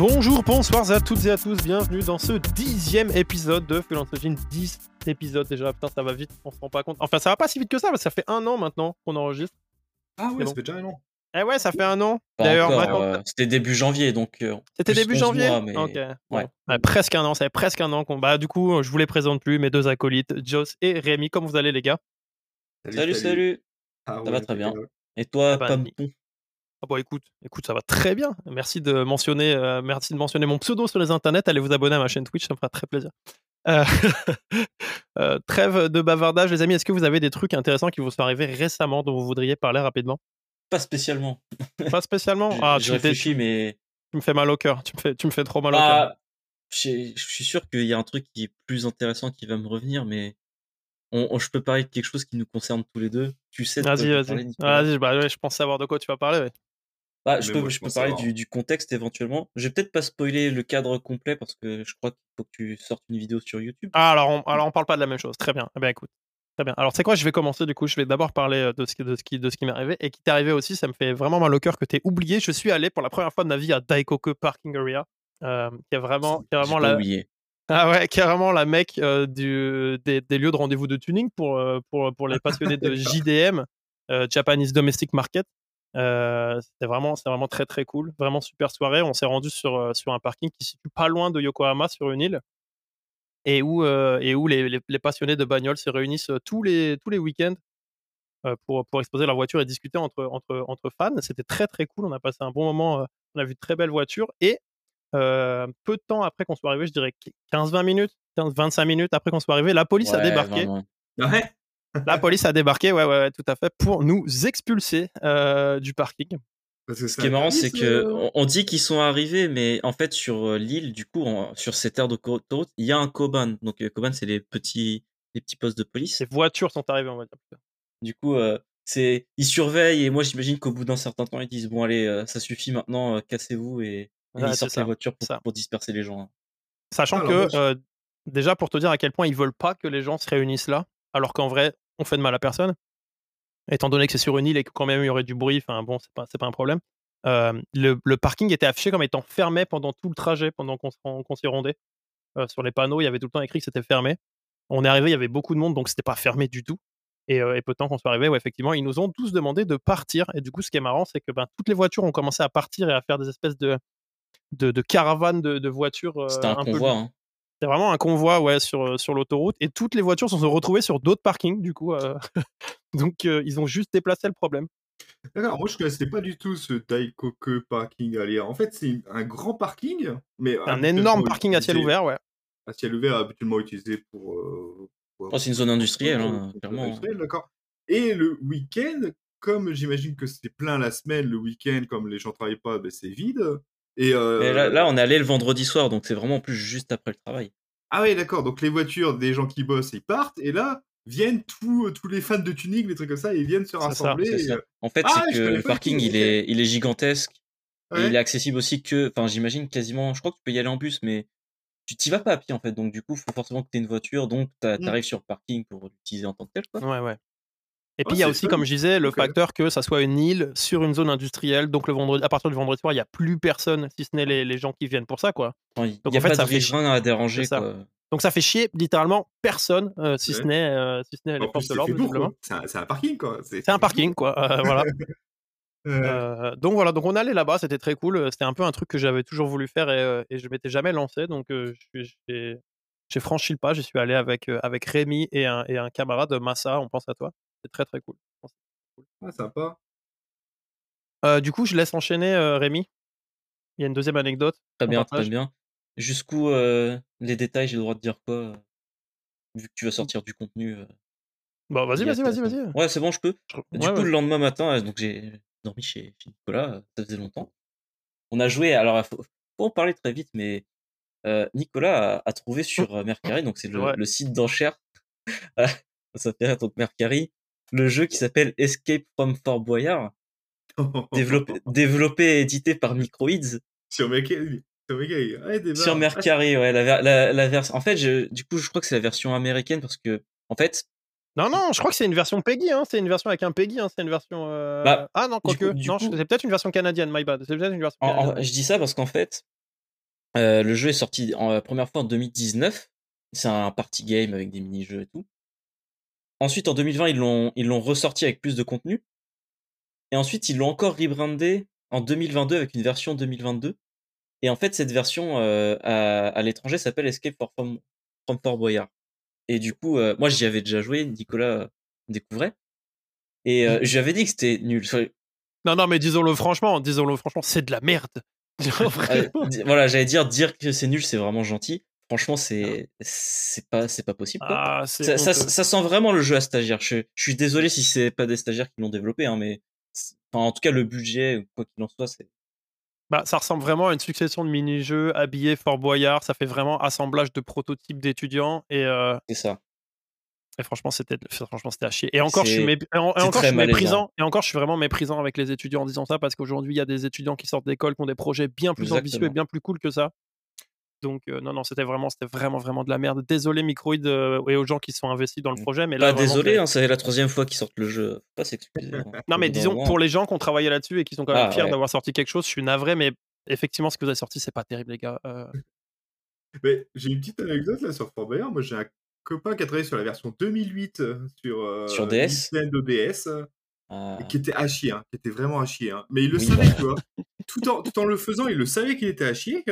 Bonjour, bonsoir à toutes et à tous, bienvenue dans ce dixième épisode de Engine. 10 épisodes déjà, putain, ça va vite, on se rend pas compte. Enfin, ça va pas si vite que ça, parce que ça fait un an maintenant qu'on enregistre. Ah ouais, C'est ça fait déjà un an. Eh ouais, ça fait un an. D'ailleurs, euh, c'était début janvier, donc. euh, C'était début 11 janvier? mois, mais- Ok, bon. ouais. Ouais, presque un an, ça fait presque un an qu'on. Bah, du coup, je vous les présente plus, mes deux acolytes, Joss et Rémi. Comment vous allez, les gars? Salut, salut. Ah Ça ouais, va très bien. Et toi, Ah bah, Pampon Ah bon, écoute, écoute, ça va très bien. Merci de mentionner, euh, merci de mentionner mon pseudo sur les internets. Allez vous abonner à ma chaîne Twitch, ça me fera très plaisir. Euh, euh, trêve de bavardage, les amis. Est-ce que vous avez des trucs intéressants qui vous sont arrivés récemment dont vous voudriez parler rapidement? Pas spécialement. Pas spécialement? Ah, je tu, réfléchis, mais. tu me fais mal au cœur. Tu me fais, tu me fais trop mal au cœur. Bah, j'ai- je suis sûr qu'il y a un truc qui est plus intéressant qui va me revenir, mais. On, on- je peux parler de quelque chose qui nous concerne tous les deux. Tu sais Vas-y, vas-y. Vas-y, bah ouais, je pense savoir de quoi tu vas parler. ouais. Bah, je peux, moi, je je peux pense parler savoir. du, du contexte éventuellement. Je vais peut-être pas spoiler le cadre complet parce que je crois qu'il faut que tu sortes une vidéo sur YouTube. Ah, alors on, alors on parle pas de la même chose. Très bien. Eh bien, écoute. Très bien. Alors, c'est quoi? Je vais commencer du coup. Je vais d'abord parler euh, de ce, qui- de ce qui, de ce qui m'est arrivé et qui t'est arrivé aussi. Ça me fait vraiment mal au cœur que t'aies oublié. Je suis allé pour la première fois de ma vie à Daikoku Parking Area, euh, qui est vraiment, qui est vraiment la, oublié. ah ouais, carrément la mec euh, du, des, des lieux de rendez-vous de tuning pour, euh, pour, pour les passionnés de JDM, euh, Japanese Domestic Market. Euh, c'était vraiment, c'était vraiment très très cool, vraiment super soirée. On s'est rendu sur, euh, sur un parking qui se situe pas loin de Yokohama sur une île et où, euh, et où les, les- les passionnés de bagnole se réunissent euh, tous les, tous les week-ends euh, pour, pour exposer leur voiture et discuter entre, entre, entre fans. C'était très très cool. On a passé un bon moment. on a vu de très belles voitures et peu de temps après qu'on soit arrivé, je dirais 15-20 minutes, 15-25 minutes après qu'on soit arrivé, la police a débarqué. vraiment. Ah ouais? La police a débarqué, ouais, ouais, ouais, tout à fait, pour nous expulser euh, du parking. Parce que Ce qui est marrant, c'est que euh, on- dit qu'ils sont arrivés, mais en fait sur euh, l'île, du coup, en- sur cette aire de autoroute, il y a un Koban. Donc Koban, c'est les petits, les petits postes de police. Ces voitures sont arrivées, on va dire. Du coup, euh, c'est ils surveillent et moi j'imagine qu'au bout d'un certain temps, ils disent bon allez, euh, ça suffit maintenant, euh, cassez-vous et, et Ouais, ils sortent ça, les voitures pour, disperser les gens. hein. Sachant Ah, que, alors, moi, je- euh, déjà, pour te dire à quel point ils veulent pas que les gens se réunissent là, alors qu'en vrai, on fait de mal à personne, étant donné que c'est sur une île et que quand même il y aurait du bruit, enfin bon, c'est pas, un problème. Euh, le, le parking était affiché comme étant fermé pendant tout le trajet, pendant qu'on s'y rendait. Euh, sur les panneaux, il y avait tout le temps écrit que c'était fermé. On est arrivé, il y avait beaucoup de monde, donc c'était pas fermé du tout. Et, euh, et peu de temps qu'on soit arrivé, ouais, effectivement, ils nous ont tous demandé de partir. Et du coup, ce qui est marrant, c'est que ben, toutes les voitures ont commencé à partir et à faire des espèces de, de, de caravanes de, de voitures. euh, C'était un, peu convoi. hein. C'est vraiment un convoi ouais, sur, euh, sur l'autoroute et toutes les voitures se sont retrouvées sur d'autres parkings du coup. euh, Donc euh, ils ont juste déplacé le problème. D'accord, moi je connaissais pas du tout ce Daikoku Parking Area. En fait, c'est un grand parking, mais Un énorme parking à ciel ouvert, ouais. À ciel ouvert, habituellement utilisé pour. euh, pour- Oh, c'est une zone industrielle, hein, clairement. industrielle, D'accord. Et le week-end, comme j'imagine que c'était plein la semaine, le week-end, comme les gens travaillent pas, ben, c'est vide. Et euh, Mais là, là, on est allé le vendredi soir, donc c'est vraiment en plus juste après le travail. Ah oui, d'accord. Donc les voitures des gens qui bossent, ils partent, et là viennent tous, tous les fans de tuning, les trucs comme ça, et ils viennent se ça, rassembler. Et, euh, En fait, Ah, c'est que le parking, il est, il est gigantesque. Et il est accessible aussi que, enfin, j'imagine quasiment, je crois que tu peux y aller en bus, mais tu t'y vas pas à pied en fait. Donc, du coup, il faut forcément que tu aies une voiture, donc tu Mm. arrives sur le parking pour l'utiliser en tant que tel. Quoi. Ouais, ouais. Et puis il y a aussi, fun. comme je disais, le facteur que ça soit une île sur une zone industrielle. Donc le vendredi, à partir du vendredi soir, il n'y a plus personne, si ce n'est les, les gens qui viennent pour ça, quoi. Donc, n'y a en fait, pas ça de fait riverains à déranger. ça. Quoi. Donc ça fait chier littéralement personne, euh, si, ce n'est, euh, si ce n'est les forces de c'est l'ordre. C'est un, c'est un parking, quoi. C'est un parking, quoi. euh, voilà. Euh, donc voilà, donc on allait là-bas, c'était très cool. C'était un peu un truc que j'avais toujours voulu faire et, euh, et je m'étais jamais lancé. Donc euh, je j'ai j'ai franchi le pas. J'y suis allé avec, euh, avec Rémi et un, et un camarade, Massa. On pense à toi. C'est très très cool. ah, sympa. Euh, du coup, je laisse enchaîner euh, Rémi. Il y a une deuxième anecdote. Très bien, partage. très bien. Jusqu'où euh, les détails, j'ai le droit de dire quoi Vu que tu vas sortir du contenu. Bon, vas-y, est vas-y, vas-y, intéressant. vas-y. Ouais, c'est bon, je peux. Je- Du ouais, coup, ouais. le lendemain matin, donc j'ai dormi chez, Nicolas, ça faisait longtemps. On a joué, alors il faut, faut en parler très vite, mais euh, Nicolas a, a trouvé sur Mercari, donc c'est le, Ouais. le site d'enchères, ça s'appelle donc Mercari, le jeu qui s'appelle Escape from Fort Boyard, développé, développé et édité par Microids sur Mercari. Sur Mercari. Ouais, sur. Mercari, ouais, la, la, la version. En fait, je, du coup, je crois que c'est la version américaine parce que, en fait, Non, non, je crois que c'est une version Peggy. Hein. C'est une version avec un Peggy. Hein. C'est une version. euh, Bah, ah non, du quoique. Non, coup- c'est peut-être une version canadienne, my bad. C'est peut-être une version en- en- canadienne. je dis ça parce qu'en fait, Euh, le jeu est sorti en la première fois en 2019. C'est un party game avec des mini-jeux et tout. Ensuite, en 2020, ils l'ont ils l'ont ressorti avec plus de contenu. Et ensuite, ils l'ont encore rebrandé en 2022 avec une version 2022. Et en fait, cette version euh, à, à l'étranger s'appelle Escape from, from Fort Boyard. Et du coup, euh, moi, j'y avais déjà joué. Nicolas découvrait. Et euh, j'avais dit que c'était nul. Non, non, mais disons-le franchement, disons-le franchement, c'est de la merde. Euh, voilà, j'allais dire dire que c'est nul, c'est vraiment gentil. Franchement, c'est c'est pas c'est pas possible. Quoi. Ah, ça, ça, ça, sent vraiment le jeu à stagiaire. Je, je suis désolé si c'est pas des stagiaires qui l'ont développé, hein, mais enfin, en tout cas le budget, quoi qu'il en soit, c'est. Bah, ça ressemble vraiment à une succession de mini-jeux habillés Fort Boyard. Ça fait vraiment assemblage de prototypes d'étudiants et. Euh... C'est ça. Et franchement, c'était franchement c'était à chier. Et encore, je suis, et encore, je suis méprisant. Et encore, je suis vraiment méprisant avec les étudiants en disant ça parce qu'aujourd'hui, il y a des étudiants qui sortent d'école qui ont des projets bien plus ambitieux et bien plus cool que ça. Donc euh, non, non, c'était vraiment, c'était vraiment, vraiment de la merde. Désolé Microïd euh, et aux gens qui sont investis dans le mmh. projet, mais là, désolé, hein, c'est la troisième fois qu'ils sortent le jeu. Pas s'excuser. Hein. non, mais disons pour les gens qui ont travaillé là-dessus et qui sont quand même ah, fiers d'avoir sorti quelque chose, je suis navré, mais effectivement, ce que vous avez sorti, c'est pas terrible, les gars. Euh. Mais j'ai une petite anecdote là sur Fort Boyard. Moi, j'ai un copain qui a travaillé sur la version 2008 sur, sur DS. Nintendo DS. Ah. Qui était à chier, hein, qui était vraiment à chier. Hein. Mais il le savait, bah. tu vois. Tout en, tout en le faisant, il le savait qu'il était à chier.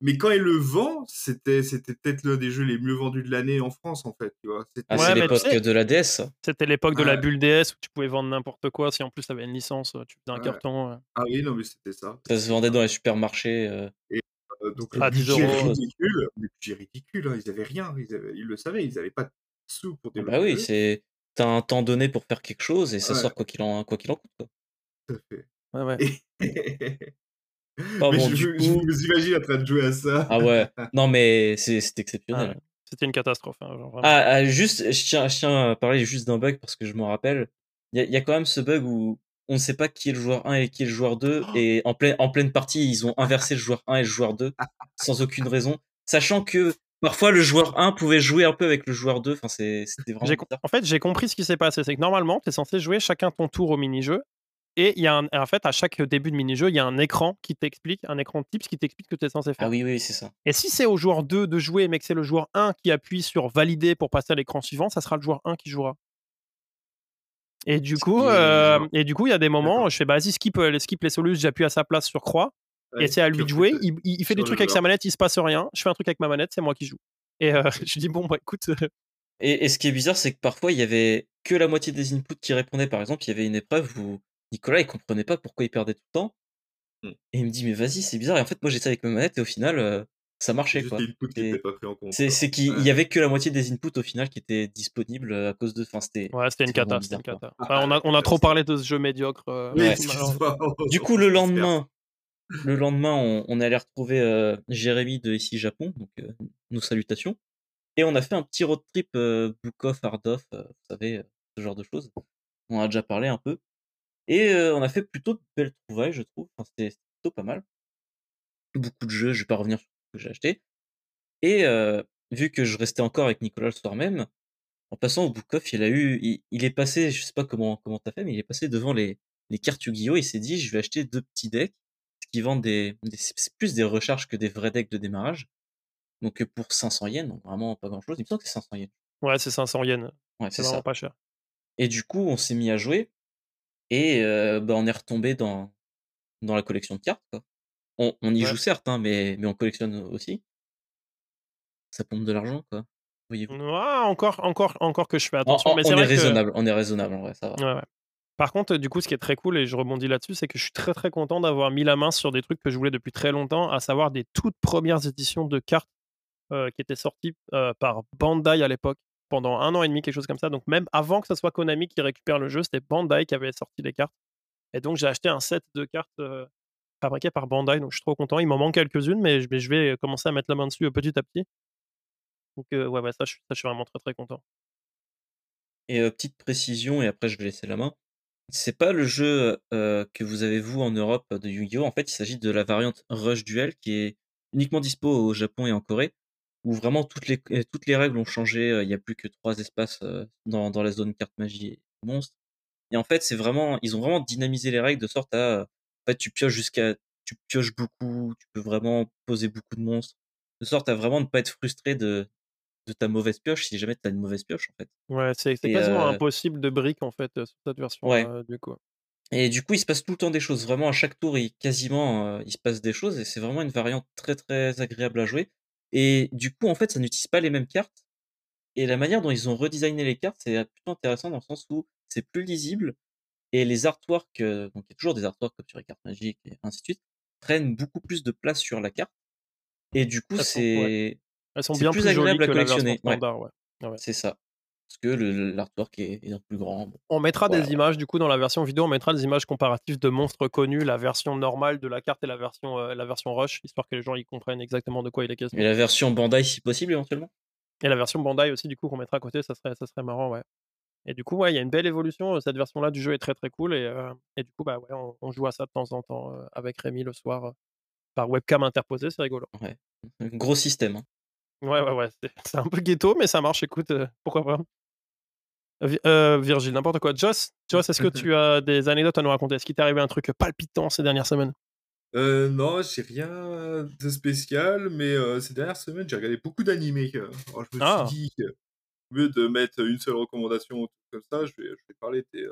Mais quand il le vend, c'était c'était peut-être l'un des jeux les mieux vendus de l'année en France, en fait. Tu vois. Ah, c'est l'époque de la DS. C'était l'époque de la bulle DS où tu pouvais vendre n'importe quoi. Si en plus tu avais une licence, tu faisais un carton. Ah oui, non, mais c'était ça. Ça se vendait dans les supermarchés. Euh... Et, donc, à 10 euros. ridicule, budget ridicule, hein, ils avaient rien. Ils, avaient, ils le savaient, ils n'avaient pas de sous pour développer. Bah oui, c'est. T'as un temps donné pour faire quelque chose et ça sort quoi qu'il en, quoi qu'il en coûte. Quoi. Tout à fait. Ouais, ouais. mais je, vous imagine en train de jouer à ça. Ah ouais. Non, mais c'est exceptionnel. C'était une catastrophe. Hein, ah, ah, juste, je tiens, je tiens à parler juste d'un bug parce que je me rappelle. Il y, a quand même ce bug où on ne sait pas qui est le joueur 1 et qui est le joueur 2. Et en, plein, en pleine partie, ils ont inversé le joueur 1 et le joueur 2 sans aucune raison. Sachant que parfois le joueur 1 pouvait jouer un peu avec le joueur 2. Enfin, c'était vraiment. En fait, j'ai compris ce qui s'est passé. C'est que normalement, tu es censé jouer chacun ton tour au mini-jeu. Et il y a en fait, à chaque début de mini-jeu, il y a un écran qui t'explique, un écran de tips qui t'explique ce que tu es censé ah faire. Ah oui, oui, c'est ça. Et si c'est au joueur 2 de jouer, mais que c'est le joueur 1 qui appuie sur valider pour passer à l'écran suivant, ça sera le joueur 1 qui jouera. Et du coup, euh, et du coup, il y a des moments, je fais bah, vas-y, skip, euh, skip les solutions, j'appuie à sa place sur croix, et c'est à lui de jouer. Il, fait des trucs avec sa manette, il se passe rien. Je fais un truc avec ma manette, c'est moi qui joue. Et euh, je dis bon, bah écoute. Et, et, ce qui est bizarre, c'est que parfois, il y avait que la moitié des inputs qui répondaient. Par exemple, il y avait une épreuve où Nicolas, il comprenait pas pourquoi il perdait tout le temps. Mmh. Et il me dit, mais vas-y, c'est bizarre. Et en fait, moi, j'étais avec ma manette et au final, euh, ça marchait. quoi. C'est qu'il y avait que la moitié des inputs au final qui étaient disponibles euh, à cause de. Enfin, c'était. Ouais, c'était une cata. Une cata. on, a, on a trop parlé de ce jeu médiocre. Euh, du coup, le lendemain, le lendemain, on, on est allé retrouver Jérémy de ici Japon, donc nos salutations. Et on a fait un petit road trip book off, hard off, vous savez, ce genre de choses. On a déjà parlé un peu. Et on a fait plutôt de belles trouvailles, je trouve. Enfin, c'était plutôt pas mal. Beaucoup de jeux, je vais pas revenir sur ce que j'ai acheté. Et vu que je restais encore avec Nicolas le soir même, en passant au book off, il a eu, il, est passé, je sais pas comment comment t'as fait, mais il est passé devant les les cartes Yu-Gi-Oh! Il s'est dit, je vais acheter deux petits decks qui vendent des, c'est plus des recharges que des vrais decks de démarrage. Donc pour 500 yens, donc vraiment pas grand chose. Il me semble que c'est 500 yens. Ouais, c'est 500 yens. Ouais, c'est vraiment pas cher. Et du coup, on s'est mis à jouer. Et bah, on est retombé dans, dans la collection de cartes. Quoi. On, on, y joue certes, hein, mais, mais on collectionne aussi. Ça pompe de l'argent, quoi. Voyez-vous. encore, encore, encore que je fais attention. mais on, est raisonnable, on est raisonnable, en vrai, ça va. Ouais, Par contre, du coup, ce qui est très cool, et je rebondis là-dessus, c'est que je suis très très content d'avoir mis la main sur des trucs que je voulais depuis très longtemps, à savoir des toutes premières éditions de cartes qui étaient sorties par Bandai à l'époque pendant un an et demi, quelque chose comme ça. Donc même avant que ce soit Konami qui récupère le jeu, c'était Bandai qui avait sorti les cartes. Et donc j'ai acheté un set de cartes euh, fabriquées par Bandai, donc je suis trop content. Il m'en manque quelques-unes, mais je vais, vais commencer à mettre la main dessus euh, petit à petit. Donc euh, ouais, ouais ça, je, ça, je suis vraiment très très content. Et petite précision, et après je vais laisser la main. C'est pas le jeu que vous avez vous en Europe de Yu-Gi-Oh! En fait, il s'agit de la variante Rush Duel qui est uniquement dispo au Japon et en Corée où vraiment toutes les, euh, toutes les règles ont changé. Il n'y a plus que trois espaces dans, dans la zone carte magie et monstre. Et en fait, c'est vraiment, ils ont vraiment dynamisé les règles de sorte à, en fait, tu pioches jusqu'à tu pioches beaucoup, tu peux vraiment poser beaucoup de monstres. De sorte à vraiment ne pas être frustré de, de ta mauvaise pioche si jamais tu as une mauvaise pioche en fait. Ouais, c'est quasiment impossible de brick en fait sur cette version ouais. du coup. Et du coup, il se passe tout le temps des choses. Vraiment, à chaque tour, il, quasiment, il se passe des choses. Et c'est vraiment une variante très, très agréable à jouer. Et du coup, en fait, ça n'utilise pas les mêmes cartes. Et la manière dont ils ont redesigné les cartes, c'est plutôt intéressant dans le sens où c'est plus lisible. Et les artworks, donc il y a toujours des artworks comme sur les cartes magiques et ainsi de suite, prennent beaucoup plus de place sur la carte. Et du coup, c'est Elles sont bien plus, agréable à collectionner. Ouais. C'est ça parce que l'artwork est, est, plus grand. On mettra des images, du coup, dans la version vidéo, on mettra des images comparatives de monstres connus, la version normale de la carte et la version, euh, la version Rush, histoire que les gens y comprennent exactement de quoi il est question. Et la version Bandai, si possible, éventuellement? Et la version Bandai aussi, du coup, qu'on mettra à côté, ça serait, ça serait marrant, ouais. Et du coup, ouais, il y a une belle évolution. Cette version-là du jeu est très très cool. Et, euh, et du coup, bah, ouais, on, joue à ça de temps en temps euh, avec Rémi le soir par webcam interposée, c'est rigolo. Ouais, gros système. Hein. Ouais, ouais, ouais. C'est un peu ghetto, mais ça marche. Écoute, pourquoi pas. Euh, Virgile, n'importe quoi. Joss, Joss est-ce que tu as des anecdotes à nous raconter? Est-ce qu'il t'est arrivé un truc palpitant ces dernières semaines? Euh, non, j'ai rien de spécial, mais euh, ces dernières semaines, j'ai regardé beaucoup d'animés. je me ah. suis dit que, au lieu de mettre une seule recommandation comme ça, je vais, je vais parler des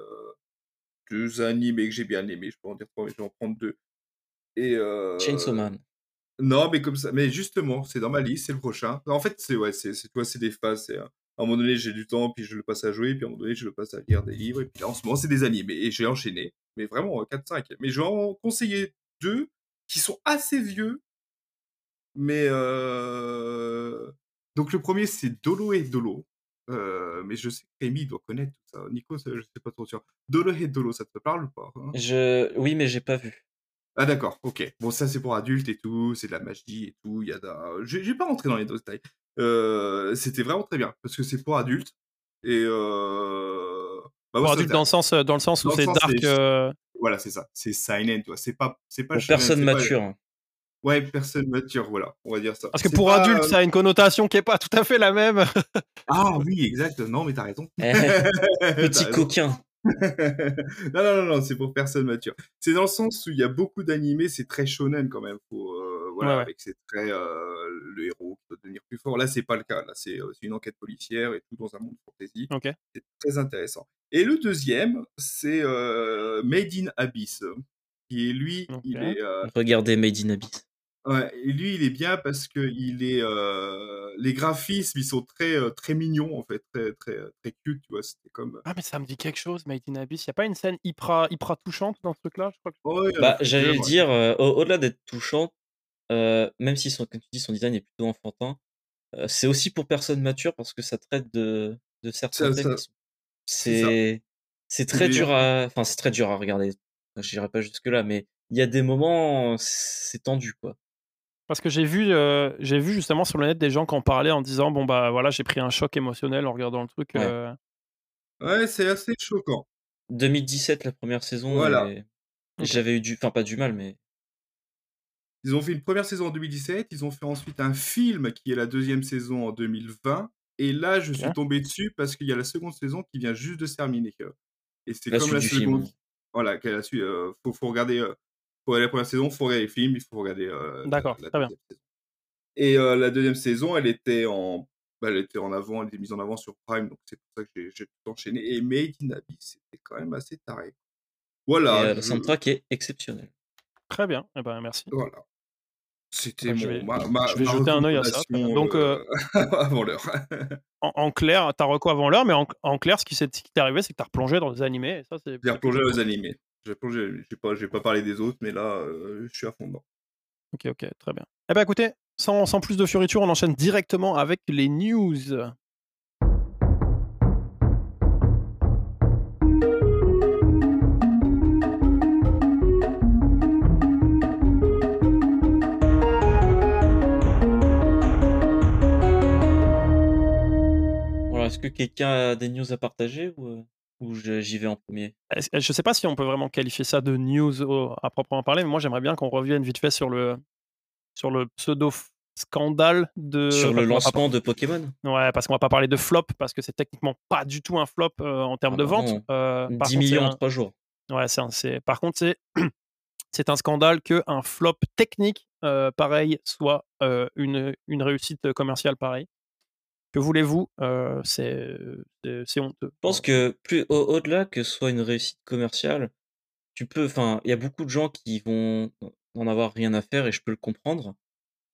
deux animés que j'ai bien aimés. Je peux en dire trois, mais je vais en prendre deux. Et, Chainsaw Man. Non, mais comme ça, mais justement, c'est dans ma liste, c'est le prochain. En fait, c'est ouais, c'est c'est des phases. C'est à un moment donné, j'ai du temps, puis je le passe à jouer, puis à un moment donné, je le passe à lire des livres, et en ce moment, c'est des animés, et j'ai enchaîné. Mais vraiment, 4-5. Mais je vais en conseiller deux qui sont assez vieux, mais euh... Donc le premier, c'est Dolo et Dolo. Euh, mais je sais que Rémi doit connaître tout ça. Nico, je sais pas trop sûr. Dolo et Dolo, ça te parle ou pas hein? Je... Oui, mais j'ai pas vu. Ah d'accord, ok. Bon, ça c'est pour adultes et tout, c'est de la magie et tout. Il y a Je vais pas rentrer dans les détails. Euh, c'était vraiment très bien parce que c'est pour adultes et euh... bah, pour adultes dans le sens dans le sens où c'est dark. Euh voilà, c'est ça. C'est silent, toi. C'est pas c'est pas. Pour personne mature. Hein. Ouais, personne mature, voilà, on va dire ça. Parce que pour adultes, ça a une connotation qui est pas tout à fait la même. ah oui, exact. Non, mais t'as raison. Eh, petit coquin. Non, non, non, non, c'est pour personne mature. C'est dans le sens où il y a beaucoup d'animés, c'est très shonen quand même. Faut, euh, voilà, avec c'est très euh, le héros qui doit devenir plus fort. Là, c'est pas le cas. Là, c'est euh, une enquête policière et tout dans un monde fantasy. C'est très intéressant. Et le deuxième, c'est Made in Abyss, qui est lui, il est. Regardez Made in Abyss. Ouais, et lui, il est bien parce que il est, euh, les graphismes, ils sont très, euh, très mignons en fait, très, très, très cute, tu vois. C'était comme. Ah mais ça me dit quelque chose, Made in Abyss. Il y a pas une scène hyper, hyper touchante dans ce truc-là, je crois. Que... bah, j'allais le dire, euh, au-delà d'être touchant, même si son, comme tu dis, son design est plutôt enfantin, c'est aussi pour personnes matures parce que ça traite de, de certains thèmes. C'est, c'est très dur à, enfin c'est très dur à regarder. Je dirais pas jusque là, mais il y a des moments, c'est tendu quoi. Parce que j'ai vu, euh, j'ai vu justement sur le net des gens qui en parlaient en disant bon bah voilà j'ai pris un choc émotionnel en regardant le truc. Ouais, euh. c'est assez choquant. 2017 la première saison. Voilà. J'avais eu du, enfin pas du mal mais. Ils ont fait une première saison en 2017, ils ont fait ensuite un film qui est la deuxième saison en 2020, et là je suis tombé dessus parce qu'il y a la seconde saison qui vient juste de se terminer. Et c'est comme la seconde. Voilà, qu'elle a su. Euh, faut, faut regarder pour la première saison, il faut regarder les films, il faut regarder euh, D'accord, très bien. Saison. Et euh, la deuxième saison, elle était en, bah, elle était en avant, elle était mise en avant sur Prime, donc c'est pour ça que j'ai tout enchaîné. Et Made in Abyss, c'était quand même assez taré. Voilà. Et, euh, le soundtrack est exceptionnel. Très bien, eh ben, merci. Voilà. C'était je vais, ma, je vais jeter un œil à ça. Donc, euh, avant l'heure. en, en, clair, t'as reco avant l'heure, mais en, en, clair, ce qui t'est arrivé, c'est que t'as replongé dans des animés. Et ça, c'est. J'ai replongé dans les animés. J'ai pas, pas parlé des autres, mais là, euh, je suis à fond dedans. Ok, ok, très bien. Eh ben écoutez, sans, sans plus de fioriture, on enchaîne directement avec les news. Voilà, est-ce que quelqu'un a des news à partager ou... Euh? ou j'y vais en premier Je ne sais pas si on peut vraiment qualifier ça de news à proprement parler, mais moi j'aimerais bien qu'on revienne vite fait sur le, sur le pseudo scandale de. Sur le lancement de Pokémon? Ouais, parce qu'on va pas parler de flop, parce que c'est techniquement pas du tout un flop euh, en termes ah de bah vente. Euh, 10 millions en 3 jours. Ouais, c'est, par contre, c'est. c'est un scandale qu'un flop technique pareil soit une, une réussite commerciale pareille. Que voulez-vous? C'est honteux. Je pense que plus au-delà que ce soit une réussite commerciale, tu peux, enfin, il y a beaucoup de gens qui vont en avoir rien à faire et je peux le comprendre.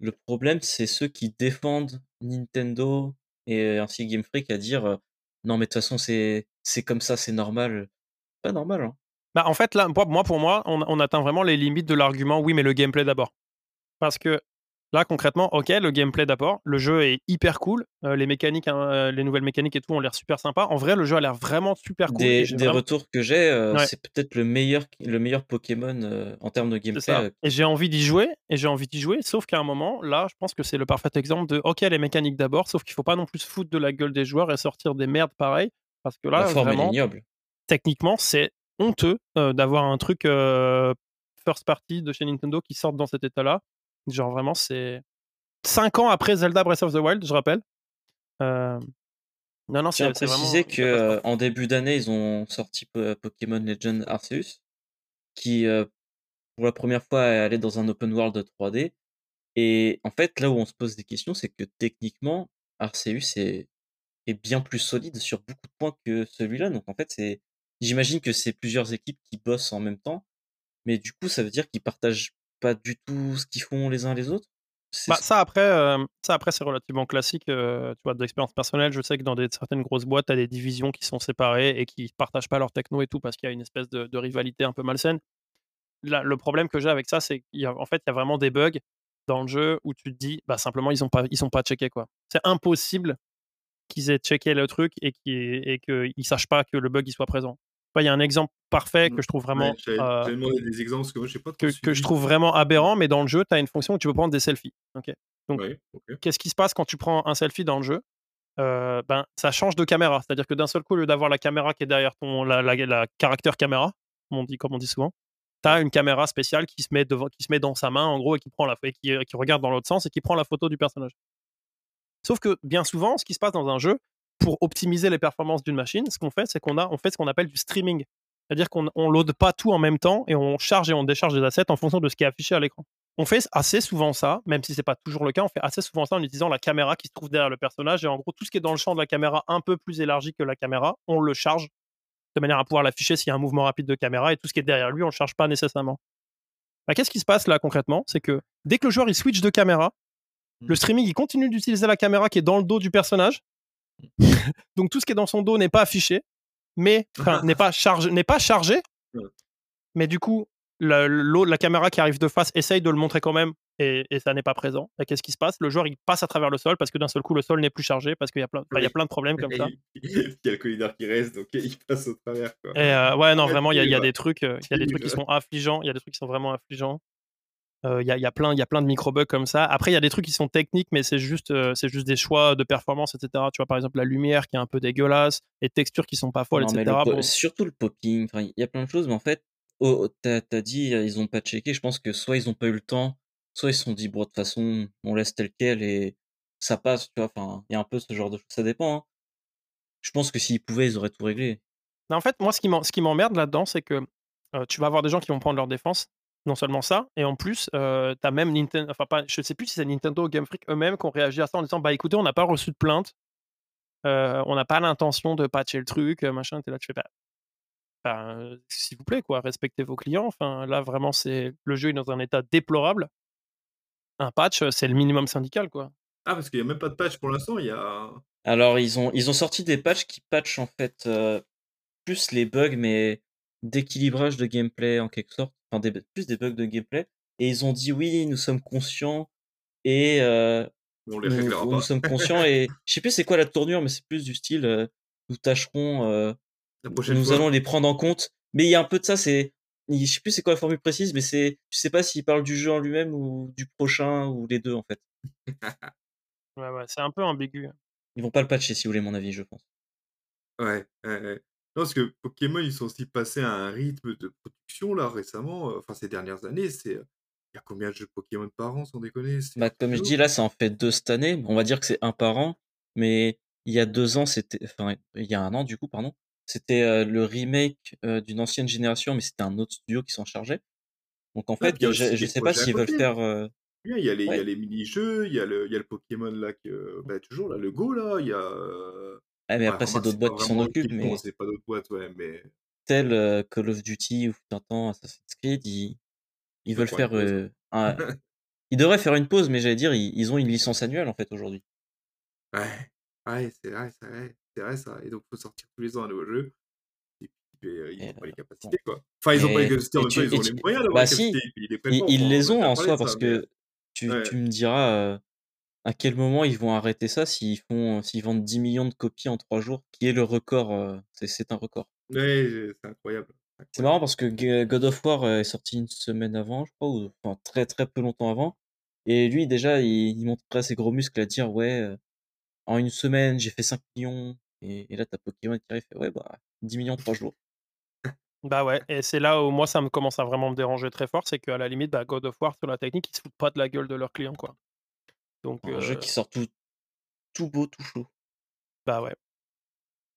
Le problème, c'est ceux qui défendent Nintendo et ainsi Game Freak à dire non mais de toute façon c'est c'est comme ça, c'est normal. Pas normal. Hein. Bah en fait là, moi pour moi, on, on atteint vraiment les limites de l'argument. Oui, mais le gameplay d'abord. Parce que Là, concrètement, ok, le gameplay d'abord, le jeu est hyper cool, euh, les mécaniques, hein, euh, les nouvelles mécaniques et tout ont l'air super sympa. En vrai, le jeu a l'air vraiment super cool. Des, retours que j'ai, euh, c'est peut-être le meilleur, le meilleur Pokémon en termes de gameplay. Et j'ai envie d'y jouer, et j'ai envie d'y jouer, sauf qu'à un moment, là, je pense que c'est le parfait exemple de, ok, les mécaniques d'abord, sauf qu'il faut pas non plus se foutre de la gueule des joueurs et sortir des merdes pareilles, parce que là, vraiment, techniquement, c'est honteux d'avoir un truc first party de chez Nintendo qui sorte dans cet état-là. Genre vraiment, c'est 5 ans après Zelda Breath of the Wild, je rappelle. Euh... Non, non, c'est précisé que euh, en début d'année, ils ont sorti Pokémon Legend Arceus, qui euh, pour la première fois allait dans un open world 3D. Et en fait, là où on se pose des questions, c'est que techniquement, Arceus est, est bien plus solide sur beaucoup de points que celui-là. Donc en fait, c'est, j'imagine que c'est plusieurs équipes qui bossent en même temps, mais du coup, ça veut dire qu'ils partagent pas du tout ce qu'ils font les uns les autres? Bah, ça après, euh, ça après c'est relativement classique, euh, tu vois, d'expérience personnelle. Je sais que dans des, certaines grosses boîtes, tu as des divisions qui sont séparées et qui partagent pas leur techno et tout parce qu'il y a une espèce de, rivalité un peu malsaine. Là, le problème que j'ai avec ça, c'est qu'en fait, il y a vraiment des bugs dans le jeu où tu te dis, bah simplement, ils ont pas, ils sont pas checkés quoi. C'est impossible qu'ils aient checké le truc et qu'ils et sachent pas que le bug il soit présent il y a un exemple parfait que je trouve vraiment. Euh, des exemples que je pas que, je trouve vraiment aberrant, mais dans le jeu, tu as une fonction où tu peux prendre des selfies. Donc, qu'est-ce qui se passe quand tu prends un selfie dans le jeu? Euh, ben, ça change de caméra. C'est-à-dire que d'un seul coup, au lieu d'avoir la caméra qui est derrière ton, la, la, caractère caméra, comme on dit, comme on dit souvent, tu as une caméra spéciale qui se, met devant, qui se met dans sa main, en gros, et qui, prend la, et qui, qui regarde dans l'autre sens et qui prend la photo du personnage. Sauf que bien souvent, ce qui se passe dans un jeu, pour optimiser les performances d'une machine, ce qu'on fait, c'est qu'on a on fait ce qu'on appelle du streaming. C'est-à-dire qu'on ne load pas tout en même temps et on charge et on décharge des assets en fonction de ce qui est affiché à l'écran. On fait assez souvent ça, même si c'est pas toujours le cas, on fait assez souvent ça en utilisant la caméra qui se trouve derrière le personnage et en gros tout ce qui est dans le champ de la caméra un peu plus élargi que la caméra, on le charge de manière à pouvoir l'afficher s'il y a un mouvement rapide de caméra et tout ce qui est derrière lui, on le charge pas nécessairement. Bah, qu'est-ce qui se passe là concrètement? C'est que dès que le joueur il switch de caméra, le mmh. streaming il continue d'utiliser la caméra qui est dans le dos du personnage Donc tout ce qui est dans son dos n'est pas affiché, mais n'est pas chargé, n'est pas chargé. Mais du coup, la, la, caméra qui arrive de face essaye de le montrer quand même et, ça n'est pas présent. Et qu'est-ce qui se passe? Le joueur il passe à travers le sol parce que d'un seul coup le sol n'est plus chargé parce qu'il y a plein, il y a plein de problèmes comme ça. il y a le collidor qui reste donc il passe au travers. Et euh, ouais non vraiment il y, a, des trucs, euh, il y a des trucs qui sont affligeants, il y a des trucs qui sont vraiment affligeants. Il euh, y, a, plein, y a plein de micro-bugs comme ça. Après, il y a des trucs qui sont techniques, mais c'est juste, euh, c'est juste des choix de performance, etc. Tu vois, par exemple, la lumière qui est un peu dégueulasse, les textures qui sont pas folles, etc. Surtout le popping. il y a plein de choses, mais en fait, oh, tu as, dit, ils ont pas checké. Je pense que soit ils ont pas eu le temps, soit ils se sont dit, bon, de toute façon, on laisse tel quel et ça passe, tu vois. Enfin, il y a un peu ce genre de choses. Ça dépend. Hein. Je pense que s'ils pouvaient, ils auraient tout réglé. en fait, moi, ce qui m'emmerde là-dedans, c'est que tu vas avoir des gens qui vont prendre leur défense non seulement ça, et en plus, euh, tu as même Nintendo, enfin, pas, je sais plus si c'est Nintendo ou Game Freak eux-mêmes qui ont réagi à ça en disant Bah écoutez, on n'a pas reçu de plainte, euh, on n'a pas l'intention de patcher le truc, machin. es là, tu fais bah, bah, s'il vous plaît, quoi, respectez vos clients. Enfin, là, vraiment, c'est le jeu est dans un état déplorable. Un patch, c'est le minimum syndical, quoi. Ah, parce qu'il n'y a même pas de patch pour l'instant, il y a. Alors, ils ont, ils ont sorti des patchs qui patchent en fait plus les bugs, mais d'équilibrage de gameplay en quelque sorte, enfin des, plus des bugs de gameplay. Et ils ont dit oui, nous sommes conscients et euh, nous, sommes conscients et je sais plus c'est quoi la tournure, mais c'est plus du style euh, nous tâcherons, euh, nous allons les prendre en compte. Mais il y a un peu de ça, c'est je sais plus c'est quoi la formule précise, mais c'est je sais pas s'ils parlent du jeu en lui-même ou du prochain ou les deux en fait. ouais ouais, c'est un peu ambigu. Ils vont pas le patcher si vous voulez mon avis, je pense. Ouais, ouais, parce que Pokémon, ils sont aussi passés à un rythme de production, là, récemment, enfin, ces dernières années. C'est. Il y a combien de jeux Pokémon par an, sans déconner? Bah, Comme je dis, là, ça en fait deux cette année. On va dire que c'est un par an. Mais il y a deux ans, c'était. Enfin, il y a un an, du coup, pardon. C'était le remake d'une ancienne génération, mais c'était un autre studio qui s'en chargeait. Donc en fait, je, ne sais pas s'ils veulent faire. Euh, il y a les, il y a les mini-jeux, il y a le, il y a le Pokémon là, que, bah, toujours là, le Go là, il y a. Ah, mais après, c'est d'autres boîtes qui s'en occupent. Mais... C'est pas d'autres boîtes, ouais, mais. Tel euh, Call of Duty ou un temps Assassin's Creed, ils, ils veulent faire. Euh, un... ils devraient faire une pause, mais j'allais dire, ils, ils, ont une licence annuelle en fait aujourd'hui. Ouais, ouais, c'est vrai, c'est vrai, c'est vrai ça. Et donc, il faut sortir tous les ans un nouveau jeu. Et puis, euh, ils n'ont pas les capacités, quoi. Enfin, ils n'ont pas les capacités, en même temps, ils ont les moyens d'avoir bah, les capacités. Si, ils, les, ils les ont en soi, parce que tu, tu me diras à quel moment ils vont arrêter ça s'ils font s'ils vendent 10 millions de copies en 3 jours, qui est le record, c'est un record. Ouais, c'est incroyable. C'est marrant parce que God of War est sorti une semaine avant, je crois, ou enfin très très peu longtemps avant. Et lui, déjà, il, il montrait ses gros muscles à dire Ouais, en une semaine, j'ai fait 5 millions. Et, là, t'as Pokémon qui arrive fait Ouais, bah, 10 millions en 3 jours. Bah ouais, et c'est là où moi ça me commence à vraiment me déranger très fort, c'est qu'à la limite, bah, God of War sur la technique, ils se foutent pas de la gueule de leurs clients, quoi. Donc, Un jeu qui sort tout, tout beau, tout chaud. Bah ouais.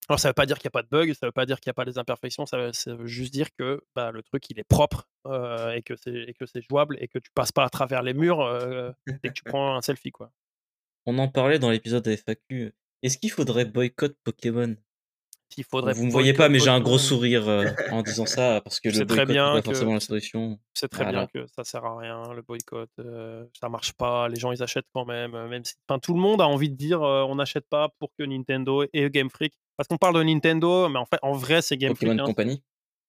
Alors ça veut pas dire qu'il n'y a pas de bugs, ça veut pas dire qu'il n'y a pas des imperfections, ça veut, juste dire que bah, le truc il est propre et que c'est jouable et que tu passes pas à travers les murs et que tu prends un selfie quoi. On en parlait dans l'épisode FAQ. Est-ce qu'il faudrait boycott Pokémon? Faudrait Vous ne me voyez pas, mais j'ai un gros sourire euh, en disant ça parce que le boycott n'est pas forcément la solution. C'est très bien que ça sert à rien, le boycott. Euh, ça marche pas, les gens ils achètent quand même. Euh, même si, enfin, tout le monde a envie de dire on n'achète pas pour que Nintendo et Game Freak. Parce qu'on parle de Nintendo, mais en fait, en vrai, c'est Game Pokémon Freak. Hein. Company.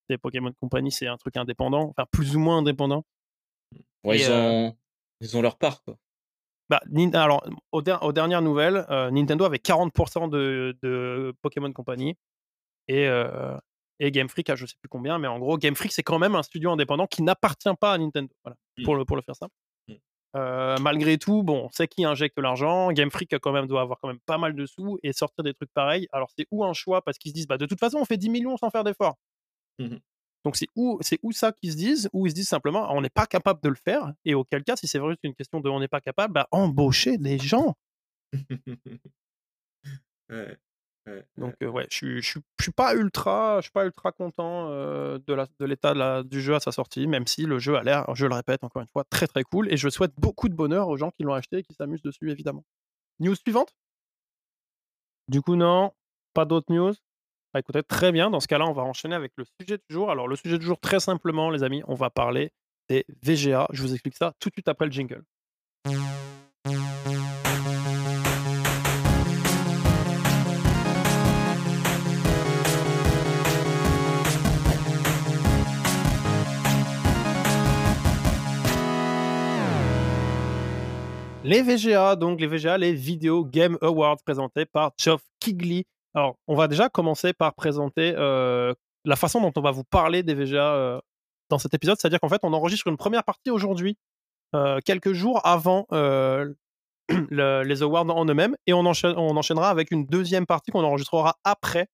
C'est Pokémon Company, c'est un truc indépendant, enfin plus ou moins indépendant. Ouais, ils, ont... ils ont leur part quoi. Bah, alors, aux, dernières nouvelles, Nintendo avait 40% de, de, Pokémon Company et, et Game Freak à je sais plus combien, mais en gros, Game Freak, c'est quand même un studio indépendant qui n'appartient pas à Nintendo. Voilà, mmh. pour, le, pour le faire simple. Mmh. malgré tout, bon, c'est qui injecte l'argent. Game Freak quand même doit avoir quand même pas mal de sous et sortir des trucs pareils. Alors c'est où un choix parce qu'ils se disent bah de toute façon on fait 10 millions sans faire d'efforts. Mmh Donc c'est où c'est où ça qu'ils se disent ou ils se disent simplement on n'est pas capable de le faire et auquel cas si c'est vrai c'est une question de on n'est pas capable bah embaucher des gens. ouais. Donc ouais, je suis, suis pas ultra, je suis pas ultra content de la, de l'état du jeu à sa sortie, même si le jeu a l'air, je le répète encore une fois, très très cool. Et je souhaite beaucoup de bonheur aux gens qui l'ont acheté et qui s'amusent dessus évidemment. News suivante? Du coup non, pas d'autres news. Bah, écoutez, très bien. Dans ce cas-là, on va enchaîner avec le sujet du jour. Alors le sujet du jour, très simplement, les amis, on va parler des VGA. Je vous explique ça tout de suite après le jingle. Les VGA, donc les VGA, les Video Game Awards présentés par Geoff Kigley. Alors, on va déjà commencer par présenter euh, la façon dont on va vous parler des VGA euh, dans cet épisode. C'est-à-dire qu'en fait, on enregistre une première partie aujourd'hui, euh, quelques jours avant les awards en eux-mêmes, et on, on, enchaînera avec une deuxième partie qu'on enregistrera après.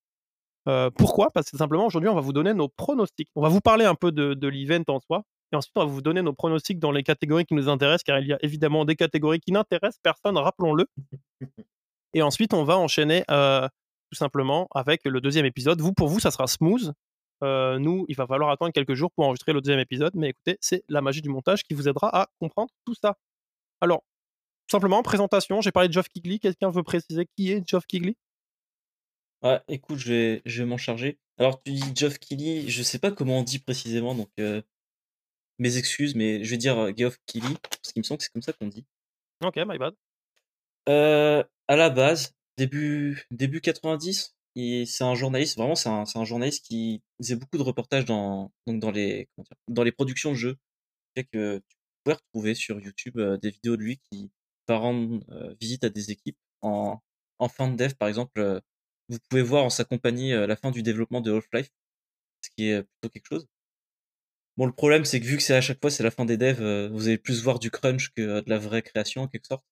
pourquoi? Parce que simplement, aujourd'hui, on va vous donner nos pronostics. On va vous parler un peu de, de l'event en soi, et ensuite, on va vous donner nos pronostics dans les catégories qui nous intéressent, car il y a évidemment des catégories qui n'intéressent personne, rappelons-le. Et ensuite, on va enchaîner euh, tout simplement avec le deuxième épisode. Vous, pour vous, ça sera smooth. Euh, nous, il va falloir attendre quelques jours pour enregistrer le deuxième épisode, mais écoutez, c'est la magie du montage qui vous aidera à comprendre tout ça. Alors, simplement, présentation, j'ai parlé de Geoff Kigley. Quelqu'un veut préciser qui est Geoff Kigley Ouais, écoute, je vais, je vais m'en charger. Alors, tu dis Geoff Keighley, je sais pas comment on dit précisément, donc euh, mes excuses, mais je vais dire Geoff Keighley, parce qu'il me semble que c'est comme ça qu'on dit. Ok, my bad. Euh, à la base, début, début 90, c'est un journaliste, vraiment, c'est un, un, journaliste qui faisait beaucoup de reportages dans, donc dans, les, dans les productions de jeux. Fait que tu pouvais retrouver sur YouTube euh, des vidéos de lui qui va rendre euh, visite à des équipes en, en fin de dev, par exemple. vous pouvez voir en sa compagnie la fin du développement de Half-Life, ce qui est plutôt quelque chose. Bon, le problème, c'est que vu que c'est à chaque fois, c'est la fin des devs, euh, vous allez plus voir du crunch que euh, de la vraie création, en quelque sorte.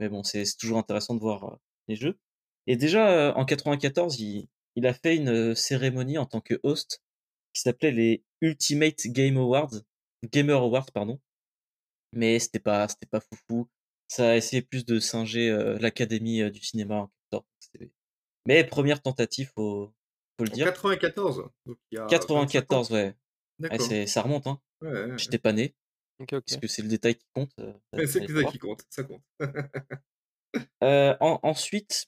Mais bon, c'est toujours intéressant de voir euh, les jeux. Et déjà, en 94, il, il, a fait une cérémonie en tant que host qui s'appelait les Ultimate Game Awards, Gamer Awards, pardon. Mais c'était pas, c'était pas foufou. Ça a essayé plus de singer l'académie du cinéma, en quelque sorte. Mais première tentative, faut, faut le dire. 94 94, ouais. Ça remonte, hein. J'étais pas né. Parce que c'est le détail qui compte. c'est le détail qui compte, ça compte. ensuite,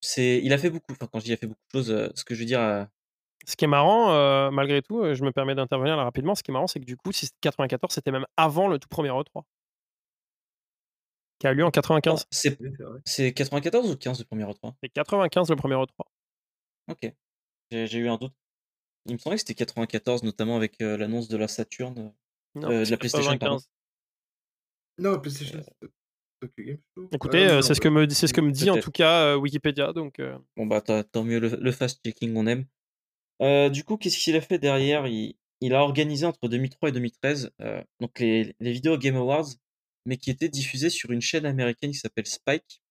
c'est, il a fait beaucoup. Enfin, quand je dis il a fait beaucoup de choses, ce que je veux dire. Ce qui est marrant, malgré tout, je me permets d'intervenir là rapidement. Ce qui est marrant, c'est que du coup, si 94, c'était même avant le tout premier E3 qui a eu lieu en 95. C'est, c'est 94 ou 15 le premier E3 C'est 95 le premier E3. Ok, j'ai, eu un doute. Il me semblait que c'était 94, notamment avec l'annonce de la Saturn, de la PlayStation. Non, la PlayStation. Écoutez, c'est ce que me, c'est ce que me dit en tout cas Wikipédia. Donc, Bon, bah, tant mieux, le, fast-checking, on aime. du coup, qu'est-ce qu'il a fait derrière? Il, il, a organisé entre 2003 et 2013 donc les, les vidéos Game Awards, mais qui étaient diffusées sur une chaîne américaine qui s'appelle Spike.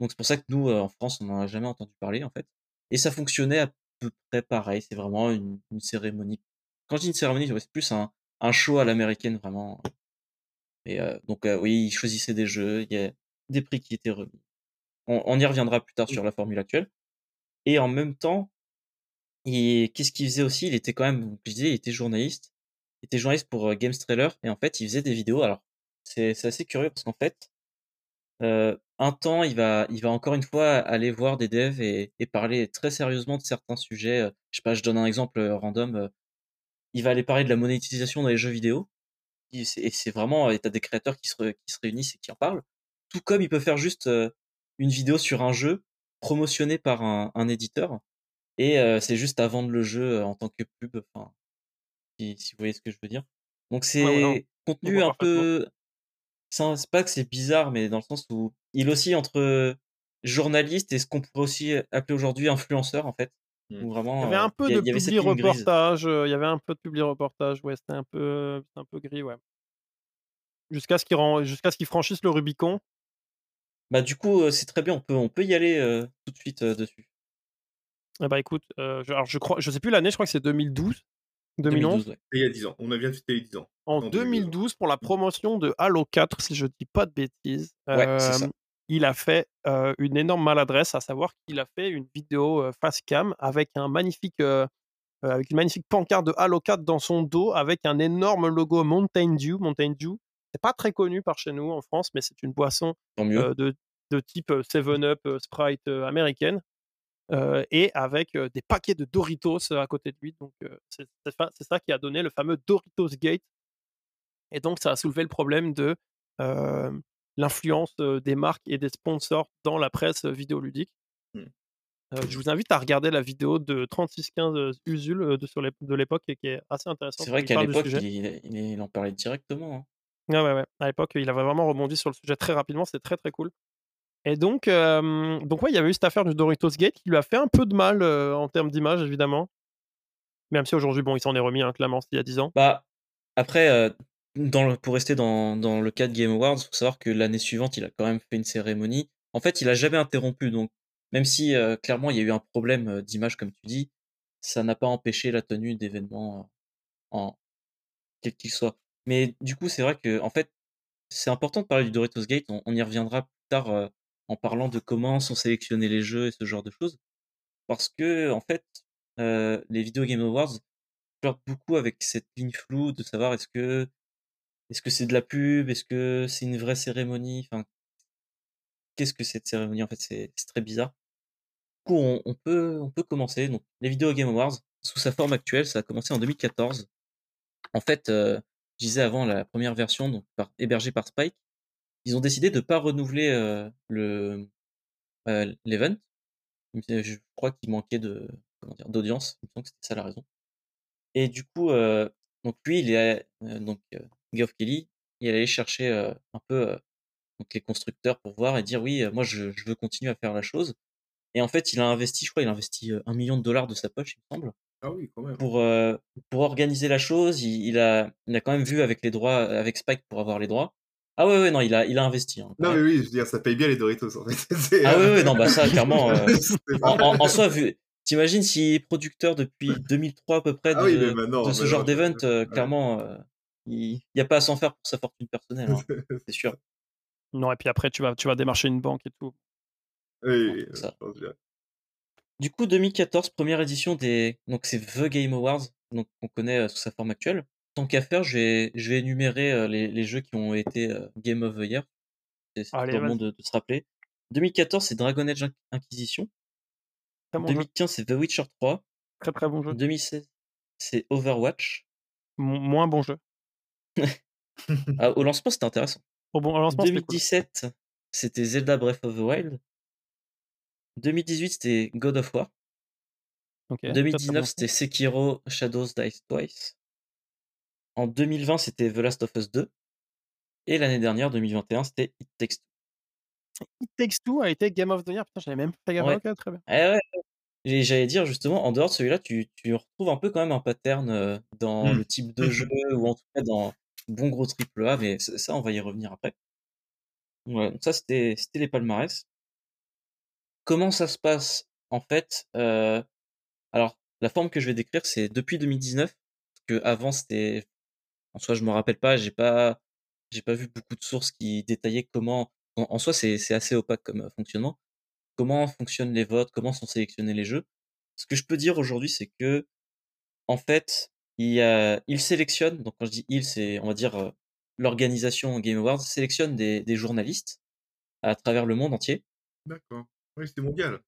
Donc, c'est pour ça que nous, en France, on n'en a jamais entendu parler, en fait. Et ça fonctionnait à peu près pareil. C'est vraiment une, une, cérémonie. Quand je dis une cérémonie, c'est plus un, un show à l'américaine, vraiment. Et donc, oui, il choisissait des jeux, il y a des prix qui étaient remis. On, y reviendra plus tard sur la formule actuelle. Et en même temps, qu'est-ce qu'il faisait aussi? Il était quand même, je disais, il était journaliste. Il était journaliste pour Games Trailer. Et en fait, il faisait des vidéos. Alors, c'est assez curieux parce qu'en fait, un temps, il va, il va encore une fois aller voir des devs et, et parler très sérieusement de certains sujets. Je sais pas, je donne un exemple random. Il va aller parler de la monétisation dans les jeux vidéo et c'est vraiment, et t'as des créateurs qui se, qui se réunissent et qui en parlent. Tout comme il peut faire juste une vidéo sur un jeu promotionné par un, un éditeur et c'est juste à vendre le jeu en tant que pub. Enfin, si, si, vous voyez ce que je veux dire. Donc c'est contenu un peu. C'est pas que c'est bizarre, mais dans le sens où il aussi entre journaliste et ce qu'on pourrait aussi appeler aujourd'hui influenceur en fait. Mmh. vraiment, il y avait un peu de publi reportage, il y avait un peu de publi reportage, ouais, c'était un peu, un peu gris, ouais. Jusqu'à ce qu'il jusqu'à ce qu'il franchisse le Rubicon. Bah du coup, c'est très bien, on peut, on peut y aller tout de suite dessus. Eh bah écoute, je, alors je crois, je sais plus l'année, je crois que c'est 2012, 2011. Il y a 10 ans, on a bien fêté 10 ans. En 2012, pour la promotion de Halo 4, si je dis pas de bêtises. Ouais, c'est ça il a fait une énorme maladresse, à savoir qu'il a fait une vidéo face cam avec un magnifique, avec une magnifique pancarte de Halo 4 dans son dos, avec un énorme logo Mountain Dew. Mountain Dew, c'est pas très connu par chez nous en France, mais c'est une boisson de, de, type 7-Up, Sprite américaine. et avec des paquets de Doritos à côté de lui. Donc, c'est ça qui a donné le fameux Doritos Gate. Et donc, ça a soulevé le problème de l'influence des marques et des sponsors dans la presse vidéoludique. Mmh. je vous invite à regarder la vidéo de 3615 Usul de, sur de l'époque qui est assez intéressante. C'est vrai qu'à l'époque, il, en parlait directement. Hein. Ouais, ouais, ouais. À l'époque, il avait vraiment rebondi sur le sujet très rapidement. C'est très, très cool. Et donc, donc ouais, il y avait eu cette affaire du Doritos Gate qui lui a fait un peu de mal en termes d'image, évidemment. Même si aujourd'hui, bon, il s'en est remis, hein, clairement, il y a 10 ans. Bah, après, pour rester dans, le cas de Game Awards, faut savoir que l'année suivante, il a quand même fait une cérémonie. En fait, il a jamais interrompu, donc même si euh, clairement il y a eu un problème euh, d'image, comme tu dis, ça n'a pas empêché la tenue d'événements euh, en quel qu'il soit. Mais du coup, c'est vrai que en fait, c'est important de parler du Doritos Gate. On, y reviendra plus tard en parlant de comment sont sélectionnés les jeux et ce genre de choses, parce que en fait, les Video Game Awards flirtent beaucoup avec cette ligne floue de savoir est-ce que est-ce que c'est de la pub? Est-ce que c'est une vraie cérémonie? Enfin, qu'est-ce que cette cérémonie En fait, c'est très bizarre. Du coup, on, peut, on peut commencer. Donc, les Video Game Awards, sous sa forme actuelle, ça a commencé en 2014. En fait, euh, je disais avant la première version, donc hébergée par Spike, ils ont décidé de ne pas renouveler euh, le euh, l'event. Je crois qu'il manquait de d'audience. Que c'était ça la raison. Et du coup, donc lui, il est donc Geoff Kelly, il allait chercher un peu donc les constructeurs pour voir et dire oui, moi je, veux continuer à faire la chose. Et en fait, il a investi, je crois, il a investi un million de dollars de sa poche, il me semble. Ah oui, quand même. Pour, pour organiser la chose, il, a, il a quand même vu avec les droits, avec Spike pour avoir les droits. Ah ouais, ouais, non, il a, il a investi. Hein, non, mais oui, je veux dire, ça paye bien les Doritos, en fait. ah ouais, ouais, non, bah ça, clairement. en, en, soi, vu, t'imagines s'il est producteur depuis 2003 à peu près ah de, de ce genre d'event, clairement, il n'y a pas à s'en faire pour sa fortune personnelle, hein, c'est sûr. Non, et puis après, tu vas, tu vas démarcher une banque et tout. Oui, Du coup, 2014, première édition des. Donc, c'est The Game Awards, donc on connaît sous sa forme actuelle. tant qu'à faire, je vais, je vais énumérer les, les, jeux qui ont été Game of the Year. C'est pour le monde de, se rappeler. 2014, c'est Dragon Age Inquisition. 2015, c'est The Witcher 3. Très très bon jeu. 2016, c'est Overwatch. moins bon jeu. Ah, au lancement, c'était intéressant. Bon, lancement, 2017, c'était Zelda Breath of the Wild. 2018, c'était God of War. 2019, c'était Sekiro Shadows Die Twice. En 2020, c'était The Last of Us 2. Et l'année dernière, 2021, c'était It Takes Two. It Takes Two a été Game of the Year. Putain, j'avais même pas gagné. très bien. Eh j'allais dire justement, en dehors de celui-là, tu, tu, retrouves un peu quand même un pattern euh, dans mmh. le type de jeu ou en tout cas dans bon gros triple A, mais ça, on va y revenir après. Ouais, donc ça, c'était les palmarès. Comment ça se passe En fait, euh, alors la forme que je vais décrire, c'est depuis 2019, parce que avant c'était, en soi, je me rappelle pas, j'ai pas, j'ai pas vu beaucoup de sources qui détaillaient comment. En, soi, c'est assez opaque comme euh, fonctionnement comment fonctionnent les votes, comment sont sélectionnés les jeux. Ce que je peux dire aujourd'hui, c'est que, en fait, il, a, il sélectionne, donc quand je dis il, c'est, on va dire, euh, l'organisation Game Awards sélectionne des, des, journalistes à travers le monde entier. D'accord. Oui, c'était mondial.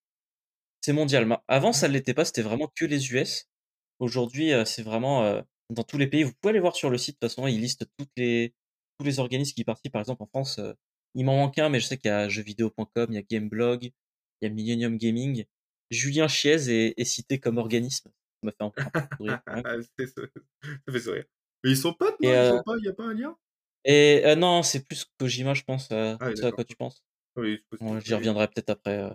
C'est mondial. Avant, ça ne l'était pas, c'était vraiment que les US. Aujourd'hui, euh, c'est vraiment euh, dans tous les pays. Vous pouvez aller voir sur le site, de toute façon, ils listent toutes les, tous les organismes qui participent. Par exemple, en France, il m'en manque un, mais je sais qu'il y a jeuxvideo.com, il y a Gameblog, il y a Millennium Gaming. Julien Chiez est, cité comme organisme. Ça m'a fait un peu sourire. ça fait sourire. Mais ils sont potes, non? Euh Il n'y a pas un lien? Et euh, non, c'est plus Kojima, je pense. Euh, ah à quoi tu penses oui, J'y reviendrai peut-être après.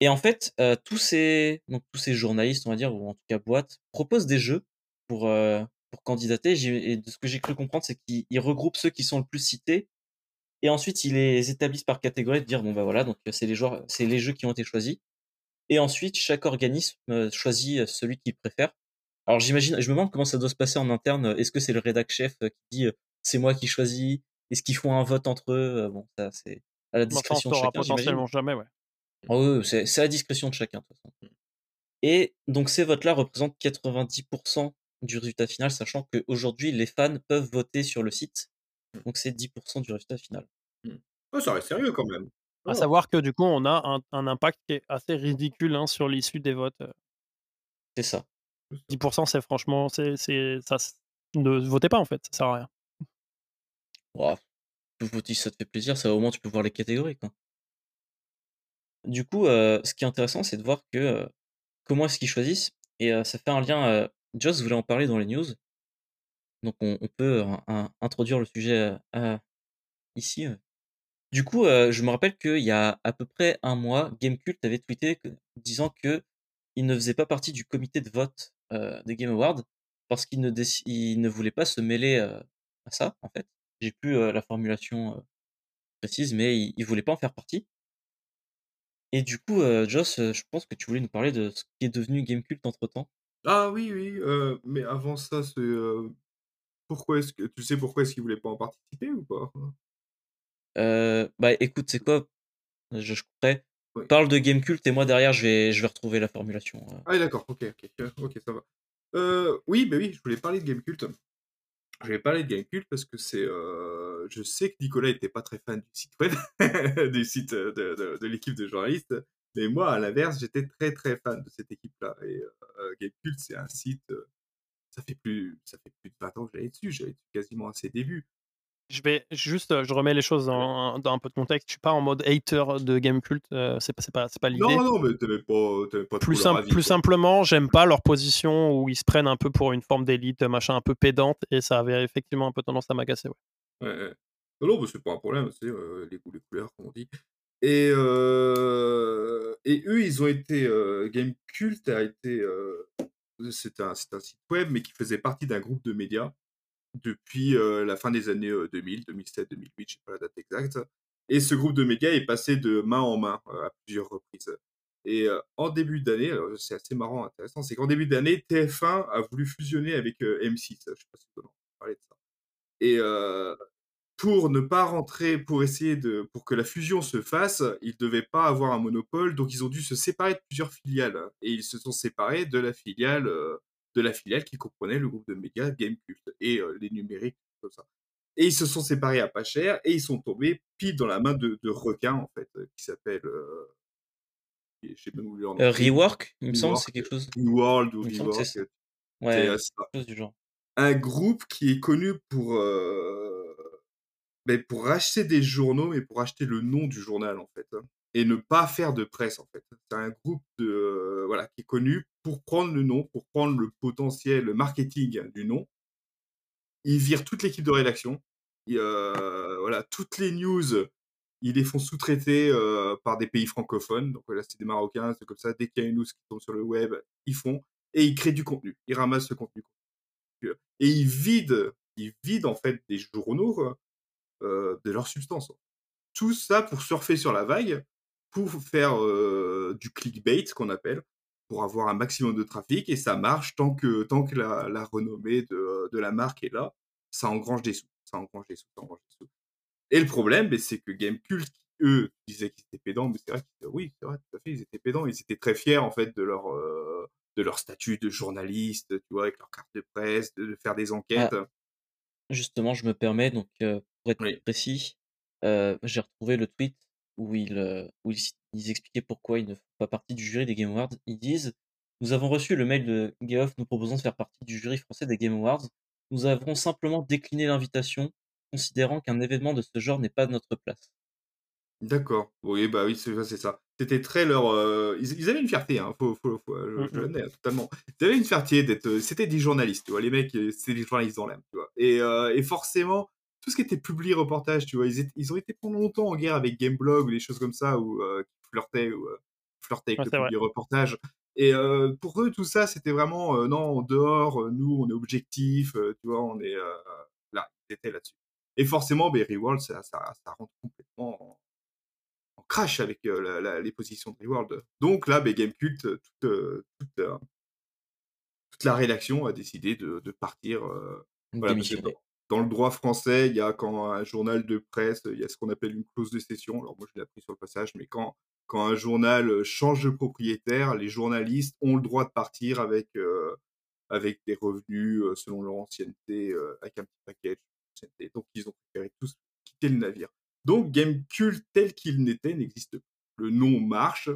Et en fait, tous, ces, donc, tous ces journalistes, on va dire, ou en tout cas boîtes, proposent des jeux pour, pour candidater. Et de ce que j'ai cru comprendre, c'est qu'ils regroupent ceux qui sont le plus cités et ensuite, ils les établissent par catégorie, de dire bon bah voilà, donc c'est les joueurs, c'est les jeux qui ont été choisis. Et ensuite, chaque organisme choisit celui qu'il préfère. Alors j'imagine, je me demande comment ça doit se passer en interne. Est-ce que c'est le rédac chef qui dit c'est moi qui choisis Est-ce qu'ils font un vote entre eux Bon, ça c'est à la discrétion de chacun. Potentiellement jamais, ouais. Oh, c'est à la discrétion de chacun. De toute façon. Et donc ces votes-là représentent 90% du résultat final, sachant qu'aujourd'hui les fans peuvent voter sur le site donc c'est 10% du résultat final. Mmh. Oh, ça reste sérieux quand même. À oh. savoir que du coup, on a un, impact qui est assez ridicule hein, sur l'issue des votes. C'est ça. 10%, c'est franchement, c'est, ça, ne votez pas en fait, ça sert à rien. Wow. Si ça te fait plaisir, ça au moins tu peux voir les catégories. Quoi. Du coup, ce qui est intéressant, c'est de voir que comment est-ce qu'ils choisissent. Et ça fait un lien. Joss voulait en parler dans les news. Donc on, peut introduire le sujet ici. Du coup, je me rappelle qu'il y a à peu près un mois, Gamecult avait tweeté disant que il ne faisait pas partie du comité de vote des Game Awards parce qu'il ne, voulait pas se mêler à ça, en fait. J'ai plus la formulation précise, mais il, ne voulait pas en faire partie. Et du coup, Joss, je pense que tu voulais nous parler de ce qui est devenu Gamecult entre temps. Ah oui, oui, mais avant ça, pourquoi est-ce que tu sais pourquoi est-ce qu'il voulait pas en participer ou pas? Euh, bah, écoute, c'est quoi? Je je Parle de Gamecult et moi derrière je vais je vais retrouver la formulation, euh. Ah d'accord, OK, OK, OK, ça va. Euh, oui, bah, oui, je voulais parler de Gamecult. Je voulais parler de Gamecult parce que c'est, je sais que Nicolas était pas très fan du site web, du site, de de l'équipe de journalistes, mais moi à l'inverse, j'étais très, très fan de cette équipe-là et heu, Gamecult, c'est un site, ça fait plus, ça fait plus de 20 ans que j'allais dessus. J'allais dessus quasiment à ses débuts. Je vais juste, je remets les choses dans, dans un peu de contexte. Je suis pas en mode hater de Gamecult. Euh, c'est pas, c'est pas, l'idée. Non, non, mais t'avais pas, pas plus, simple, plus simplement, j'aime pas leur position où ils se prennent un peu pour une forme d'élite, machin un peu pédante, et ça avait effectivement un peu tendance à m'agacer. Ouais. Ouais, Non, mais c'est pas un problème, c'est euh, les goûts, les couleurs, comme on dit. Et, euh, et eux, ils ont été. Gamecult a été c'est un, un, site web, mais qui faisait partie d'un groupe de médias depuis la fin des années 2000, 2007, 2008, je sais pas la date exacte. Et ce groupe de médias est passé de main en main à plusieurs reprises. Et en début d'année, c'est assez marrant, intéressant, c'est qu'en début d'année, TF1 a voulu fusionner avec M6. Je sais pas si vous parler de ça. Et pour ne pas rentrer, pour essayer de, pour que la fusion se fasse, ils devaient pas avoir un monopole, donc ils ont dû se séparer de plusieurs filiales. Et ils se sont séparés de la filiale de la filiale qui comprenait le groupe de médias Gamecult et les numériques, tout ça. Et ils se sont séparés à pas cher et ils sont tombés pile dans la main de, de requins, en fait, qui s'appelle. je sais même où Rework, il me semble, c'est quelque chose. Reworld ou Rework. Ouais, quelque chose du genre. Un groupe qui est connu pour mais pour racheter des journaux, mais pour acheter le nom du journal, en fait. Hein, et ne pas faire de presse, en fait. C'est un groupe de, voilà, qui est connu pour prendre le nom, pour prendre le potentiel marketing du nom. Ils virent toute l'équipe de rédaction. voilà, toutes les news, ils les font sous-traiter par des pays francophones. Donc là, c'est des Marocains, c'est comme ça. Dès qu'il y a une news qui tombe sur le web, ils font. Et ils créent du contenu. Ils ramassent ce contenu. Et ils vident, ils vident en fait des journaux euh, de leur substance. Tout ça pour surfer sur la vague, pour faire euh, du clickbait, qu'on appelle, pour avoir un maximum de trafic, et ça marche tant que, tant que la, renommée de, de, la marque est là, ça engrange des sous, ça engrange des sous, ça engrange des sous. Et le problème, ben, c'est que Gamecult, eux, disaient qu'ils étaient pédants, mais c'est vrai qu'ils oui, c'est vrai, tout à fait, ils étaient pédants, ils étaient très fiers, en fait, de leur, euh, de leur statut de journaliste, tu vois, avec leur carte de presse, de, faire des ah. enquêtes. justement, je me permets, donc, pour être précis, j'ai retrouvé le tweet où ils, où ils, expliquaient pourquoi ils ne font pas partie du jury des Game Awards. Ils disent Nous avons reçu le mail de Geoff nous proposant de faire partie du jury français des Game Awards. Nous avons simplement décliné l'invitation, considérant qu'un événement de ce genre n'est pas de notre place. D'accord. Oui, bah oui, c'est ça. C'était très leur. Ils, avaient une fierté, hein, faut, faut, faut, je, mmh, mmh. Hein, totalement. Ils avaient une fierté d'être. C'était des journalistes, tu vois. Les mecs, c'est des journalistes dans l'âme, tu vois. Et, et forcément, tout ce qui était publié reportage, tu vois, ils, ils, ont été pendant longtemps en guerre avec Gameblog ou des choses comme ça, ou euh, flirtaient, ou, euh, flirtaient avec le publié reportage. Et euh, pour eux, tout ça, c'était vraiment, non, en dehors, nous, on est objectif, tu vois, on est là, ils étaient là-dessus. Et forcément, ben, Reworld, ça, ça, ça, rentre complètement en, en crash avec les positions de Reworld. Donc là, ben, Gamecult, toute, toute, toute, la rédaction a décidé de, de partir. voilà, dans le droit français, il y a quand un journal de presse, il y a ce qu'on appelle une clause de cession. Alors moi, je l'ai appris sur le passage, mais quand, quand un journal change de propriétaire, les journalistes ont le droit de partir avec, avec des revenus selon leur ancienneté, avec un petit package. Donc, ils ont préféré tous quitter le navire. Donc, Gamecult tel qu'il n'était n'existe plus. Le nom marche,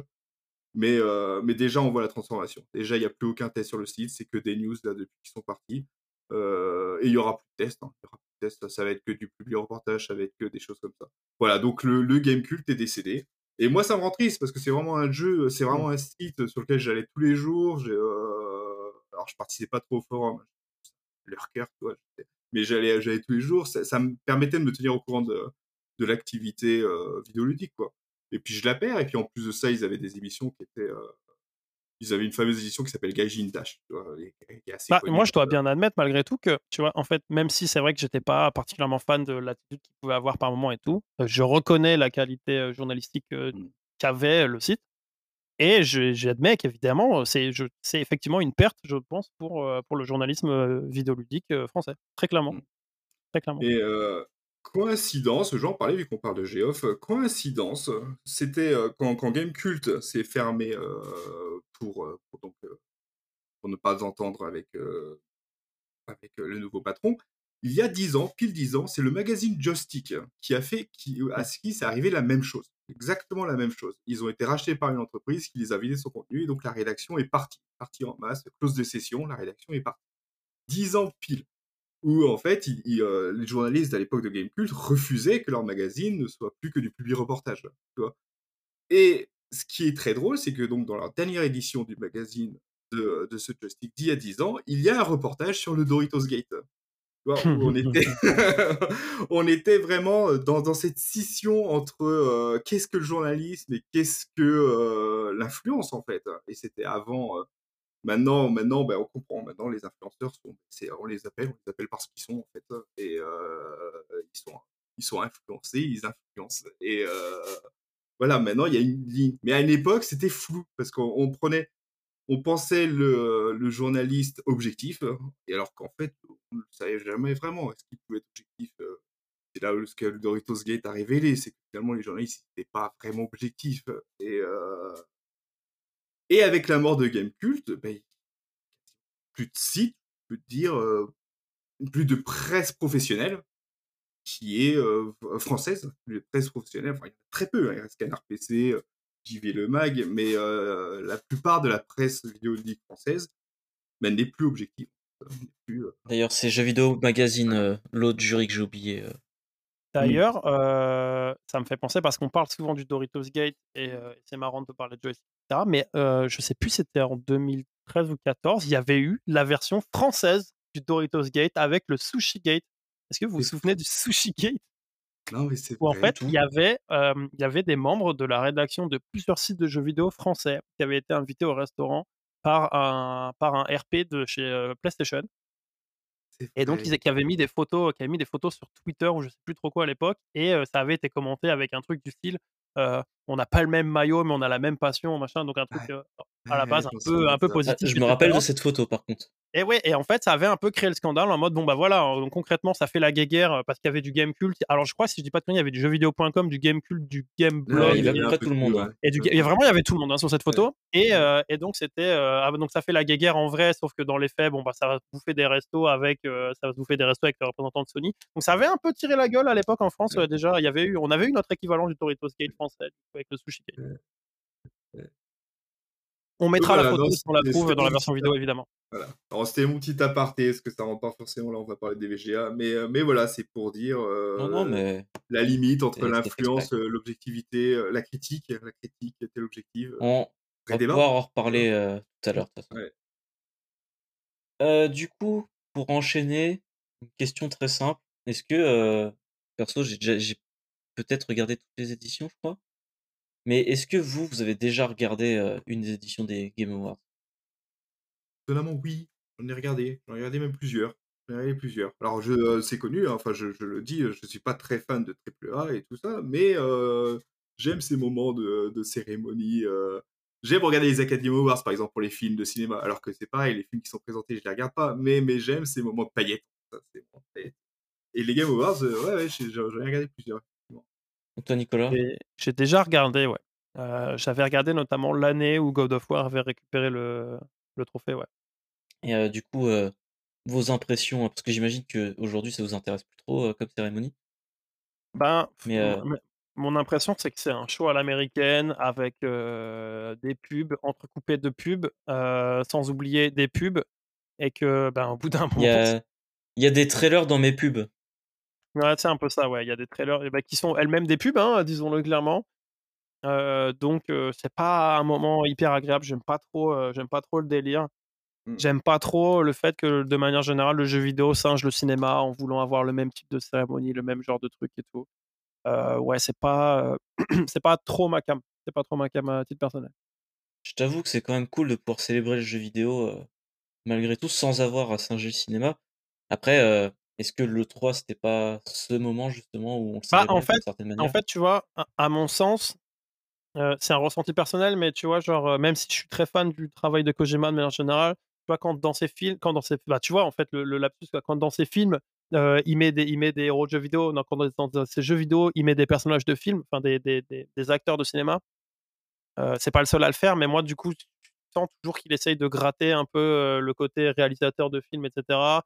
mais, mais déjà, on voit la transformation. Déjà, il n'y a plus aucun test sur le site, c'est que des news là depuis qu'ils sont partis. Et il y aura plus de tests. Hein. Il y aura plus de tests. Ça va être que du public reportage, ça va être que des choses comme ça. Voilà, donc le, le Game Cult est décédé. Et moi, ça me rend triste parce que c'est vraiment un jeu, c'est vraiment mmh. un site sur lequel j'allais tous les jours. Euh... Alors, je participais pas trop au forum, leur cœur, tu vois. Mais j'allais, j'allais tous les jours. Ça, ça, me permettait de me tenir au courant de, de l'activité euh, vidéoludique, quoi. Et puis je la perds. Et puis en plus de ça, ils avaient des émissions qui étaient euh, ils avaient une fameuse édition qui s'appelle Gaijin Dash. bah, moi, je dois bien admettre malgré tout que, tu vois, en fait, même si c'est vrai que j'étais pas particulièrement fan de l'attitude qu'il pouvait avoir par moment et tout, euh, je reconnais la qualité euh, journalistique euh, mmh. qu'avait le site. Et j'admets qu'évidemment, c'est effectivement une perte, je pense, pour, pour le journalisme vidéoludique français. Très clairement. Mmh. Très clairement. Et coïncidence, j'en parlais vu qu'on parle de Geoff, coïncidence, c'était quand, quand Gamecult s'est fermé pour, pour ne pas entendre avec, avec le nouveau patron. Il y a dix ans, pile dix ans, c'est le magazine Joystick qui a fait, qui, à qui s'est arrivé la même chose. Exactement la même chose. Ils ont été rachetés par une entreprise qui les a vidés son contenu et donc la rédaction est partie. Partie en masse, clause de cession, la rédaction est partie. Dix ans pile où en fait, les journalistes à l'époque de Gamecult refusaient que leur magazine ne soit plus que du public reportage. Tu vois et ce qui est très drôle, c'est que donc dans la dernière édition du magazine de, de ce joystick d'il y a 10 ans, il y a un reportage sur le Doritos Gate. où on, était on était vraiment dans, dans cette scission entre qu'est-ce que le journalisme et qu'est-ce que l'influence en fait. Et c'était avant. Maintenant, maintenant ben, on comprend. Maintenant, les influenceurs, sont, on les appelle, on les appelle parce qu'ils sont en fait. Et ils, sont, ils sont influencés, ils influencent. Et voilà, maintenant, il y a une ligne. Mais à une époque, c'était flou, parce qu'on prenait, on pensait le, journaliste objectif, et alors qu'en fait, on ne savait jamais vraiment est-ce qu'il pouvait être objectif. Euh? C'est là où ce que le Doritos Gate a révélé, c'est que finalement, les journalistes n'étaient pas vraiment objectifs. Et, euh... et avec la mort de Game Cult, ben, plus de sites, je peux dire, plus de presse professionnelle qui est française, plus de presse professionnelle. Enfin, il y a très peu, hein, il reste Canard PC, JV Le Mag, mais la plupart de la presse vidéoludique française ben, n'est plus objective. D'ailleurs, c'est Jeux vidéo magazine, l'autre jury que j'ai oublié. D'ailleurs, ça me fait penser parce qu'on parle souvent du Doritos Gate et c'est marrant de parler de jeux, etc. Mais je sais plus, c'était en 2013 ou 2014, il y avait eu la version française du Doritos Gate avec le Sushi Gate. Est-ce que vous vous souvenez du Sushi Gate? Non, mais c'est Où en fait, il y, avait, il y avait des membres de la rédaction de plusieurs sites de jeux vidéo français qui avaient été invités au restaurant par un, par un RP de chez PlayStation. Et donc, ils, qui avaient mis des photos, qui avaient mis des photos sur Twitter ou je sais plus trop quoi à l'époque, et ça avait été commenté avec un truc du style on n'a pas le même maillot, mais on a la même passion, machin. Donc un truc à la base un peu, un peu positif. Je me rappelle de cette photo par contre. Et ouais, et en fait, ça avait un peu créé le scandale en mode bon bah voilà, donc concrètement, ça fait la guéguerre parce qu'il y avait du game cult. Alors je crois, si je dis pas de conneries, il y avait du jeuxvideo.com, du game cult, du game blog. il y avait tout le monde. Et du, vraiment, il y avait tout le monde hein, sur cette photo. Et, et donc c'était, ah, donc ça fait la guéguerre en vrai, sauf que dans les faits, bon bah ça va bouffer des restos avec, ça va bouffer des restos avec les représentants de Sony. Donc ça avait un peu tiré la gueule à l'époque en France déjà. Il y avait eu, on avait eu notre équivalent du Torito Skate français avec le sushi. On mettra la photo si on la trouve dans la version vidéo, évidemment. Voilà. Alors, c'était mon petit aparté, parce que ça rentre pas forcément, là, on va parler des VGA. Mais, euh, mais voilà, c'est pour dire euh, la limite entre l'influence, euh, l'objectivité, la critique. La critique était l'objectif. On va pouvoir en reparler tout à l'heure, du coup, pour enchaîner, une question très simple. Est-ce que, perso, j'ai peut-être regardé toutes les éditions, je crois? Mais est-ce que vous, vous avez déjà regardé une des éditions des Game Awards? Étonnamment, oui. J'en ai regardé. J'en ai regardé même plusieurs. Plusieurs. Alors, c'est connu, hein, enfin, je, le dis, je ne suis pas très fan de AAA et tout ça, mais j'aime ces moments de, cérémonie. J'aime regarder les Academy Awards, par exemple, pour les films de cinéma, alors que c'est pareil, les films qui sont présentés, je les regarde pas, mais, mais j'aime ces moments de paillettes. Et les Game Awards, ouais, ouais, j'en ai regardé plusieurs. Toi, Nicolas? J'ai déjà regardé, ouais. Euh, j'avais regardé notamment l'année où God of War avait récupéré le, le trophée, ouais. Et euh, du coup, euh, vos impressions, parce que j'imagine qu'aujourd'hui ça vous intéresse plus trop comme cérémonie? Ben, Mais, mon impression c'est que c'est un show à l'américaine avec des pubs entrecoupés de pubs, sans oublier des pubs, et que ben, au bout d'un moment. Il y a des trailers dans mes pubs. Ouais, c'est un peu ça, ouais. Il y a des trailers eh ben, qui sont elles-mêmes des pubs, hein, disons-le clairement. donc c'est pas un moment hyper agréable. J'aime pas trop, j'aime pas trop le délire. Mmh. J'aime pas trop le fait que de manière générale le jeu vidéo singe le cinéma en voulant avoir le même type de cérémonie, le même genre de truc et tout. ouais, c'est pas, c'est pas trop ma cam. C'est pas trop ma cam à titre personnel. Je t'avoue que c'est quand même cool de pouvoir célébrer le jeu vidéo malgré tout sans avoir à singer le cinéma. Après, est-ce que le 3, c'était pas ce moment justement où on bah, en fait, En fait, tu vois, à, mon sens, c'est un ressenti personnel, mais tu vois, genre, même si je suis très fan du travail de Kojima de manière générale, tu vois, quand dans ses films, quand dans ses, bah, tu vois, en fait, le, lapsus, quand dans ses films, il, met des, il met des héros de jeux vidéo, dans, dans, ses jeux vidéo, il met des personnages de films, enfin des, des, des, acteurs de cinéma. c'est pas le seul à le faire, mais moi, du coup, tu sens toujours qu'il essaye de gratter un peu le côté réalisateur de films, etc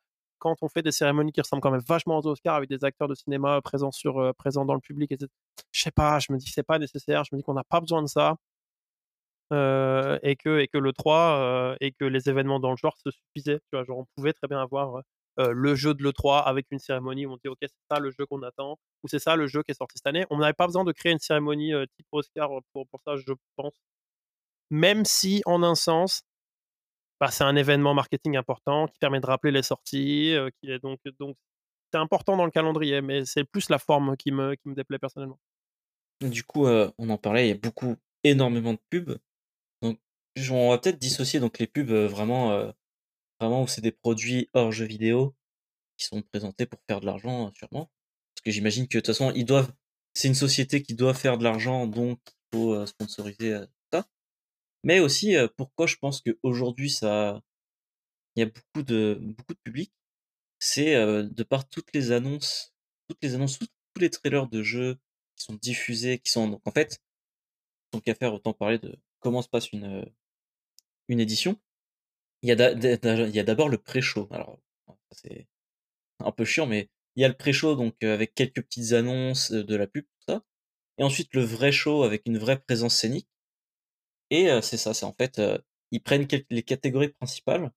quand on fait des cérémonies qui ressemblent quand même vachement aux Oscars avec des acteurs de cinéma présents, sur, euh, présents dans le public, etc. je sais pas, je me dis que c'est pas nécessaire, je me dis qu'on n'a pas besoin de ça. Euh, et, que, et que le 3 euh, et que les événements dans le genre se suffisaient. Tu vois, on pouvait très bien avoir le jeu de l'E3 avec une cérémonie où on dit ok c'est ça le jeu qu'on attend ou c'est ça le jeu qui est sorti cette année. On n'avait pas besoin de créer une cérémonie type Oscar pour, pour ça, je pense. Même si en un sens, bah, c'est un événement marketing important qui permet de rappeler les sorties, qui est donc donc c'est important dans le calendrier, mais c'est plus la forme qui me qui me déplaît personnellement. Du coup, on en parlait, il y a beaucoup énormément de pubs. Donc on va peut-être dissocier donc les pubs, vraiment, vraiment où c'est des produits hors jeux vidéo qui sont présentés pour faire de l'argent, sûrement. Parce que j'imagine que de toute façon, ils doivent c'est une société qui doit faire de l'argent, donc il faut, sponsoriser, mais aussi, pourquoi je pense qu'aujourd'hui, ça, il y a beaucoup de, beaucoup de public, c'est de par toutes les annonces, toutes les annonces, tous les trailers de jeux qui sont diffusés, qui sont donc en fait, tant qu'à faire, autant parler de comment se passe une, une édition. il y a d'abord le pré-show. Alors, c'est un peu chiant, mais il y a le pré-show, donc avec quelques petites annonces, de la pub, tout ça. Et ensuite, le vrai show avec une vraie présence scénique. Et c'est ça, c'est en fait, ils prennent les catégories principales,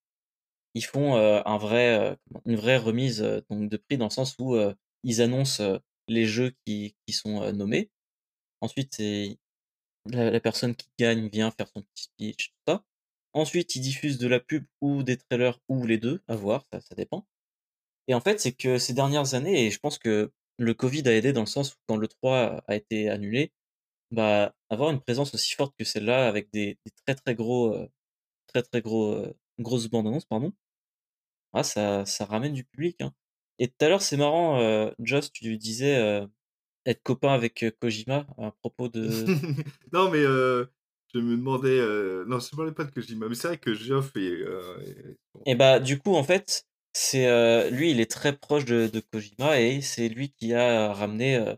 ils font un vrai, une vraie remise donc de prix dans le sens où ils annoncent les jeux qui, qui sont nommés. Ensuite, c'est la, la, personne qui gagne vient faire son petit speech, tout ça. Ensuite, ils diffusent de la pub ou des trailers ou les deux, à voir, ça, ça dépend. Et en fait, c'est que ces dernières années, et je pense que le Covid a aidé dans le sens où quand le 3 a été annulé, bah, avoir une présence aussi forte que celle-là avec des, des, très très gros, euh, très très gros, euh, grosses bandes annonces, pardon, ah, ça, ça ramène du public. Hein. Et tout à l'heure, c'est marrant, euh, Joss, tu lui disais être copain avec Kojima à propos de. non, mais je me demandais. Non, je ne parlais pas de Kojima, mais c'est vrai que Geoff est. Et bah, du coup, en fait, c'est lui, il est très proche de, de Kojima et c'est lui qui a ramené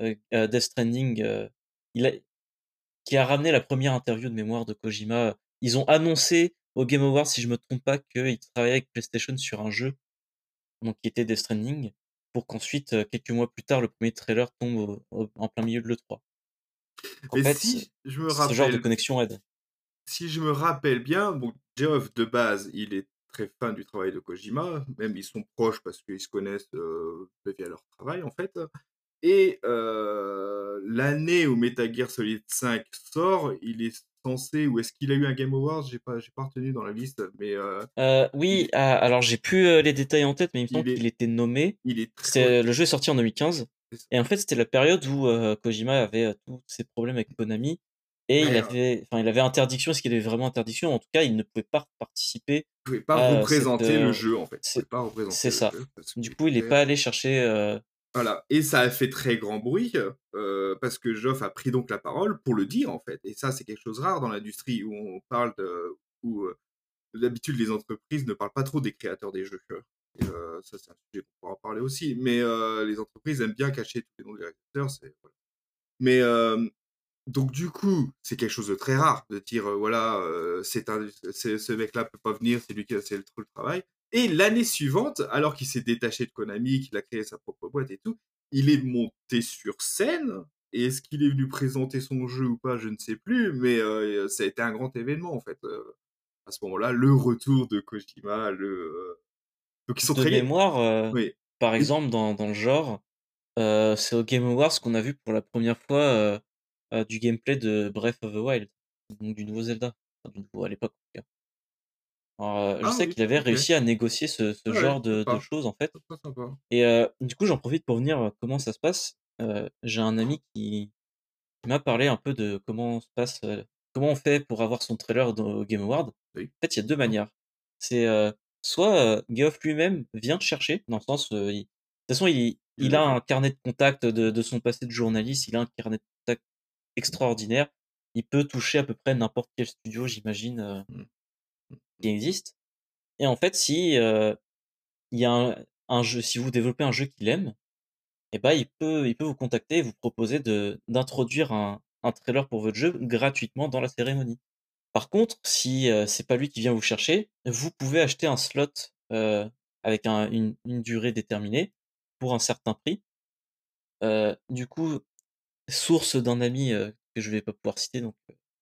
Death Stranding. Il a, qui a ramené la première interview de mémoire de Kojima. Ils ont annoncé au Game Awards, si je me trompe pas, qu'ils travaillaient avec PlayStation sur un jeu, donc qui était Death Stranding, pour qu'ensuite, quelques mois plus tard, le premier trailer tombe en plein milieu de l'E3. En fait, si je me rappelle, ce genre de connexion aide. Si je me rappelle bien, bon, Geoff de base, il est très fan du travail de Kojima, même ils sont proches parce qu'ils se connaissent euh, via leur travail en fait. Et euh, l'année où Metal Gear Solid 5 sort, il est censé, ou est-ce qu'il a eu un Game Awards? J'ai pas, j'ai pas retenu dans la liste, mais. Euh, euh oui, ah, alors j'ai plus les détails en tête, mais il me semble qu'il était nommé. Il est très... Le jeu est sorti en 2015. Et en fait, c'était la période où Kojima avait tous ses problèmes avec Konami et il avait, enfin, il avait interdiction. Est-ce qu'il avait vraiment interdiction? En tout cas, il ne pouvait pas participer. Il pouvait pas représenter le jeu, en fait. C'est ça. Du coup, il n'est pas allé chercher. Euh, Et ça a fait très grand bruit parce que Geoff a pris donc la parole pour le dire, en fait. Et ça, c'est quelque chose de rare dans l'industrie où on parle de. où d'habitude les entreprises ne parlent pas trop des créateurs des jeux. Ça, c'est un sujet qu'on pourra parler aussi. Mais les entreprises aiment bien cacher tous les noms des créateurs. Mais donc du coup, c'est quelque chose de très rare de dire voilà, c'est ce mec-là peut pas venir, c'est lui qui a fait le, travail. Et l'année suivante, alors qu'il s'est détaché de Konami, qu'il a créé sa propre boîte et tout, il est monté sur scène. Et est-ce qu'il est venu présenter son jeu ou pas, je ne sais plus, mais euh, ça a été un grand événement en fait. à ce moment-là, le retour de Kojima, le donc ils sont de très mémoire. Oui. Par exemple, dans, dans le genre, c'est au Game Awards qu'on a vu pour la première fois euh, du gameplay de Breath of the Wild, donc du nouveau Zelda, du nouveau à l'époque. Alors, euh, je ah sais qu'il avait réussi à négocier ce, ce genre de, de, choses en fait. Et euh, du coup, j'en profite pour venir comment ça se passe. J'ai un ami qui, m'a parlé un peu de comment se passe, comment on fait pour avoir son trailer dans Game Award. En fait, il y a deux manières. C'est soit Geoff lui-même vient te chercher, dans le sens, de toute façon, il, il a un carnet de contact de, de, son passé de journaliste, il a un carnet de contact extraordinaire. Il peut toucher à peu près n'importe quel studio, j'imagine, euh. Mmh. Qui existe. Et en fait, si euh, il y a un, jeu, si vous développez un jeu qu'il aime, eh ben, il peut, il peut vous contacter et vous proposer de d'introduire un, un trailer pour votre jeu gratuitement dans la cérémonie. Par contre, si euh, c'est pas lui qui vient vous chercher, vous pouvez acheter un slot avec une, une, durée déterminée pour un certain prix. du coup, source d'un ami que je vais pas pouvoir citer, donc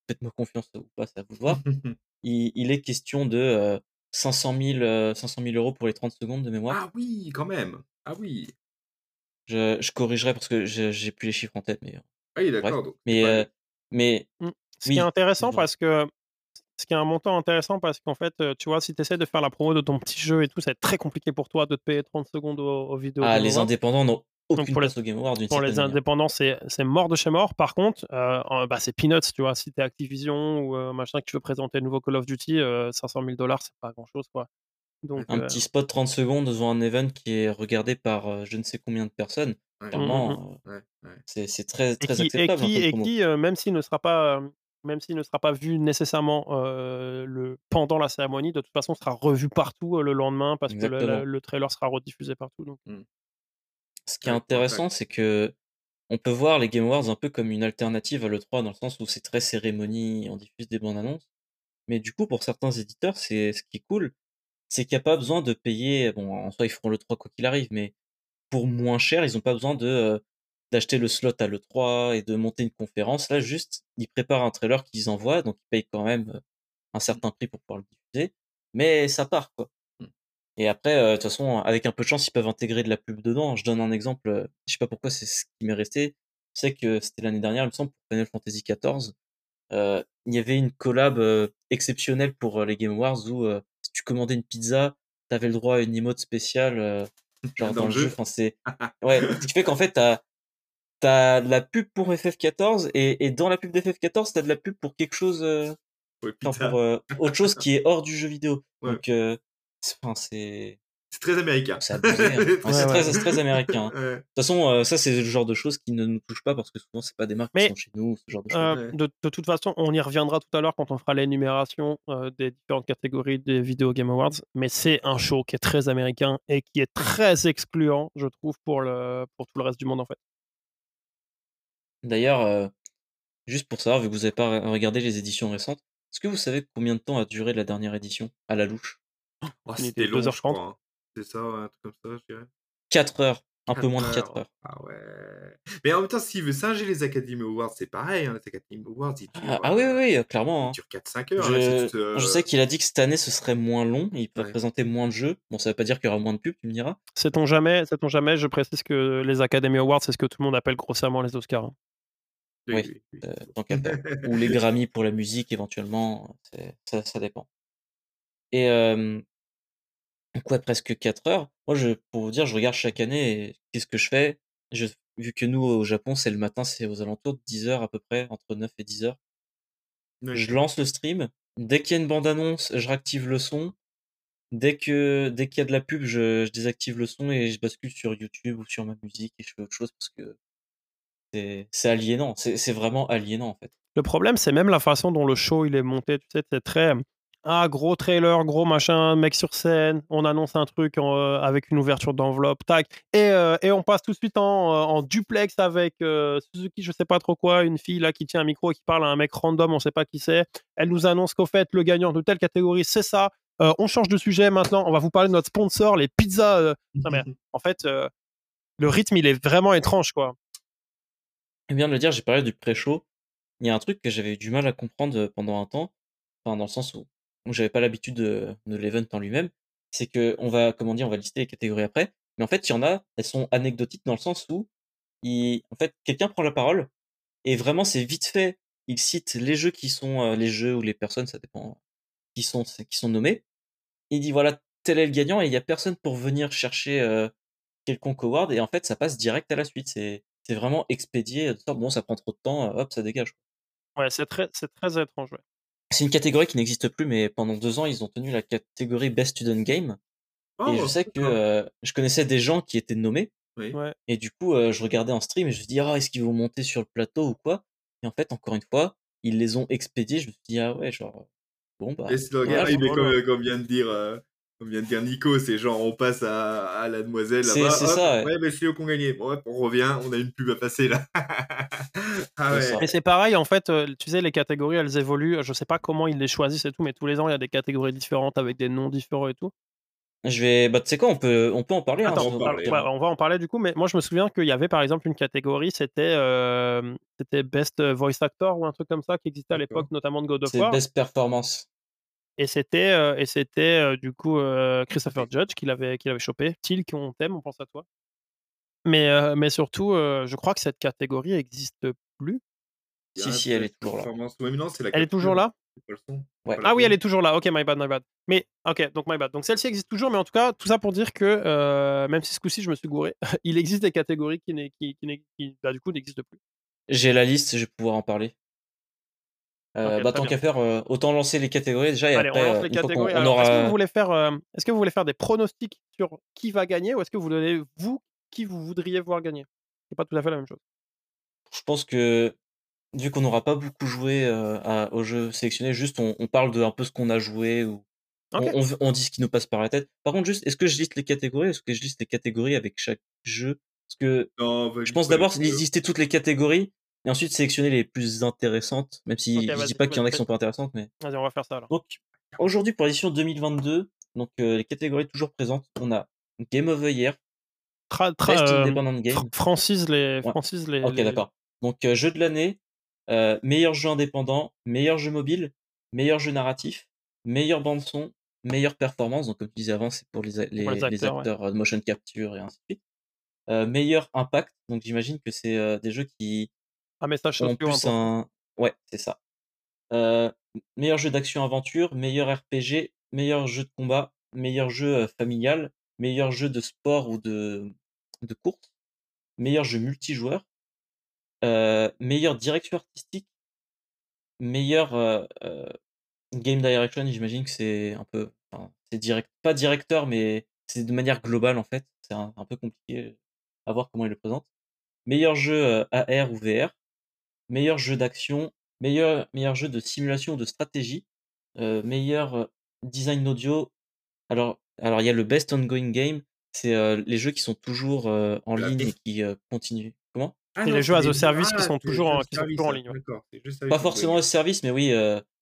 faites-moi confiance ou pas, à vous voir. il, est question de 500 000, 500 000 euros pour les 30 secondes de mémoire. Ah oui, quand même. Ah oui. Je, je corrigerai parce que j'ai plus les chiffres en tête, mais. Ah oui, d'accord. Mais, mais. Mmh. Ce qui est intéressant parce que. Ce qui est un montant intéressant parce qu'en fait, tu vois, si tu essaies de faire la promo de ton petit jeu et tout, ça va être très compliqué pour toi de te payer 30 secondes aux, vidéos. Ah, les indépendants non donc pour les, Pour les indépendants, c'est mort de chez mort. Par contre, euh, bah, c'est peanuts, tu vois. Si t'es Activision ou euh, machin que tu veux présenter le nouveau Call of Duty, 500 000 dollars, c'est pas grand chose, quoi. Donc, un petit spot 30 secondes devant un event qui est regardé par je ne sais combien de personnes. Vraiment, c'est très, très et qui, acceptable. Et qui, même s'il ne sera pas même s'il ne sera pas vu nécessairement le, pendant la cérémonie, de toute façon, sera revu partout le lendemain parce que le, trailer sera rediffusé partout. Donc. Mmh. Ce qui est intéressant, c'est que on peut voir les Game Awards un peu comme une alternative à l'E3 dans le sens où c'est très cérémonie, on diffuse des bandes annonces. Mais du coup, pour certains éditeurs, c'est ce qui est cool, c'est qu'il n'y a pas besoin de payer. Bon, en soi, ils feront le 3 quoi qu'il arrive, mais pour moins cher, ils n'ont pas besoin de euh, d'acheter le slot à l'E3 et de monter une conférence. Là, juste, ils préparent un trailer qu'ils envoient, donc ils payent quand même euh, un certain prix pour pouvoir le diffuser, mais ça part, quoi. Et après, euh, de toute façon, avec un peu de chance, ils peuvent intégrer de la pub dedans. Je donne un exemple, je sais pas pourquoi c'est ce qui m'est resté. Je sais que c'était l'année dernière, il me semble, pour Final Fantasy XIV. Euh, il y avait une collab exceptionnelle pour les Game Awards où si tu commandais une pizza, t'avais le droit à une emote spéciale genre dans, le jeu. Enfin, c'est ouais, ce qui fait qu'en fait t'as t'as de la pub pour FF14 et, et dans la pub d'FF14 t'as de la pub pour quelque chose euh, pour euh, autre chose qui est hors du jeu vidéo. Donc euh, enfin, c'est c'est très américain. C'est. Hein. très, très, américain. De toute façon, euh, ça, c'est le genre de choses qui ne nous touchent pas parce que souvent, c'est pas des marques qui sont chez nous, ce genre de choses. Euh, de, de, toute façon, on y reviendra tout à l'heure quand on fera l'énumération euh, des différentes catégories des Video Game Awards. Mais c'est un show qui est très américain et qui est très excluant, je trouve, pour, le, pour tout le reste du monde, en fait. D'ailleurs, juste pour savoir, vu que vous n'avez pas regardé les éditions récentes, est-ce que vous savez combien de temps a duré la dernière édition? À la louche? Oh, C'était 2h30. C'est ça, un truc comme ça, je dirais. 4 heures. Un peu moins de 4 heures. Ah ouais. Mais en même temps, s'il veut singer les Academy Awards, c'est pareil. Hein, les Academy Awards, ils durent, ah, ah, oui, oui, clairement. Ils hein. durent 4-5 heures. Je, hein, je sais qu'il a dit que cette année, ce serait moins long. Il peut présenter moins de jeux. Bon, ça veut pas dire qu'il y aura moins de pubs, tu me diras. Sait-on jamais, sait-on jamais, je précise que les Academy Awards, c'est ce que tout le monde appelle grossièrement les Oscars. Oui, euh, Ou les Grammy pour la musique, éventuellement. Ça, ça dépend. Et euh, donc ouais, presque 4 heures. Moi, je, pour vous dire, je regarde chaque année et qu'est-ce que je fais? Je, Vu que nous, au Japon, c'est le matin, c'est aux alentours de 10 heures à peu près, entre 9 et 10 heures. Je lance le stream. Dès qu'il y a une bande-annonce, je réactive le son. Dès que dès qu'il y a de la pub, je, je, désactive le son et je bascule sur YouTube ou sur ma musique et je fais autre chose parce que c'est aliénant. C'est vraiment aliénant en fait. Le problème, c'est même la façon dont le show il est monté. Tu sais, c'est très ah, gros trailer, gros machin, mec sur scène, on annonce un truc euh, avec une ouverture d'enveloppe, tac, et, euh, et, on passe tout de suite en, euh, en duplex avec Suzuki, je sais pas trop quoi, une fille là qui tient un micro et qui parle à un mec random, on sait pas qui c'est. Elle nous annonce qu'au fait, le gagnant de telle catégorie, c'est ça. on change de sujet maintenant, on va vous parler de notre sponsor, les pizzas. en fait, le rythme, il est vraiment étrange, quoi. Et bien de le dire, j'ai parlé du pré-show. Il y a un truc que j'avais eu du mal à comprendre pendant un temps, enfin, dans le sens où donc j'avais pas l'habitude de, de l'event en lui-même, c'est que on va, comment dire, on va lister les catégories après, mais en fait, il y en a, elles sont anecdotiques dans le sens où, il, en fait, quelqu'un prend la parole et vraiment c'est vite fait, il cite les jeux qui sont euh, les jeux ou les personnes, ça dépend, qui sont qui sont nommés. Il dit voilà tel est le gagnant et il y a personne pour venir chercher euh, quelconque award et en fait ça passe direct à la suite. C'est c'est vraiment expédié de sorte bon ça prend trop de temps, hop ça dégage. Ouais, c'est très c'est très étrange. Ouais. C'est une catégorie qui n'existe plus, mais pendant deux ans, ils ont tenu la catégorie Best Student Game. et je oh, sais que euh, je connaissais des gens qui étaient nommés. Et du coup, euh, je regardais en stream et je me suis dit, ah, est-ce qu'ils vont monter sur le plateau ou quoi? Et en fait, encore une fois, ils les ont expédiés. Je me suis dit, ah ouais, genre, bon, bah. Et c'est comme, comme, vient de dire, euh, comme vient de dire Nico, c'est genre on passe à, à la demoiselle là-bas. C'est ça. Ouais, mais c'est eux qui ont gagné. Bon, on revient, on a une pub à passer là. ah, ouais. Et c'est pareil, en fait, euh, tu sais, les catégories elles évoluent. Je sais pas comment ils les choisissent et tout, mais tous les ans il y a des catégories différentes avec des noms différents et tout. Je vais, bah tu sais quoi, on peut, on peut en parler. Hein, Attends, on, on, va en parler du coup, mais moi je me souviens qu'il y avait par exemple une catégorie, c'était euh, c'était Best Voice Actor ou un truc comme ça qui existait à l'époque, notamment de God of War. C'est Best Performance. Et c'était, euh, et c'était euh, du coup euh, Christopher Judge qui l'avait, qui l'avait chopé. Til, qu'on t'aime, on pense à toi. Mais, mais surtout, je crois que cette catégorie n'existe plus. Si, si, elle est toujours là. elle est toujours là? Ah oui, elle est toujours là. Ok, my bad, my bad. Mais, ok, donc my bad. Donc celle-ci existe toujours, mais en tout cas, tout ça pour dire que, même si ce coup-ci je me suis gouré, il existe des catégories qui, qui, qui, qui bah, du coup, n'existent plus. J'ai la liste, je vais pouvoir en parler. Euh, bah, tant qu'à faire, euh, autant lancer les catégories. Déjà et après, on lance les catégories. Est-ce que vous voulez faire, euh, est-ce que vous voulez faire des pronostics sur qui va gagner ou est-ce que vous voulez vous qui vous voudriez voir gagner? C'est pas tout à fait la même chose. Je pense que vu qu'on n'aura pas beaucoup joué à, au jeu sélectionné, juste on, parle de un peu ce qu'on a joué ou on, dit ce qui nous passe par la tête. Par contre, juste, est-ce que je liste les catégories? Est-ce que je liste les catégories avec chaque jeu? Parce que bah, je pense d'abord lister toutes les catégories et ensuite sélectionner les plus intéressantes, même si je dis pas qu'il y en a qui sont pas intéressantes, mais. Vas-y, on va faire ça alors. Donc, aujourd'hui, pour l'édition 2022, donc les catégories toujours présentes, on a Game of the Year, Tra, Best Independent Game. Francis les. Francis les ok, d'accord. Donc, jeu de l'année, meilleur jeu indépendant, meilleur jeu mobile, meilleur jeu narratif, meilleure bande-son, meilleure performance. Donc, comme tu disais avant, c'est pour les, les, acteurs, de motion capture et ainsi de suite. meilleur impact. Donc, j'imagine que c'est des jeux qui. Un message ont plus un. Ouais, c'est ça. meilleur jeu d'action-aventure, meilleur RPG, meilleur jeu de combat, meilleur jeu familial, meilleur jeu de sport ou de, de course, meilleur jeu multijoueur, euh, meilleure direction artistique, meilleur euh, euh, game direction, j'imagine que c'est un peu, c'est direct, pas directeur, mais c'est de manière globale en fait. C'est un, peu compliqué à voir comment il le présente. Meilleur jeu AR ou VR, meilleur jeu d'action, meilleur, meilleur jeu de simulation ou de stratégie, meilleur design audio. Alors, alors il y a le best ongoing game, c'est les jeux qui sont toujours en ligne et qui continuent. Comment? Ah les jeux as a service qui sont toujours en, qui sont toujours en ligne. Pas forcément as service, mais oui,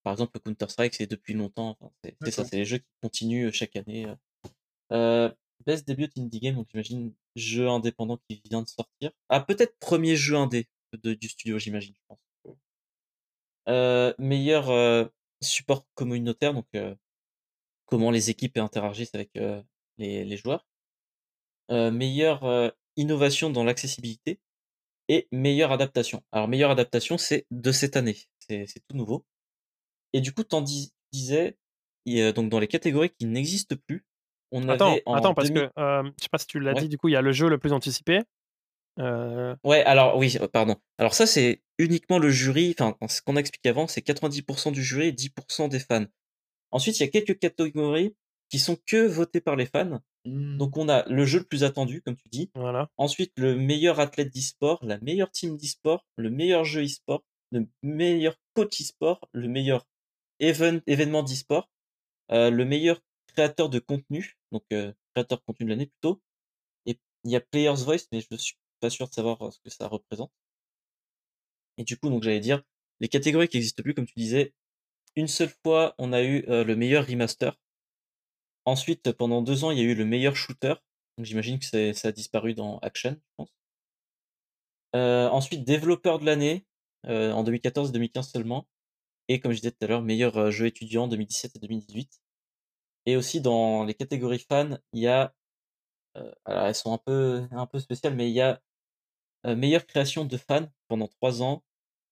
par exemple Counter-Strike, c'est depuis longtemps. c'est ça, c'est les jeux qui continuent chaque année. Best Debut Indie Game, donc j'imagine jeu indépendant qui vient de sortir. Ah, peut-être premier jeu indé du studio, j'imagine, je pense. meilleur support communautaire, donc comment les équipes interagissent avec les, les, joueurs. meilleure innovation dans l'accessibilité et meilleure adaptation. Alors, meilleure adaptation, c'est de cette année. C'est tout nouveau. Et du coup, t'en disais, donc dans les catégories qui n'existent plus, on attends, avait attends, parce que je sais pas si tu l'as dit, du coup, il y a le jeu le plus anticipé. Ouais, alors oui, pardon. Alors ça, c'est uniquement le jury. Enfin, ce qu'on a expliqué avant, c'est 90% du jury et 10% des fans. Ensuite, il y a quelques catégories qui sont que votées par les fans. Mmh. Donc on a le jeu le plus attendu, comme tu dis. Voilà. Ensuite, le meilleur athlète d'e-sport, la meilleure team d'e-sport, le meilleur jeu e-sport, le meilleur coach e-sport, le meilleur événement d'e-sport, euh, le meilleur créateur de contenu, donc euh, créateur de contenu de l'année plutôt. Et il y a Player's Voice, mais je suis pas sûr de savoir ce que ça représente. Et du coup, donc j'allais dire, les catégories qui n'existent plus, comme tu disais, une seule fois, on a eu le meilleur remaster. Ensuite, pendant deux ans, il y a eu le meilleur shooter. Donc j'imagine que ça a disparu dans Action, je pense. ensuite, développeur de l'année, en 2014 2015 seulement. Et comme je disais tout à l'heure, meilleur jeu étudiant 2017 et 2018. Et aussi dans les catégories fans, il y a, alors elles sont un peu, un peu spéciales, mais il y a meilleure création de fans pendant trois ans.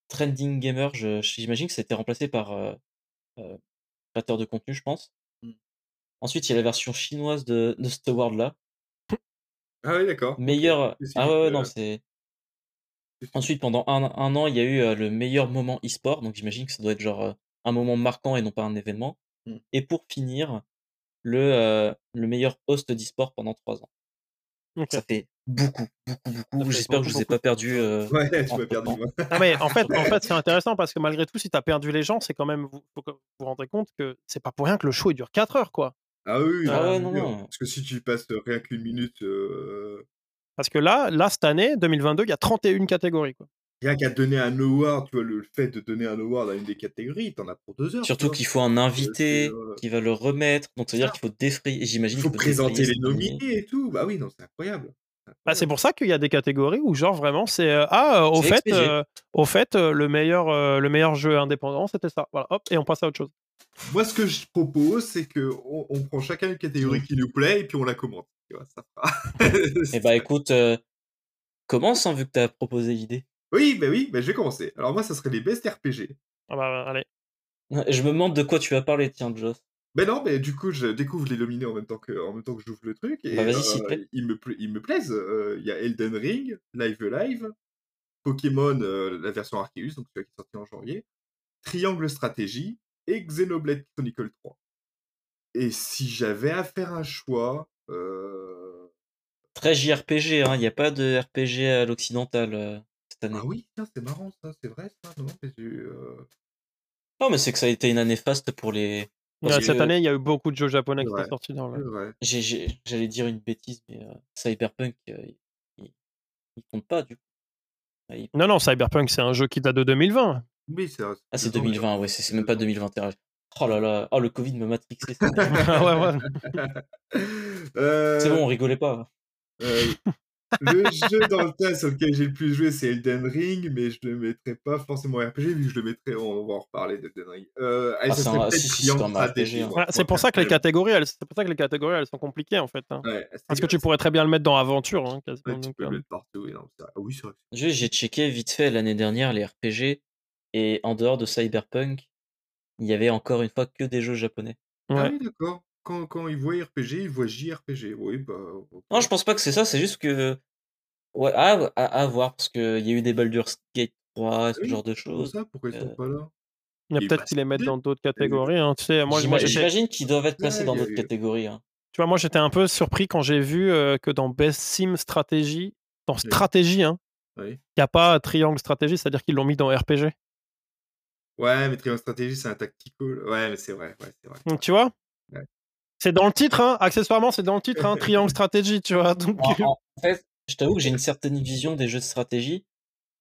Trending Gamer, j'imagine que ça a été remplacé par créateur de contenu, je pense. Mmh. Ensuite, il y a la version chinoise de, de ce World-là. Ah oui, d'accord. Meilleur. Ah ouais, non, c'est. Ensuite, pendant un, un, an, il y a eu le meilleur moment e-sport. Donc, j'imagine que ça doit être genre un moment marquant et non pas un événement. Mmh. Et pour finir, le, le meilleur host d'e-sport pendant trois ans. Ça fait beaucoup, beaucoup, beaucoup. J'espère que je vous ai pas perdu. Euh, ouais, tu m'as perdu. non, mais en fait, en fait c'est intéressant parce que malgré tout, si tu as perdu les gens, c'est quand même. Vous faut vous, vous rendrez compte que c'est pas pour rien que le show il dure 4 heures, quoi. Ah oui, ah non, non. Parce que si tu passes rien qu'une minute. Euh, parce que là, là, cette année, 2022, il y a 31 catégories. Quoi. Rien qu'à donner un award, tu vois, le fait de donner un award à une des catégories, t'en as pour deux heures. Surtout qu'il faut un invité qui va le remettre. Donc, ça veut dire qu'il faut défrayer. J'imagine Il faut, présenter les nominés et tout. Bah oui, non, c'est incroyable. Bah, c'est pour ça qu'il y a des catégories où genre vraiment c'est euh, ah au fait euh, au fait le meilleur le meilleur jeu indépendant c'était ça voilà hop et on passe à autre chose moi, ce que je propose, c'est qu'on on prend chacun une catégorie qui nous plaît et puis on la commente. Ça eh bah écoute, euh, commence hein, vu que tu as proposé l'idée. Oui, bah oui, bah, je vais commencer. Alors moi, ça serait les best RPG. Ah bah allez. Je me demande de quoi tu vas parler, tiens, Joss. Ben non, mais du coup, je découvre les nominés en même temps que, en même temps que j'ouvre le truc. Et, bah vas-y, s'il te plaît. Euh, ils, me, ils me plaisent. Euh, il y a Elden Ring, Live Live, Pokémon, la version Arceus, donc celui qui est sorti en janvier, Triangle Stratégie, et Xenoblade Chronicle 3. Et si j'avais à faire un choix. Euh... Très JRPG, hein, il n'y a pas de RPG à l'occidental euh, cette année. Ah oui, c'est marrant ça, c'est vrai ça. Non, mais, euh non, mais c'est que ça a été une année faste pour les. Cette année, il y a eu beaucoup de jeux japonais qui sont sortis dans le. J'allais dire une bêtise, mais euh, Cyberpunk, il, il, compte pas du coup. Non, non, Cyberpunk, c'est un jeu qui date de 2020. Oui, c'est Ah, c'est 2020, ouais, c'est même pas 2021. Oh là là, oh le Covid me matrixé. ouais, ouais. Euh, c'est bon, on rigolait pas. Euh, le jeu dans le tas sur lequel j'ai le plus joué, c'est Elden Ring, mais je le mettrais pas forcément RPG, vu que je le mettrais, on va en reparler d'Elden Ring. Euh, ah, c'est pour ça que les catégories, elles, c'est pour ça que les catégories, elles sont compliquées en fait. Hein. Parce que tu pourrais très bien le mettre dans aventure. Hein, tu peux le mettre partout. oui, c'est vrai. J'ai checké vite fait l'année dernière les RPG, et en dehors de Cyberpunk, il y avait encore une fois que des jeux japonais. Ah oui, d'accord. Quand, quand ils voient RPG, ils voient JRPG. Oui, bah. Non, je pense pas que c'est ça, c'est juste que. Ouais, à, à, voir, parce qu'il y a eu des Baldur's Gate 3, ce genre de choses. Ça, pourquoi ils sont euh pas là? Il y a peut-être bah, qu'ils les mettent dans d'autres catégories. Hein. Tu sais, moi, J'imagine qu'ils doivent être placés dans d'autres catégories. Hein. Tu vois, moi, j'étais un peu surpris quand j'ai vu euh, que dans Best Sim Strategy, dans Stratégie, hein, il n'y a pas Triangle Stratégie, c'est-à-dire qu'ils l'ont mis dans RPG. Ouais, mais Triangle Stratégie, c'est un tactical. Ouais, mais c'est vrai, ouais, vrai. Donc, tu vois? C'est dans le titre, hein. accessoirement, c'est dans le titre, hein, Triangle Stratégie, tu vois. Donc... En, fait, je t'avoue que j'ai une certaine vision des jeux de stratégie,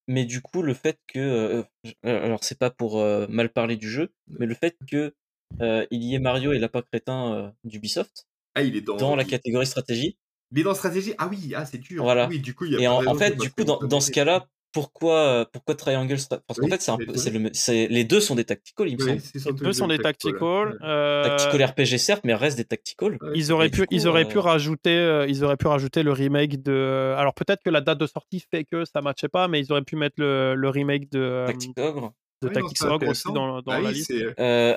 mais du coup, le fait que. Euh, euh, alors, c'est pas pour euh, mal parler du jeu, mais le fait que il y ait Mario et Lapin Crétin d'Ubisoft ah, il est dans, dans la catégorie stratégie. Il est dans stratégie Ah oui, ah, c'est dur. Voilà. Oui, du coup, il y a et en, fait, du coup, dans, dans ce cas-là, pourquoi, euh, pourquoi Triangle Parce qu'en fait, c'est le, les deux sont des tactical, il me semble. Les deux sont des tactical. Euh... Tactical RPG certes, mais restent des tactical. ils auraient pu, ils auraient pu euh, rajouter, euh, ils auraient pu rajouter le remake de. Alors peut-être que la date de sortie fait que ça matchait pas, mais ils auraient pu mettre le, le remake de. Tactic Ogre. De ah Tactics Ogre aussi dans, dans ah la liste.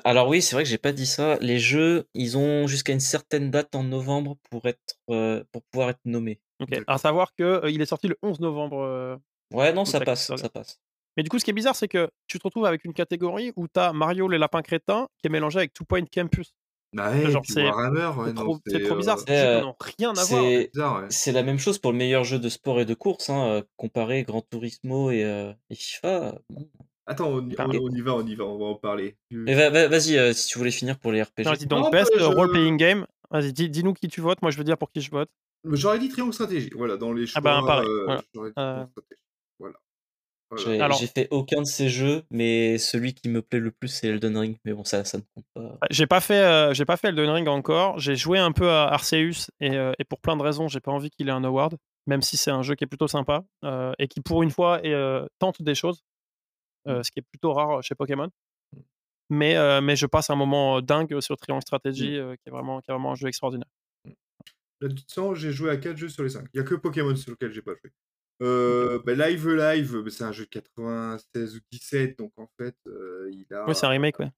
alors oui, c'est vrai que j'ai pas dit ça. Les jeux, ils ont jusqu'à une certaine date en novembre pour être, pour pouvoir être nommés. Ok. À savoir que il est sorti le 11 novembre Ouais, non, ça passe, ça passe. Mais du coup, ce qui est bizarre, c'est que tu te retrouves avec une catégorie où tu as Mario les lapins crétins qui est mélangé avec Two Point Campus. Bah ouais, c'est trop, trop, bizarre, c'est rien à voir. C'est la même chose pour le meilleur jeu de sport et de course, hein, euh, comparé Gran Turismo et, euh, et FIFA. Attends, on, y va, on y va, on va en parler. Vas-y, euh, si tu voulais finir pour les RPG. donc, best role-playing game. Vas-y, dis-nous qui tu votes. Moi, je veux dire pour qui je vote. J'aurais dit Triangle Stratégie. Voilà, dans les choix. Ah bah, pareil. Voilà. J'ai fait aucun de ces jeux, mais celui qui me plaît le plus, c'est Elden Ring. Mais bon, ça, ça ne compte pas. J'ai pas fait, euh, j'ai pas fait Elden Ring encore. J'ai joué un peu à Arceus et, euh, et pour plein de raisons, j'ai pas envie qu'il ait un award, même si c'est un jeu qui est plutôt sympa euh, et qui, pour une fois, tente des choses, mmh. ce qui est plutôt rare chez Pokémon. Mmh. Mais, mais je passe un moment dingue sur Triangle Strategy, mmh. qui, est vraiment, qui est vraiment un jeu extraordinaire. Là, j'ai joué à 4 jeux sur les 5. Il n'y a que Pokémon sur lequel j'ai pas joué. Euh, bah, Live Live, bah, c'est un jeu de 96 ou 17, donc en fait, euh, il a. Oui, c'est un remake, ouais.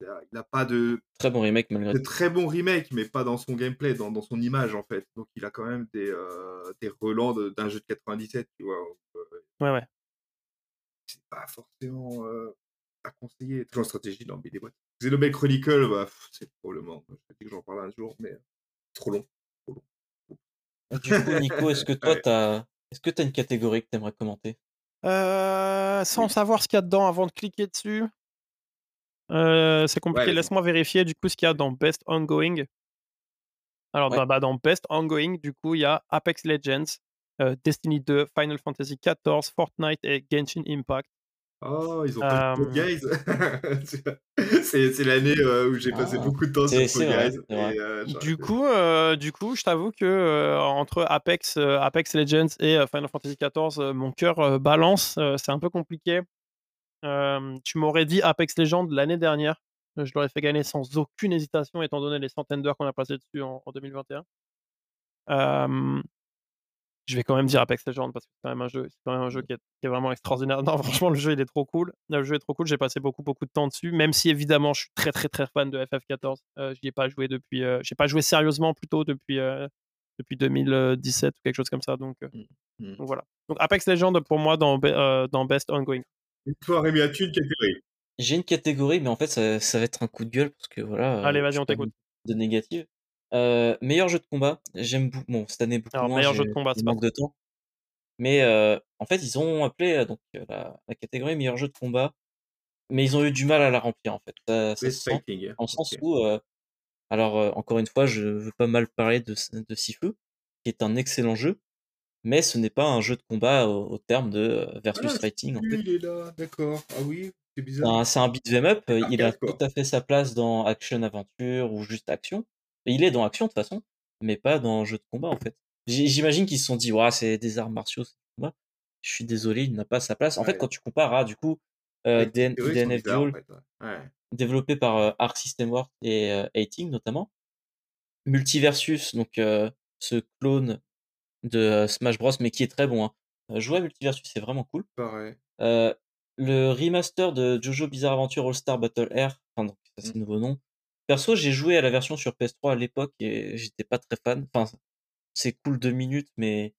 Il n'a pas de. Très bon remake, malgré De très bon remake, mais pas dans son gameplay, dans, dans son image, en fait. Donc il a quand même des, euh, des relents d'un jeu de 97, tu vois. ouais, ouais. C'est pas forcément à conseiller. Très en stratégie dans BD boîtes. Xenoblade Chronicle, bah, c'est probablement. Je sais que j'en parle un jour, mais trop long. Trop long. Du coup, Nico, est-ce que toi, tu as est-ce que tu as une catégorie que tu aimerais commenter? Euh, Sans savoir ce qu'il y a dedans avant de cliquer dessus. Euh, c'est compliqué. Laisse-moi vérifier du coup ce qu'il y a dans Best Ongoing. Alors, bah, dans Best Ongoing, du coup, il y a Apex Legends, euh, Destiny 2, Final Fantasy XIV, Fortnite et Genshin Impact. Oh, ils ont pas de Guys. c'est l'année euh, où j'ai passé ah. beaucoup de temps sur Fall Guys. Euh, du coup, euh, du coup, je t'avoue que entre Apex, Apex Legends et Final Fantasy XIV, mon cœur balance. c'est un peu compliqué. tu m'aurais dit Apex Legends l'année dernière. Je l'aurais fait gagner sans aucune hésitation, étant donné les centaines d'heures qu'on a passées dessus en, en 2021 je vais quand même dire Apex Legends parce que c'est quand même un jeu, c'est quand même un jeu mmh. qui est, vraiment extraordinaire. Non, franchement, le jeu il est trop cool. Le jeu est trop cool. J'ai passé beaucoup beaucoup de temps dessus, même si évidemment je suis très très très fan de FF14. Euh, je n'y ai pas joué depuis, euh, j'ai pas joué sérieusement plutôt depuis euh, depuis 2017 ou quelque chose comme ça. Donc, mmh. Mmh. donc voilà. Donc Apex Legends pour moi dans dans Best Ongoing. Et toi, Rémi, as-tu une catégorie? J'ai une catégorie, mais en fait ça, ça, va être un coup de gueule parce que voilà. Allez, vas-y, on t'écoute. De négative. Euh, meilleur jeu de combat, j'aime beaucoup. Bon, cette année beaucoup Alors, moins. meilleur jeu de combat, c'est manque de temps. Mais euh, en fait, ils ont appelé donc la, catégorie meilleur jeu de combat, mais ils ont eu du mal à la remplir en fait. Ça, ça se sent, en sens où, euh, alors encore une fois, je veux pas mal parler de, de Sifu, qui est un excellent jeu, mais ce n'est pas un jeu de combat au, terme de versus ah, fighting. En fait. Il est là, d'accord. Ah oui, c'est bizarre. C'est un, beat beat'em up. il a tout à fait sa place dans action aventure ou juste action. Et il est dans action de toute façon, mais pas dans jeu de combat en fait. J'imagine qu'ils se sont dit, ouais, c'est des arts martiaux, Je suis désolé, il n'a pas sa place. En fait, quand tu compares à du coup euh, DNF Duel, développé par euh, Arc System Works et euh, notamment, Multiversus, donc ce clone de Smash Bros, mais qui est très bon. Hein. Jouer à Multiversus, c'est vraiment cool. Pareil. le remaster de Jojo Bizarre Adventure All Star Battle Air, enfin, donc, c'est le mmh. nouveau nom. Perso, j'ai joué à la version sur PS3 à l'époque et j'étais pas très fan. Enfin, c'est cool deux minutes, mais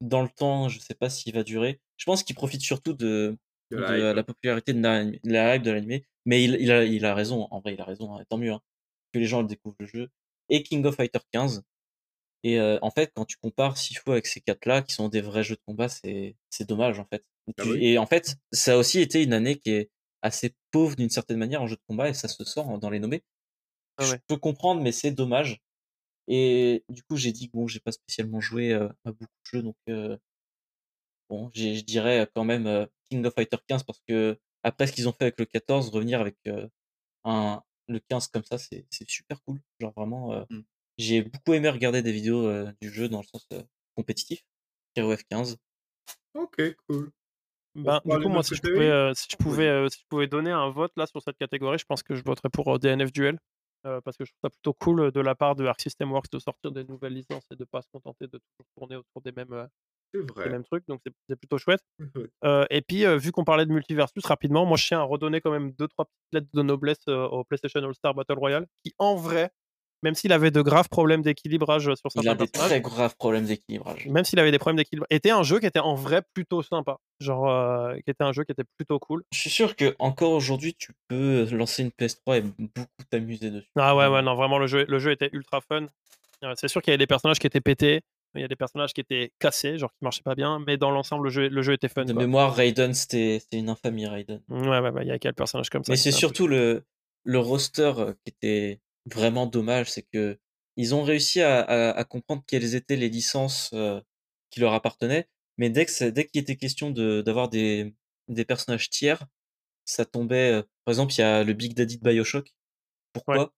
dans le temps, je sais pas s'il va durer. Je pense qu'il profite surtout de, la, popularité de la, hype de l'anime. Mais il, il, a, il a raison, en vrai, il a raison, hein, tant mieux hein, que les gens découvrent le jeu et King of Fighter 15. Et euh, en fait, quand tu compares Sifu avec ces quatre-là, qui sont des vrais jeux de combat, c'est dommage en fait. Ah et en fait, ça a aussi été une année qui est assez pauvre d'une certaine manière en jeu de combat et ça se sort dans les nommés. Ah Je peux comprendre, mais c'est dommage. Et du coup, j'ai dit que bon, j'ai pas spécialement joué euh, à beaucoup de jeux, donc euh, bon, je dirais quand même King of Fighter 15 parce que après ce qu'ils ont fait avec le 14, revenir avec un, le 15 comme ça, c'est super cool. Genre vraiment, euh, mmh. j'ai beaucoup aimé regarder des vidéos euh, du jeu dans le sens euh, compétitif, KOF 15. Ok, cool. Ben, du coup, moi, si je, pouvais, si, je pouvais, si je pouvais donner un vote là sur cette catégorie, je pense que je voterais pour DNF Duel. Parce que je trouve ça plutôt cool de la part de Arc System Works de sortir des nouvelles licences et de pas se contenter de toujours tourner autour des mêmes, vrai. mêmes trucs, donc c'est plutôt chouette. euh, et puis, euh, vu qu'on parlait de multiversus rapidement, moi je tiens à redonner quand même deux trois petites lettres de noblesse euh, au PlayStation All Star Battle Royale, qui en vrai, même s'il avait de graves problèmes d'équilibrage sur certains il a des très graves problèmes d'équilibrage. Même s'il avait des problèmes d'équilibrage, était un jeu qui était en vrai plutôt sympa, genre euh, qui était un jeu qui était plutôt cool. Je suis sûr que encore aujourd'hui tu peux lancer une PS3 et beaucoup t'amuser dessus. Ah ouais ouais non vraiment le jeu le jeu était ultra fun. C'est sûr qu'il y avait des personnages qui étaient pétés. Il y a des personnages qui étaient cassés, genre qui marchaient pas bien, mais dans l'ensemble, le jeu, le jeu était fun. De mémoire, Raiden, c'était une infamie, Raiden. Ouais, ouais, il y a quelques personnages comme ça. Mais c'est surtout le, le roster euh, qui était vraiment dommage, c'est que ils ont réussi à, à, comprendre quelles étaient les licences euh, qui leur appartenaient, mais dès qu'il dès qu'il était question d'avoir des, des personnages tiers, ça tombait. Euh, par exemple, il y a le Big Daddy de Bioshock. Pourquoi?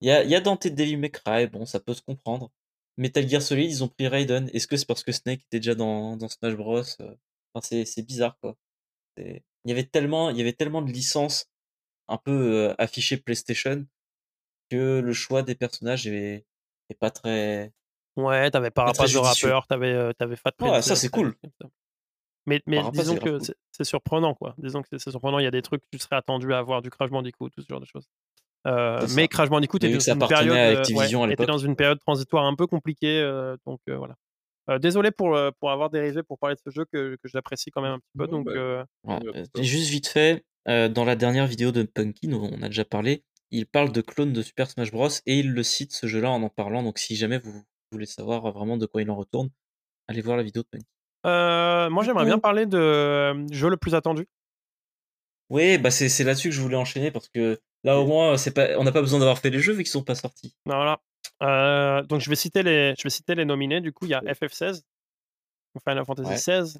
Il y, a, y a Dante Devil May Cry, bon, ça peut se comprendre. Metal Gear Solid, ils ont pris Raiden. Est-ce que c'est parce que Snake était déjà dans, dans Smash Bros euh? enfin, c'est, bizarre, quoi. Il y, avait tellement, il y avait tellement de licences un peu euh, affichées PlayStation que le choix des personnages est, pas très. Ouais, t'avais Parapace de rappeur, t'avais, euh, t'avais Fat Prince. Ouais, ça c'est cool. Mais, mais disons que c'est, surprenant, quoi. Disons que c'est, surprenant. Il y a des trucs que tu serais attendu à avoir du Crash Bandicoot, tout ce genre de choses. Euh, mais Crash Bandicoot était, dans une période, euh, était dans une période transitoire un peu compliquée. Euh, donc voilà. désolé pour, pour avoir dérivé pour parler de ce jeu que, que j'apprécie quand même un petit peu. Donc, bah, juste vite fait, dans la dernière vidéo de Punky, on a déjà parlé, il parle de clone de Super Smash Bros. et il le cite ce jeu-là en en parlant. Donc si jamais vous voulez savoir vraiment de quoi il en retourne, allez voir la vidéo de Punky. moi j'aimerais bien parler de jeu le plus attendu. Oui, bah c'est là-dessus que je voulais enchaîner parce que Là, au moins, c'est pas, on n'a pas besoin d'avoir fait les jeux vu qu'ils sont pas sortis. Voilà. Euh, donc, je vais, citer les, je vais citer les nominés. Du coup, il y a FF16, Final Fantasy XVI.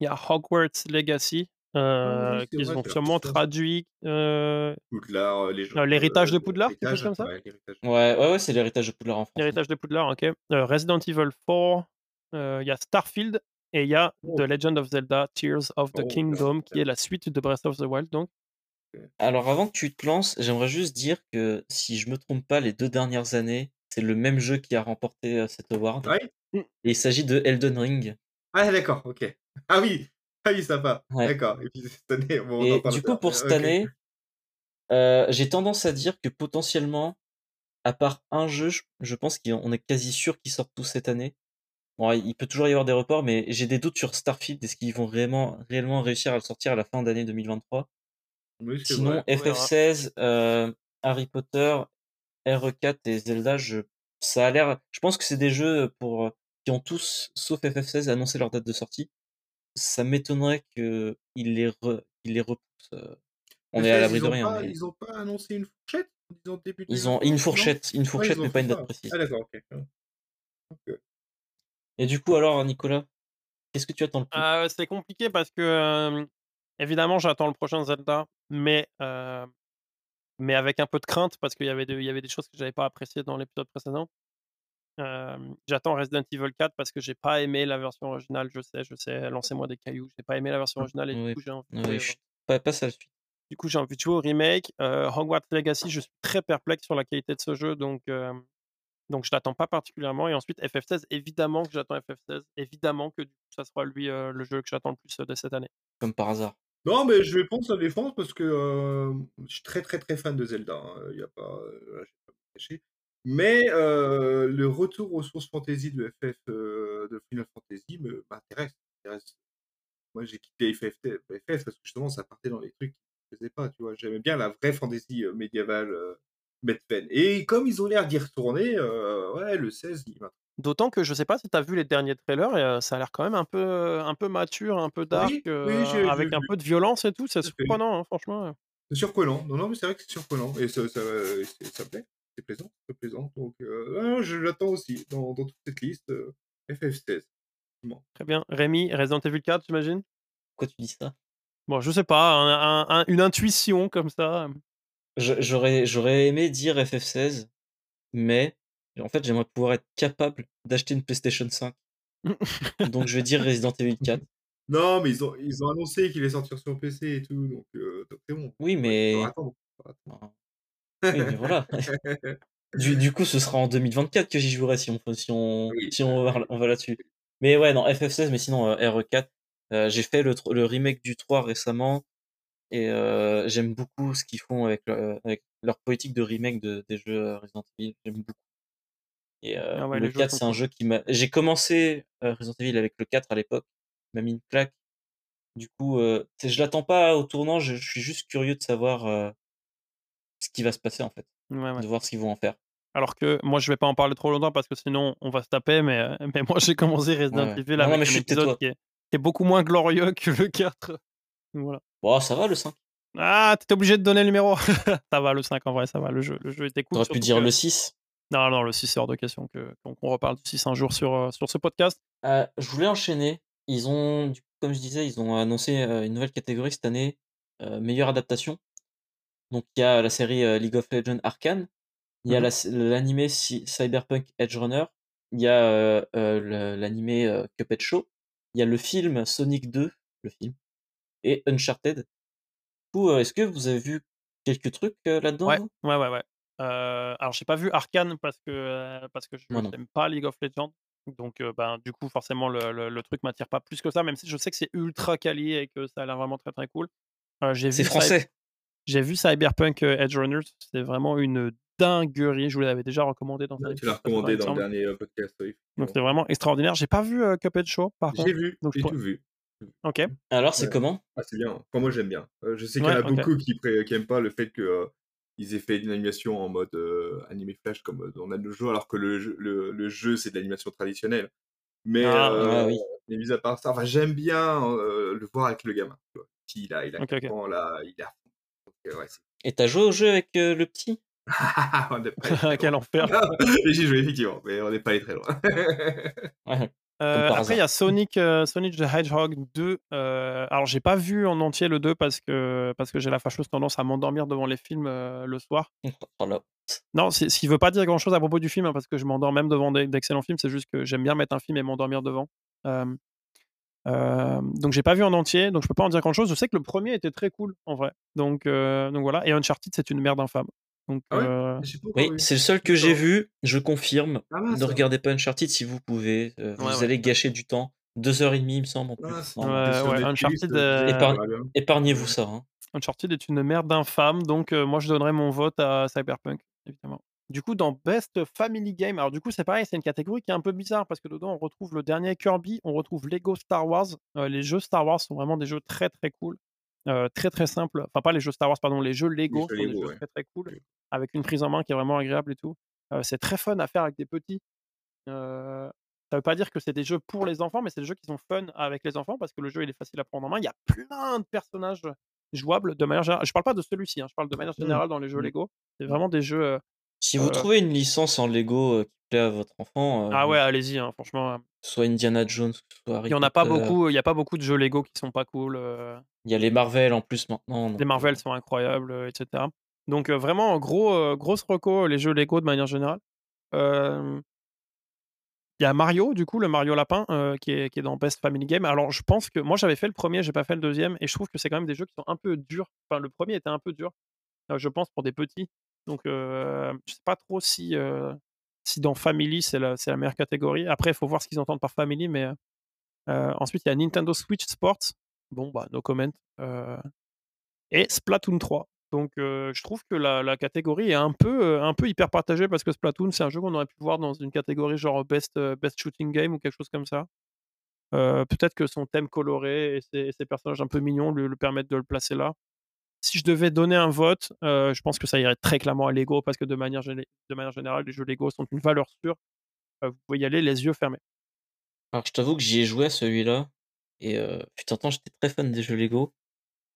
Il y a Hogwarts Legacy, euh, ah qu'ils ont sûrement traduit. Euh, Poudlard, l'héritage de Poudlard, quelque chose comme ça? Ouais, ouais, ouais, c'est l'héritage de Poudlard en France. L'héritage de Poudlard, ok. Resident Evil 4, il y a Starfield et il y a The oh. Legend of Zelda Tears of the oh, Kingdom, qui est la suite de Breath of the Wild. Donc, alors avant que tu te lances, j'aimerais juste dire que si je me trompe pas, les deux dernières années, c'est le même jeu qui a remporté euh, cet award. Mmh. il s'agit de Elden Ring. Ah d'accord, ok. Ah oui, ah oui, sympa. D'accord. Et puis cette année, bon, du coup, pour cette année, euh, j'ai tendance à dire que potentiellement, à part un jeu, je, pense qu'on est quasi sûr qu'ils sortent tous cette année. Bon, il peut toujours y avoir des reports, mais j'ai des doutes sur Starfield. Est-ce qu'ils vont vraiment, réellement réussir à le sortir à la fin d'année 2023 Sinon, FF16, euh, Harry Potter, RE4 et Zelda, je, ça a l'air. Je pense que c'est des jeux pour euh, qui ont tous, sauf FF16, annoncé leur date de sortie. Ça m'étonnerait qu'ils les, les repoussent. Euh, on est à l'abri de rien. Ils ont pas annoncé une fourchette Ils ont une fourchette, une fourchette, mais pas une date précise. Ah d'accord, ok. Et du coup, alors, Nicolas, qu'est-ce que tu attends le plus? Euh, C'est compliqué parce que, évidemment, j'attends le prochain Zelda, mais, mais avec un peu de crainte parce qu'il y, avait y avait des choses que j'avais pas appréciées dans l'épisode précédent. J'attends Resident Evil 4 parce que j'ai pas aimé la version originale, je sais, je sais, lancez-moi des cailloux, j'ai pas aimé la version originale et du coup j'ai envie de pas, pas ça suite. Du coup, j'ai envie de jouer au remake. Hogwarts Legacy, je suis très perplexe sur la qualité de ce jeu, donc donc je l'attends pas particulièrement. Et ensuite, FF16, évidemment que j'attends FF16. Évidemment que ça sera lui le jeu que j'attends le plus de cette année. Comme par hasard. Non, mais je vais prendre sa défense parce que je suis très très très fan de Zelda. Il hein. y a pas, pas Mais le retour aux sources fantasy de FF de Final Fantasy m'intéresse. Moi, j'ai quitté FF, FF parce que justement, ça partait dans les trucs qui ne faisaient pas. Tu vois, j'aimais bien la vraie fantasy médiévale et comme ils ont l'air d'y retourner, euh, ouais, le 16, il va. D'autant que je sais pas si tu as vu les derniers trailers, et, euh, ça a l'air quand même un peu, un peu mature, un peu dark, euh, avec un peu de violence et tout. C'est surprenant, hein, franchement. C'est surprenant. Non, non, mais c'est vrai que c'est surprenant. Et ça, ça, ça plaît. C'est plaisant. C'est plaisant. Donc, je l'attends aussi dans, dans, toute cette liste. FF16. Très bien. Rémi, Resident Evil 4, j'imagine? Pourquoi tu dis ça? Bon, je sais pas, une intuition comme ça. J'aurais, j'aurais aimé dire FF16, mais en fait, j'aimerais pouvoir être capable d'acheter une PlayStation 5. donc, je vais dire Resident Evil 4. Non, mais ils ont, ils ont annoncé qu'il est sorti sur PC et tout, donc euh, c'est bon. Oui, mais. Oui, mais voilà. du, du, coup, ce sera en 2024 que j'y jouerai si on, si on, si on va, on va là-dessus. Mais ouais, non, FF16, mais sinon, euh, RE4. Euh, j'ai fait le, le remake du 3 récemment. Et j'aime beaucoup ce qu'ils font avec, avec, leur politique de remake de, des jeux Resident Evil. J'aime beaucoup. Et ah le 4, c'est un jeu qui m'a. J'ai commencé Resident Evil avec le 4 à l'époque. m'a mis une claque. Du coup, euh, je l'attends pas au tournant. Je, suis juste curieux de savoir ce qui va se passer en fait. De voir ce qu'ils vont en faire. Alors que moi, je vais pas en parler trop longtemps parce que sinon, on va se taper. Mais, mais moi, j'ai commencé Resident Evil avec un épisode qui est, qui est, beaucoup moins glorieux que le 4. Voilà. Bon, ça va le 5. Ah, t'étais obligé de donner le numéro. ça va le 5 en vrai, ça va. Le jeu, le jeu était cool. T'aurais pu dire le 6. Non, non, le 6, c'est hors de question qu'on reparle du 6 un jour sur, euh, sur ce podcast. Euh, je voulais enchaîner. Ils ont, comme je disais, ils ont annoncé euh, une nouvelle catégorie cette année, meilleure adaptation. Donc il y a la série League of Legends Arcane, il y a mmh l'animé Cyberpunk Edge Runner, il y a l'animé Cuphead Show, il y a le film Sonic 2, le film, et Uncharted. Euh, est-ce que vous avez vu quelques trucs euh, là-dedans Ouais, ouais, ouais. ouais. Euh, alors, j'ai pas vu Arkane parce que, parce que je n'aime pas League of Legends. Donc, ben, du coup, forcément, le, le, truc m'attire pas plus que ça, même si je sais que c'est ultra quali et que ça a l'air vraiment très très cool. c'est français. J'ai vu Cyberpunk Edge Runners, c'était vraiment une dinguerie. Je vous l'avais déjà recommandé dans Tu l'as recommandé dans le dernier podcast. Donc, c'était vraiment extraordinaire. J'ai pas vu Cuphead Show, par contre. J'ai vu, j'ai tout vu. Ok. Alors, c'est comment? Ah, c'est bien. moi, j'aime bien. Euh, je sais qu'il y en a beaucoup qui, qui aiment pas le fait que euh, ils aient fait une animation en mode euh, animé flash comme dans le jeu, alors que le jeu, le, jeu c'est de l'animation traditionnelle. Mais, ah, oui. mis à part ça, enfin, j'aime bien le voir avec le gamin. Qui, il a, il a là, il a. Et t'as joué au jeu avec le petit? Quel enfer J'y joué effectivement, mais on n'est pas allé très loin. ouais. Euh, après, il y a Sonic, euh, Sonic the Hedgehog 2. Euh, alors, j'ai pas vu en entier le 2 parce que, parce que j'ai la fâcheuse tendance à m'endormir devant les films euh, le soir. Non, ce qui veut pas dire grand chose à propos du film, hein, parce que je m'endors même devant d'excellents films. C'est juste que j'aime bien mettre un film et m'endormir devant. Donc, j'ai pas vu en entier, donc je peux pas en dire grand chose. Je sais que le premier était très cool en vrai. Donc, donc voilà. Et Uncharted, c'est une merde infâme. Donc, ah euh, oui, c'est le seul que j'ai vu, je confirme. Ah ne regardez pas Uncharted si vous pouvez, euh, vous allez gâcher du temps. Deux heures et demie, il me semble. Uncharted, euh, épargnez-vous ça. Hein. Uncharted est une merde infâme, donc moi je donnerais mon vote à Cyberpunk, évidemment. Du coup, dans Best Family Game, alors du coup, c'est pareil, c'est une catégorie qui est un peu bizarre parce que dedans, on retrouve le dernier Kirby, on retrouve Lego Star Wars. les jeux Star Wars sont vraiment des jeux très très cool. très très simples. Enfin, pas les jeux Star Wars, pardon, les jeux Lego sont des jeux très très cool avec une prise en main qui est vraiment agréable et tout. c'est très fun à faire avec des petits. ça veut pas dire que c'est des jeux pour les enfants, mais c'est des jeux qui sont fun avec les enfants parce que le jeu il est facile à prendre en main. Il y a plein de personnages jouables de manière générale. Je parle pas de celui-ci, hein, je parle de manière mmh. générale dans les jeux mmh. Lego. C'est vraiment des jeux Si vous trouvez une licence en Lego qui plaît à votre enfant, ah ouais, allez-y, hein, franchement. Soit Indiana Jones, soit Il y en a pas beaucoup. Il y a pas beaucoup de jeux Lego qui sont pas cool. Il y a les Marvel en plus maintenant. Les Marvel sont incroyables, etc. Donc vraiment gros grosse reco les jeux Lego de manière générale. Il y a Mario, du coup, le Mario Lapin, qui, est, qui, est, dans Best Family Game. Alors, je pense que moi, j'avais fait le premier, j'ai pas fait le deuxième, et je trouve que c'est quand même des jeux qui sont un peu durs. Enfin, le premier était un peu dur, je pense, pour des petits. Donc, je sais pas trop si, si dans Family, c'est la, la, meilleure catégorie. Après, il faut voir ce qu'ils entendent par Family, mais ensuite, il y a Nintendo Switch Sports. Bon, bah, no comment. et Splatoon 3. Donc, je trouve que la, catégorie est un peu, un peu hyper partagée parce que Splatoon, c'est un jeu qu'on aurait pu voir dans une catégorie genre Best, best Shooting Game ou quelque chose comme ça. Peut-être que son thème coloré et ses, personnages un peu mignons lui, permettent de le placer là. Si je devais donner un vote, je pense que ça irait très clairement à Lego parce que de manière, de manière générale, les jeux Lego sont une valeur sûre. vous pouvez y aller les yeux fermés. Alors, je t'avoue que j'y ai joué à celui-là. Et euh, putain, temps, j'étais très fan des jeux Lego.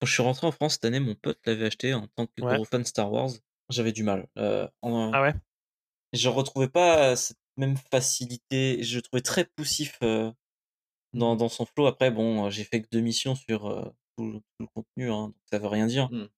Quand je suis rentré en France cette année, mon pote l'avait acheté en tant que gros fan Star Wars. J'avais du mal. Euh, ah ouais? Je retrouvais pas cette même facilité. Je le trouvais très poussif euh, dans, dans, son flow. Après, bon, j'ai fait que deux missions sur tout, le contenu, hein, donc ça veut rien dire. Mmh.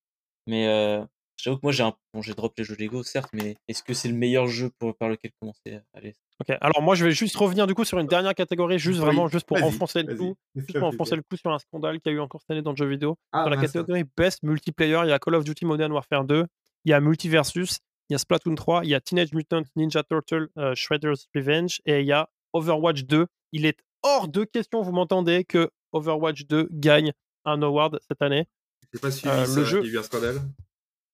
Mais euh, j'avoue que moi, j'ai un... bon, drop les jeux Lego, certes, mais est-ce que c'est le meilleur jeu pour, par lequel commencer Allez, Ok, alors moi je vais juste revenir du coup sur une dernière catégorie, juste vraiment juste pour enfoncer le coup, juste pour enfoncer le coup sur un scandale qu'il y a eu encore cette année dans le jeu vidéo. Ah, dans la catégorie Best Multiplayer, il y a Call of Duty Modern Warfare 2, il y a Multiversus, il y a Splatoon 3, il y a Teenage Mutant Ninja Turtle euh, Shredder's Revenge et il y a Overwatch 2. Il est hors de question, vous m'entendez, que Overwatch 2 gagne un award cette année. C'est pas si euh, le jeu... il y a eu un scandale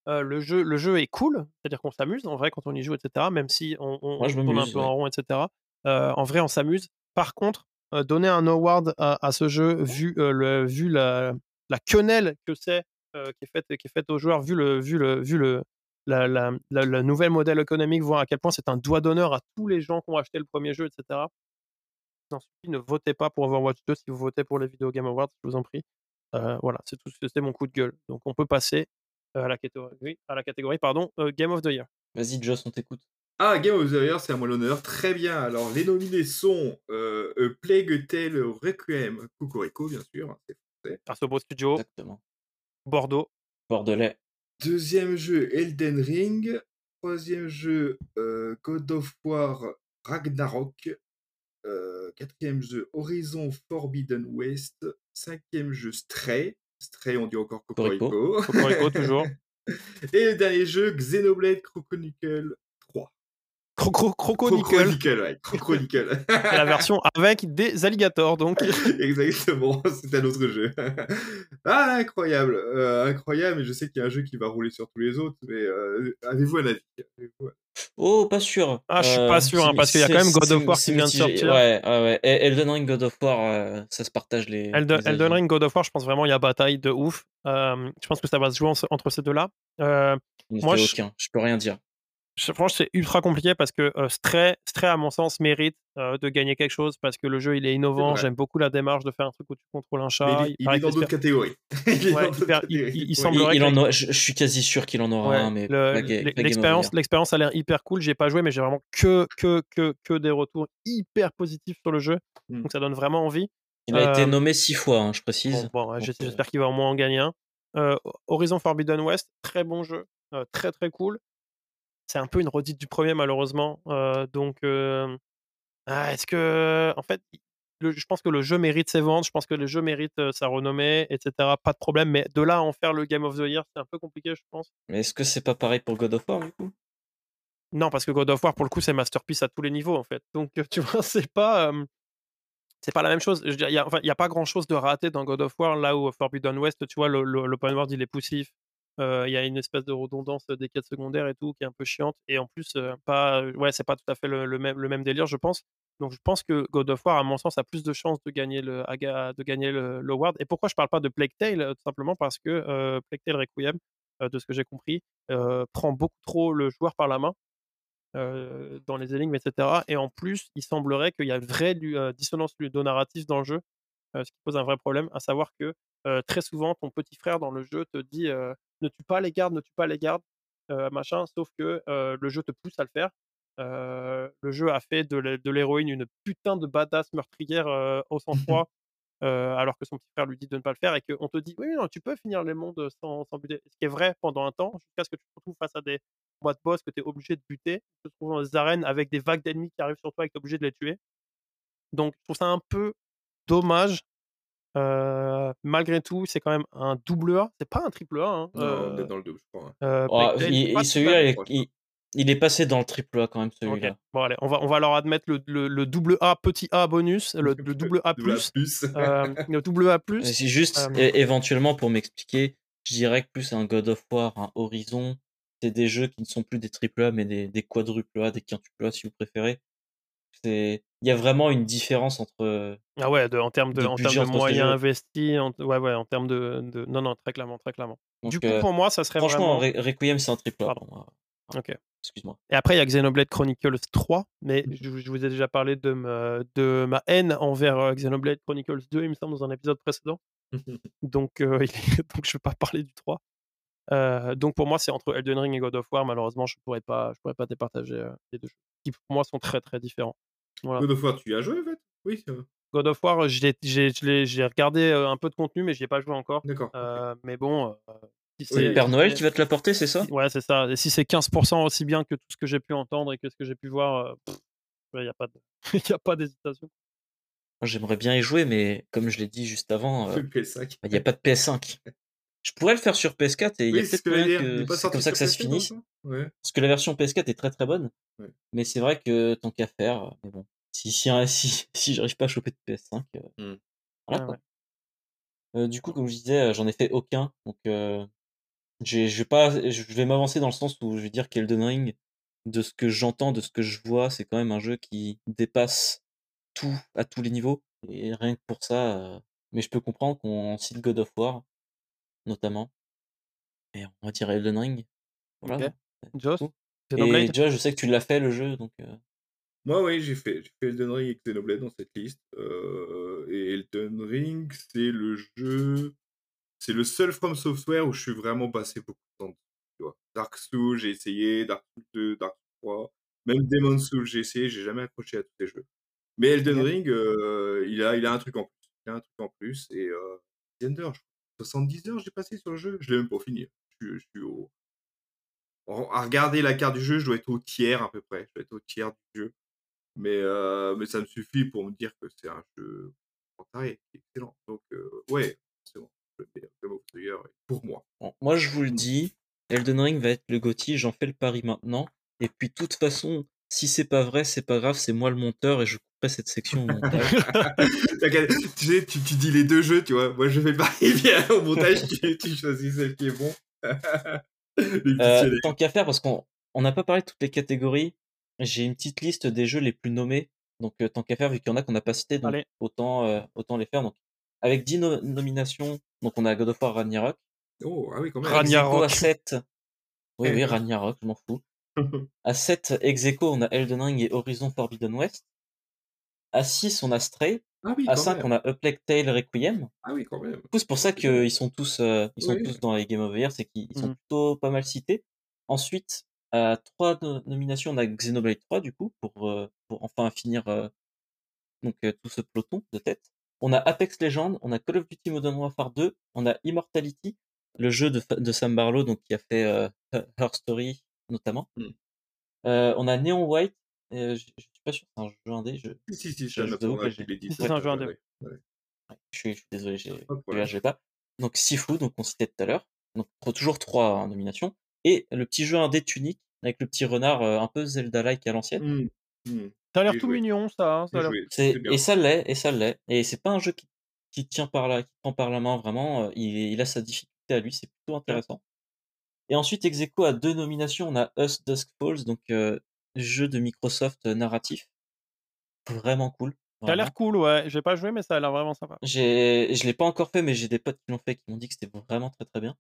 le, jeu, le jeu est cool, c'est-à-dire qu'on s'amuse en vrai quand on y joue, etc. Même si on, on, tourne un peu en rond, etc. en vrai, on s'amuse. Par contre, donner un award à, ce jeu, vu, le, vu la, la quenelle que c'est qui, est faite, qui est faite aux joueurs, vu le, vu le, vu le, la, la, la, nouvelle modèle économique, voir à quel point c'est un doigt d'honneur à tous les gens qui ont acheté le premier jeu, etc. ne votez pas pour Overwatch 2 si vous votez pour les Video Game Awards, je vous en prie. Voilà, c'est tout, c'était mon coup de gueule. Donc on peut passer à la catégorie, à la catégorie pardon, Game of the Year. Vas-y, Joss, on t'écoute. Ah, Game of the Year, c'est à moi l'honneur. Très bien. Alors, les nominés sont euh, Plague Tale Requiem, Cocorico, bien sûr, hein, c'est français. Arsobo Studio. Exactement. Bordeaux. Bordelais. Deuxième jeu, Elden Ring. Troisième jeu, God of War Ragnarok. quatrième jeu, Horizon Forbidden West. Cinquième jeu, Stray. Stray, on dit encore Cocorico. Cocorico, toujours. Et le dernier jeu, Xenoblade Croconicle 3. Croco Croconicle. ouais. Croconicle. la version avec des alligators, donc. Exactement, c'est un autre jeu. ah, incroyable. Euh, incroyable, mais je sais qu'il y a un jeu qui va rouler sur tous les autres, mais euh, avez-vous un avis? Oh, pas sûr. Ah, je suis pas euh, sûr, hein, parce qu'il y a quand même God of War qui vient de sortir. Ouais, ouais. Elden Ring, God of War, euh, ça se partage les. Elden, Ring, God of War, je pense vraiment il y a bataille de ouf. Euh, je pense que ça va se jouer entre ces deux-là. moi, je... Aucun. je peux rien dire franchement, c'est ultra compliqué parce que euh, Stray, à mon sens, mérite euh, de gagner quelque chose parce que le jeu, il est innovant. J'aime beaucoup la démarche de faire un truc où tu contrôles un chat. il, est dans d'autres catégories. il, semblerait je, suis quasi sûr qu'il en aura un, mais l'expérience, l'expérience a l'air hyper cool. J'ai pas joué, mais j'ai vraiment que, que, que, que des retours hyper positifs sur le jeu. Hmm. Donc ça donne vraiment envie. Il a été euh, nommé six fois, hein, je précise. Bon, j'espère qu'il va au moins en gagner un. Horizon Forbidden West, très bon jeu, très très cool c'est un peu une redite du premier malheureusement. donc, ah, est-ce que, en fait, je pense que le jeu mérite ses ventes, je pense que le jeu mérite sa renommée, etc. Pas de problème, mais de là à en faire le Game of the Year, c'est un peu compliqué, je pense. Mais est-ce que c'est pas pareil pour God of War du coup? Non, parce que God of War, pour le coup, c'est masterpiece à tous les niveaux en fait. Donc, tu vois, c'est pas. c'est pas la même chose. Il n'y a, a, pas grand chose de raté dans God of War, là où Forbidden West, tu vois, l'open world il est poussif, il y a une espèce de redondance des quêtes secondaires et tout qui est un peu chiante. Et en plus, pas, ouais, c'est pas tout à fait le, même, le même délire, je pense. Donc je pense que God of War, à mon sens, a plus de chances de gagner le, de gagner l'award. Et pourquoi je parle pas de Plague Tale Tout simplement parce que Plague Tale Requiem, de ce que j'ai compris, prend beaucoup trop le joueur par la main. dans les énigmes, etc. Et en plus, il semblerait qu'il y a une vraie dissonance ludonarrative dans le jeu, ce qui pose un vrai problème, à savoir que très souvent, ton petit frère dans le jeu te dit ne tue pas les gardes, ne tue pas les gardes. machin, sauf que le jeu te pousse à le faire. le jeu a fait de l'héroïne une putain de badass meurtrière au sang-froid, alors que son petit frère lui dit de ne pas le faire et qu'on te dit oui, non, tu peux finir les mondes sans, sans buter. Ce qui est vrai pendant un temps, jusqu'à ce que tu te retrouves face à des mois de boss que tu es obligé de buter. Tu te retrouves dans des arènes avec des vagues d'ennemis qui arrivent sur toi et que tu es obligé de les tuer. Donc, je trouve ça un peu dommage. Malgré tout, c'est quand même un double A. C'est pas un triple A. Hein. Non, on est dans le double, je crois. Oh, celui-là, il, est passé dans le triple A quand même, celui-là. Bon, allez, on va, on va leur admettre le, le, double A, petit A bonus, le, double A plus. le double A plus. C'est juste, éventuellement, pour m'expliquer, je dirais que plus un God of War, un Horizon, c'est des jeux qui ne sont plus des triple A, mais des, des quadruple A, des quintuple A, si vous préférez. C'est il y a vraiment une différence entre ah ouais de, en termes de, en termes de moyens investis en, ouais ouais en termes de, de, non non très clairement très clairement. Du coup pour moi ça serait franchement vraiment... Requiem c'est un triple A ok. Excuse-moi. Et après il y a Xenoblade Chronicles 3 mais mmh. je, vous ai déjà parlé de ma, de ma haine envers Xenoblade Chronicles 2 il me semble dans un épisode précédent. Donc euh, donc je vais pas parler du 3 euh, donc pour moi c'est entre Elden Ring et God of War. Malheureusement je pourrais pas je pourrais pas départager les deux jeux qui pour moi sont très très différents God of War, tu y as joué en fait? Oui. God of War, j'ai regardé un peu de contenu, mais j'y ai pas joué encore. D'accord. Mais bon. c'est le Père Noël qui va te l'apporter, c'est ça? Ouais, c'est ça. Et si c'est 15% aussi bien que tout ce que j'ai pu entendre et que ce que j'ai pu voir, il n'y a pas d'hésitation. J'aimerais bien y jouer, mais comme je l'ai dit juste avant, il n'y a pas de PS5. Je pourrais le faire sur PS4 et il y a peut-être que c'est comme ça que ça se finisse. Parce que la version PS4 est très très bonne. Mais c'est vrai que tant qu'à faire, mais bon. Si, si, si, si j'arrive pas à choper de PS5, euh, mmh. voilà, ah euh, du coup, comme je disais, euh, j'en ai fait aucun. Donc, je vais pas, je vais m'avancer dans le sens où je vais dire qu'Elden Ring, de ce que j'entends, de ce que je vois, c'est quand même un jeu qui dépasse tout à tous les niveaux. Et rien que pour ça, mais je peux comprendre qu'on cite God of War, notamment. Et on va dire Elden Ring. Voilà. Joss Et Joss, je sais que tu l'as fait le jeu, donc. Moi, oui, j'ai fait, j'ai fait Elden Ring et Xenoblade dans cette liste. Euh, et Elden Ring, c'est le jeu. C'est le seul From Software où je suis vraiment passé beaucoup de temps. Tu vois. Dark Souls, j'ai essayé, Dark Souls 2, Dark Souls 3, même Demon Souls, j'ai essayé, j'ai jamais accroché à tous ces jeux. Mais Elden Ring, euh, il, a, il a un truc en plus. Il a un truc en plus. Et euh, 70 heures, j'ai passé sur le jeu? Je l'ai même pas fini. Je, suis au. À regarder la carte du jeu, je dois être au tiers à peu près. Je dois être au tiers du jeu. Mais, euh, ça me suffit pour me dire que c'est un jeu excellent. Donc, euh, ouais, c'est bon. pour moi. moi, je vous le dis, Elden Ring va être le Gotti, j'en fais le pari maintenant. Et puis, de toute façon, si c'est pas vrai, c'est pas grave, c'est moi le monteur et je couperai cette section au montage. tu sais, tu, dis les deux jeux, tu vois. Moi, je fais pari bien au montage, tu, tu, choisis celle qui est bon. euh, tant qu'à faire, parce qu'on n'a pas parlé de toutes les catégories, j'ai une petite liste des jeux les plus nommés. Donc, euh, tant qu'à faire, vu qu'il y en a qu'on n'a pas cité, donc autant, euh, autant les faire. Donc, avec 10 nominations, donc on a God of War Ragnarok. Oh, ah oui, quand même. Ragnarok. à 7. Oui, oui, Ragnarok, je m'en fous. à 7, Execo, on a Elden Ring et Horizon Forbidden West. À 6, on a Stray. Ah oui, à 5, on a A Plague Tale Requiem. Ah oui, quand même. C'est pour ça qu'ils sont tous, euh, ils sont tous dans les Game of the Year, c'est qu'ils sont mmh. plutôt pas mal cités. Ensuite, à trois nominations, on a Xenoblade 3 du coup pour, euh, pour enfin finir euh, donc tout ce peloton de tête. On a Apex Legends, on a Call of Duty Modern Warfare 2, on a Immortality, le jeu de, de Sam Barlow donc qui a fait Her Story notamment. Mmh. on a Neon White, je, suis pas sûr c'est un jeu indé. Je, si si, je, c'est un jeu indé. je, suis, désolé, j'ai pas. Donc Sifu, donc on citait tout à l'heure. Donc toujours trois hein, nominations et le petit jeu indé tunique avec le petit renard euh, un peu Zelda-like à l'ancienne. Mmh. Ça a l'air tout mignon, ça. Hein, et ça l'est, et ça l'est. Et c'est pas un jeu qui, tient par la, qui prend par la main vraiment. Euh, il, a sa difficulté à lui, c'est plutôt intéressant. Et ensuite, Execo a deux nominations. On a Us Dusk Falls, donc euh, jeu de Microsoft narratif. Vraiment cool. Ça a l'air cool, ouais. J'ai pas joué, mais ça a l'air vraiment sympa. Je l'ai pas encore fait, mais j'ai des potes qui l'ont fait qui m'ont dit que c'était vraiment très très bien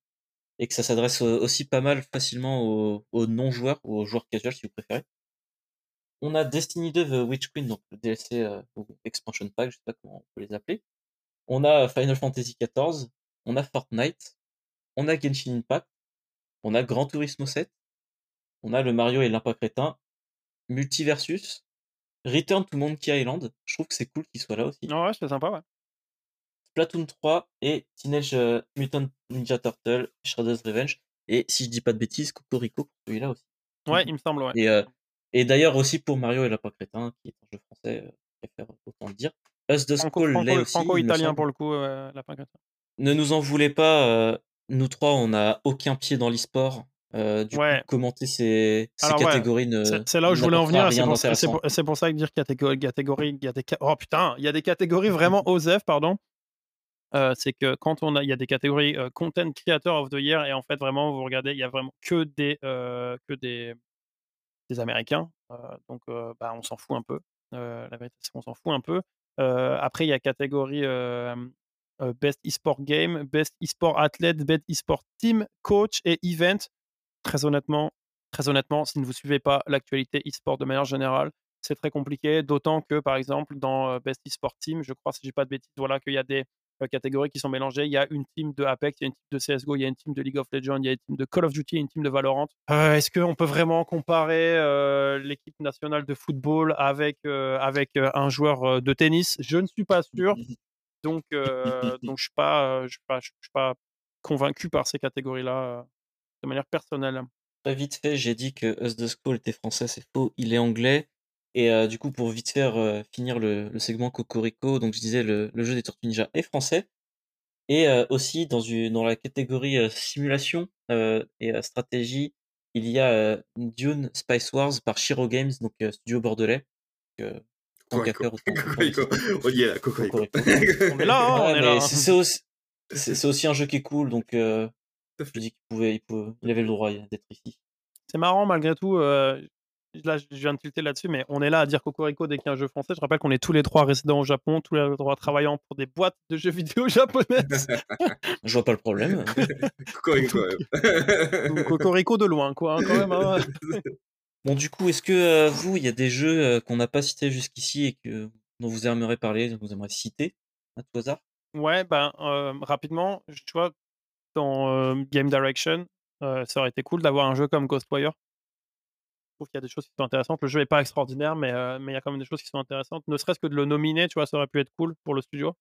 et que ça s'adresse aussi pas mal facilement aux, non-joueurs ou aux joueurs casual si vous préférez. On a Destiny 2 The Witch Queen, donc le DLC euh, ou Expansion Pack, je sais pas comment on peut les appeler. On a Final Fantasy XIV, on a Fortnite, on a Genshin Impact, on a Gran Turismo 7, on a le Mario et l'impact crétin, Multiversus, Return to Monkey Island. Je trouve que c'est cool qu'il soit là aussi. ouais, c'est sympa, ouais. Splatoon 3 et Teenage euh, Mutant Ninja Turtle, Shredder's Revenge. Et si je dis pas de bêtises, Cocorico pour celui-là aussi. Ouais, il me semble, ouais. Et, euh, et d'ailleurs aussi pour Mario et Lapin Crétin, qui est un jeu français, euh, je préfère autant le dire. Us the Skull l'est aussi. Franco-italien pour le coup, Lapin Crétin. Ne nous en voulez pas, nous trois, on n'a aucun pied dans l'e-sport. Euh, du coup, commenter ces, ces catégories ne. C'est là où je voulais en venir. C'est pour, pour, ça que dire catégorie, catégorie, il y a des, oh putain, il y a des catégories vraiment OSEF, pardon. Euh, c'est que quand on a, il y a des catégories euh, Content Creator of the Year et en fait vraiment vous regardez, il y a vraiment que des que des, des Américains. donc bah, on s'en fout un peu. la vérité c'est qu'on s'en fout un peu. après il y a catégorie Best eSport Game, Best eSport Athlete, Best eSport Team, Coach et Event très honnêtement, très honnêtement, si vous ne suivez pas l'actualité e-sport de manière générale, c'est très compliqué. D'autant que, par exemple, dans Best e-sport Team, je crois, si je dis pas de bêtises, voilà, qu'il y a des catégories qui sont mélangées. Il y a une team de Apex, il y a une team de CSGO, il y a une team de League of Legends, il y a une team de Call of Duty, une team de Valorant. Est-ce qu'on peut vraiment comparer l'équipe nationale de football avec, avec un joueur de tennis? Je ne suis pas sûr. Donc, donc je ne suis, pas, suis pas convaincu par ces catégories-là de manière personnelle. Très vite fait, j'ai dit que Us the School était français, c'est faux, il est anglais. Et du coup, pour vite faire finir le, segment Cocorico, donc je disais le, jeu des Tortues Ninja est français. Et aussi dans, une, dans la catégorie simulation et stratégie, il y a Dune Spice Wars par Shiro Games, donc studio bordelais. Tant qu'à faire, on y est là, Cocorico. on est là, hein, on est là. C'est aussi, aussi, un jeu qui est cool, donc je dis qu'il pouvait, il, pouvait, il avait le droit d'être ici. C'est marrant malgré tout. Euh, là, je viens de tilter là-dessus, mais on est là à dire Cocorico dès qu'il y a un jeu français. Je rappelle qu'on est tous les trois résidents au Japon, tous les trois travaillant pour des boîtes de jeux vidéo japonaises. je vois pas le problème. Cocorico, Cocorico de loin, quoi, hein, quand même. Hein. Bon, du coup, est-ce que euh, vous, il y a des jeux euh, qu'on n'a pas cités jusqu'ici et que dont vous aimeriez parler, dont vous aimeriez citer à tout hasard? Ouais, ben rapidement, je vois dans Game Direction, ça aurait été cool d'avoir un jeu comme Ghostwire. Je trouve qu'il y a des choses qui sont intéressantes. Le jeu n'est pas extraordinaire, mais mais il y a quand même des choses qui sont intéressantes. Ne serait-ce que de le nominer, tu vois, ça aurait pu être cool pour le studio.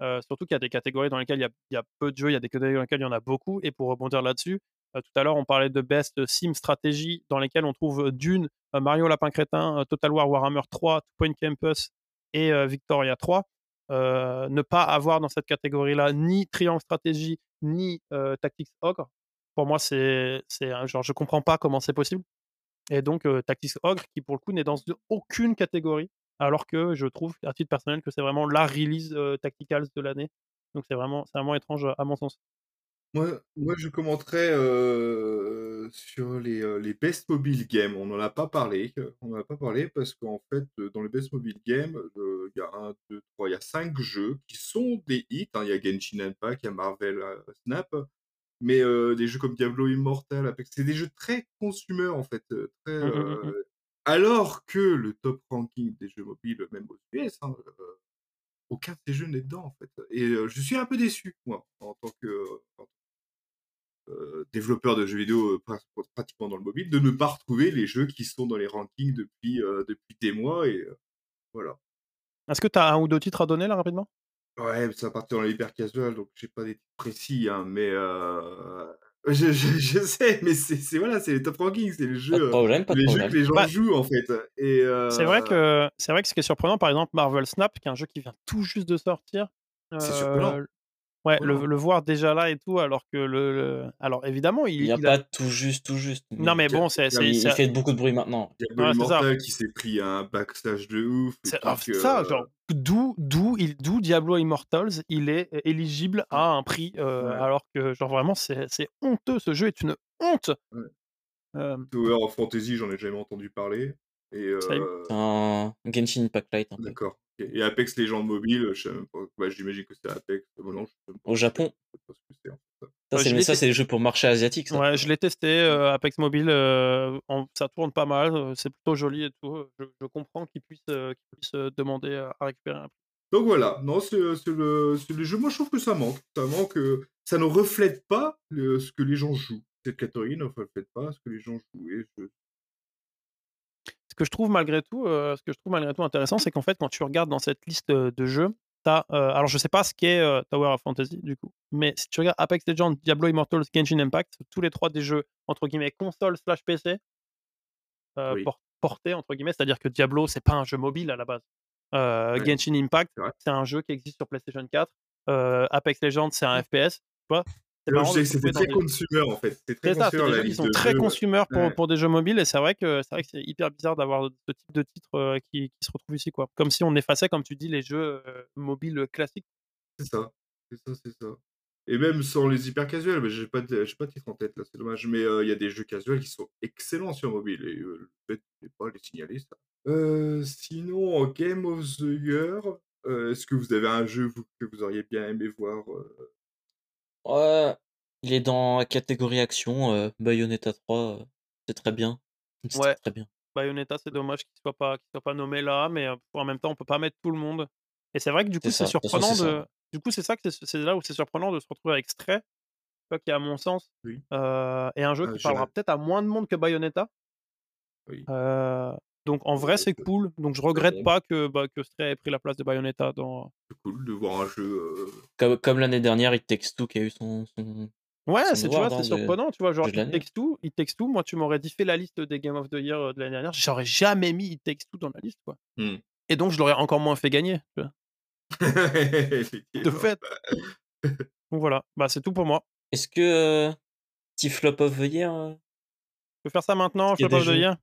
surtout qu'il y a des catégories dans lesquelles il y, a, il y, a, peu de jeux, il y a des catégories dans lesquelles il y en a beaucoup. Et pour rebondir là-dessus, tout à l'heure, on parlait de Best Sim Stratégie, dans lesquelles on trouve Dune, Mario Lapin Crétin, Total War Warhammer 3, Two Point Campus et Victoria 3. ne pas avoir dans cette catégorie-là ni Triangle Stratégie, ni Tactics Ogre. Pour moi, c'est genre je comprends pas comment c'est possible. Et donc Tactics Ogre qui pour le coup n'est dans aucune catégorie, alors que je trouve à titre personnel que c'est vraiment la release tacticals de l'année. Donc c'est vraiment c'est vraiment étrange à mon sens. Moi, moi je commenterais sur les, les best mobile games. On n'en a pas parlé. On n'en a pas parlé parce qu'en fait, dans les best mobile games, il y a un, deux, trois, il y a cinq jeux qui sont des hits. Hein. Il y a Genshin Impact, il y a Marvel Snap, mais des jeux comme Diablo Immortal, Apex, c'est des jeux très consumer en fait. Très, mmh, mmh, mmh, alors que le top ranking des jeux mobiles, même aux US, hein, aucun de ces jeux n'est dedans en fait. Et je suis un peu déçu, moi, en tant que, euh, développeurs de jeux vidéo euh, pratiquement dans le mobile, de ne pas retrouver les jeux qui sont dans les rankings depuis, euh, depuis des mois. Et voilà. Est-ce que tu as un ou deux titres à donner là rapidement? Ouais, ça part dans l'hyper casual, donc j'ai pas des titres précis, hein, mais je, je, sais, mais c'est voilà, c'est les top rankings, c'est les jeux, les jeux que les gens bah jouent en fait. Et c'est vrai que c'est vrai que ce qui est surprenant, par exemple, Marvel Snap, qui est un jeu qui vient tout juste de sortir. c'est surprenant. Ouais, le, voir déjà là et tout, alors que le. Alors évidemment, il. Il n'y a pas tout juste, tout juste. Non, mais bon, c'est. Il, fait beaucoup de bruit maintenant. Il y a Immortal qui s'est pris un backstage de ouf. C'est ça, euh, genre, d'où, d'où, d'où Diablo Immortals, il est éligible à un prix, euh, alors que, genre, vraiment, c'est, honteux. Ce jeu est une honte. Euh... Tower of Fantasy, j'en ai jamais entendu parler. Et, euh... un Genshin Impact Light. D'accord. Et Apex Legends Mobile, je bah, j'imagine que c'est Apex. Au Japon Ça, c'est, ça, c'est les jeux pour marché asiatique. Ça. Ouais, je l'ai testé, euh, Apex Mobile, euh, ça tourne pas mal, c'est plutôt joli et tout. Je, comprends qu'ils puissent, puisse demander à récupérer un prix. Donc voilà, non, c'est, le, le, jeu. Moi, je trouve que ça manque. Ça manque, ça ne reflète pas ce que les gens jouent. cette catégorie, ne le faites pas, ce que les gens jouaient. Ce que je trouve malgré tout, ce que je trouve malgré tout intéressant, c'est qu'en fait, quand tu regardes dans cette liste de jeux, as, alors je sais pas ce qu'est Tower of Fantasy du coup, mais si tu regardes Apex Legends, Diablo Immortals, Genshin Impact, tous les trois des jeux entre guillemets console slash PC portés entre guillemets, c'est-à-dire que Diablo c'est pas un jeu mobile à la base. Genshin Impact, c'est un jeu qui existe sur PlayStation 4. Apex Legends, c'est un FPS. Tu vois? C'était très consumer en fait. C'est ça, jeux qui sont très consumer pour, pour, des jeux mobiles et c'est vrai que c'est vrai que c'est hyper bizarre d'avoir ce type de titre qui, qui, se retrouve ici quoi. Comme si on effaçait, comme tu dis, les jeux mobiles classiques. C'est ça, c'est ça, c'est ça. Et même sans les hyper casuels, mais j'ai pas de, j'ai pas de titre en tête là, c'est dommage. Mais il y a des jeux casuels qui sont excellents sur mobile et le fait de pas les signaler ça. sinon, en Game of the Year, est-ce que vous avez un jeu que vous auriez bien aimé voir Ouais, il est dans la catégorie action, Bayonetta 3, c'est très bien. Ouais. très bien. Bayonetta, c'est dommage qu'il soit pas soit pas nommé là, mais en même temps, on peut pas mettre tout le monde. Et c'est vrai que du coup, c'est surprenant de du coup, c'est ça que c'est là où c'est surprenant de se retrouver avec Stray, qui à mon sens Oui. est un jeu ah, qui parlera peut-être à moins de monde que Bayonetta. Oui. Donc en vrai, c'est cool. Donc je regrette pas que, bah, que Stray ait pris la place de Bayonetta dans. C'est cool de voir un jeu. Comme, comme l'année dernière, It Takes Two qui a eu son. son... Ouais, c'est tu vois, c'est surprenant, tu vois, genre It Takes Two, It Takes Two, moi tu m'aurais dit fait la liste des Game of the Year de l'année dernière, j'aurais jamais mis It Takes Two dans la liste, quoi. Mmh. Et donc je l'aurais encore moins fait gagner. Tu vois. de fait. donc voilà, bah c'est tout pour moi. Est-ce que petit flop of the year Je peux faire ça maintenant, flop of the year?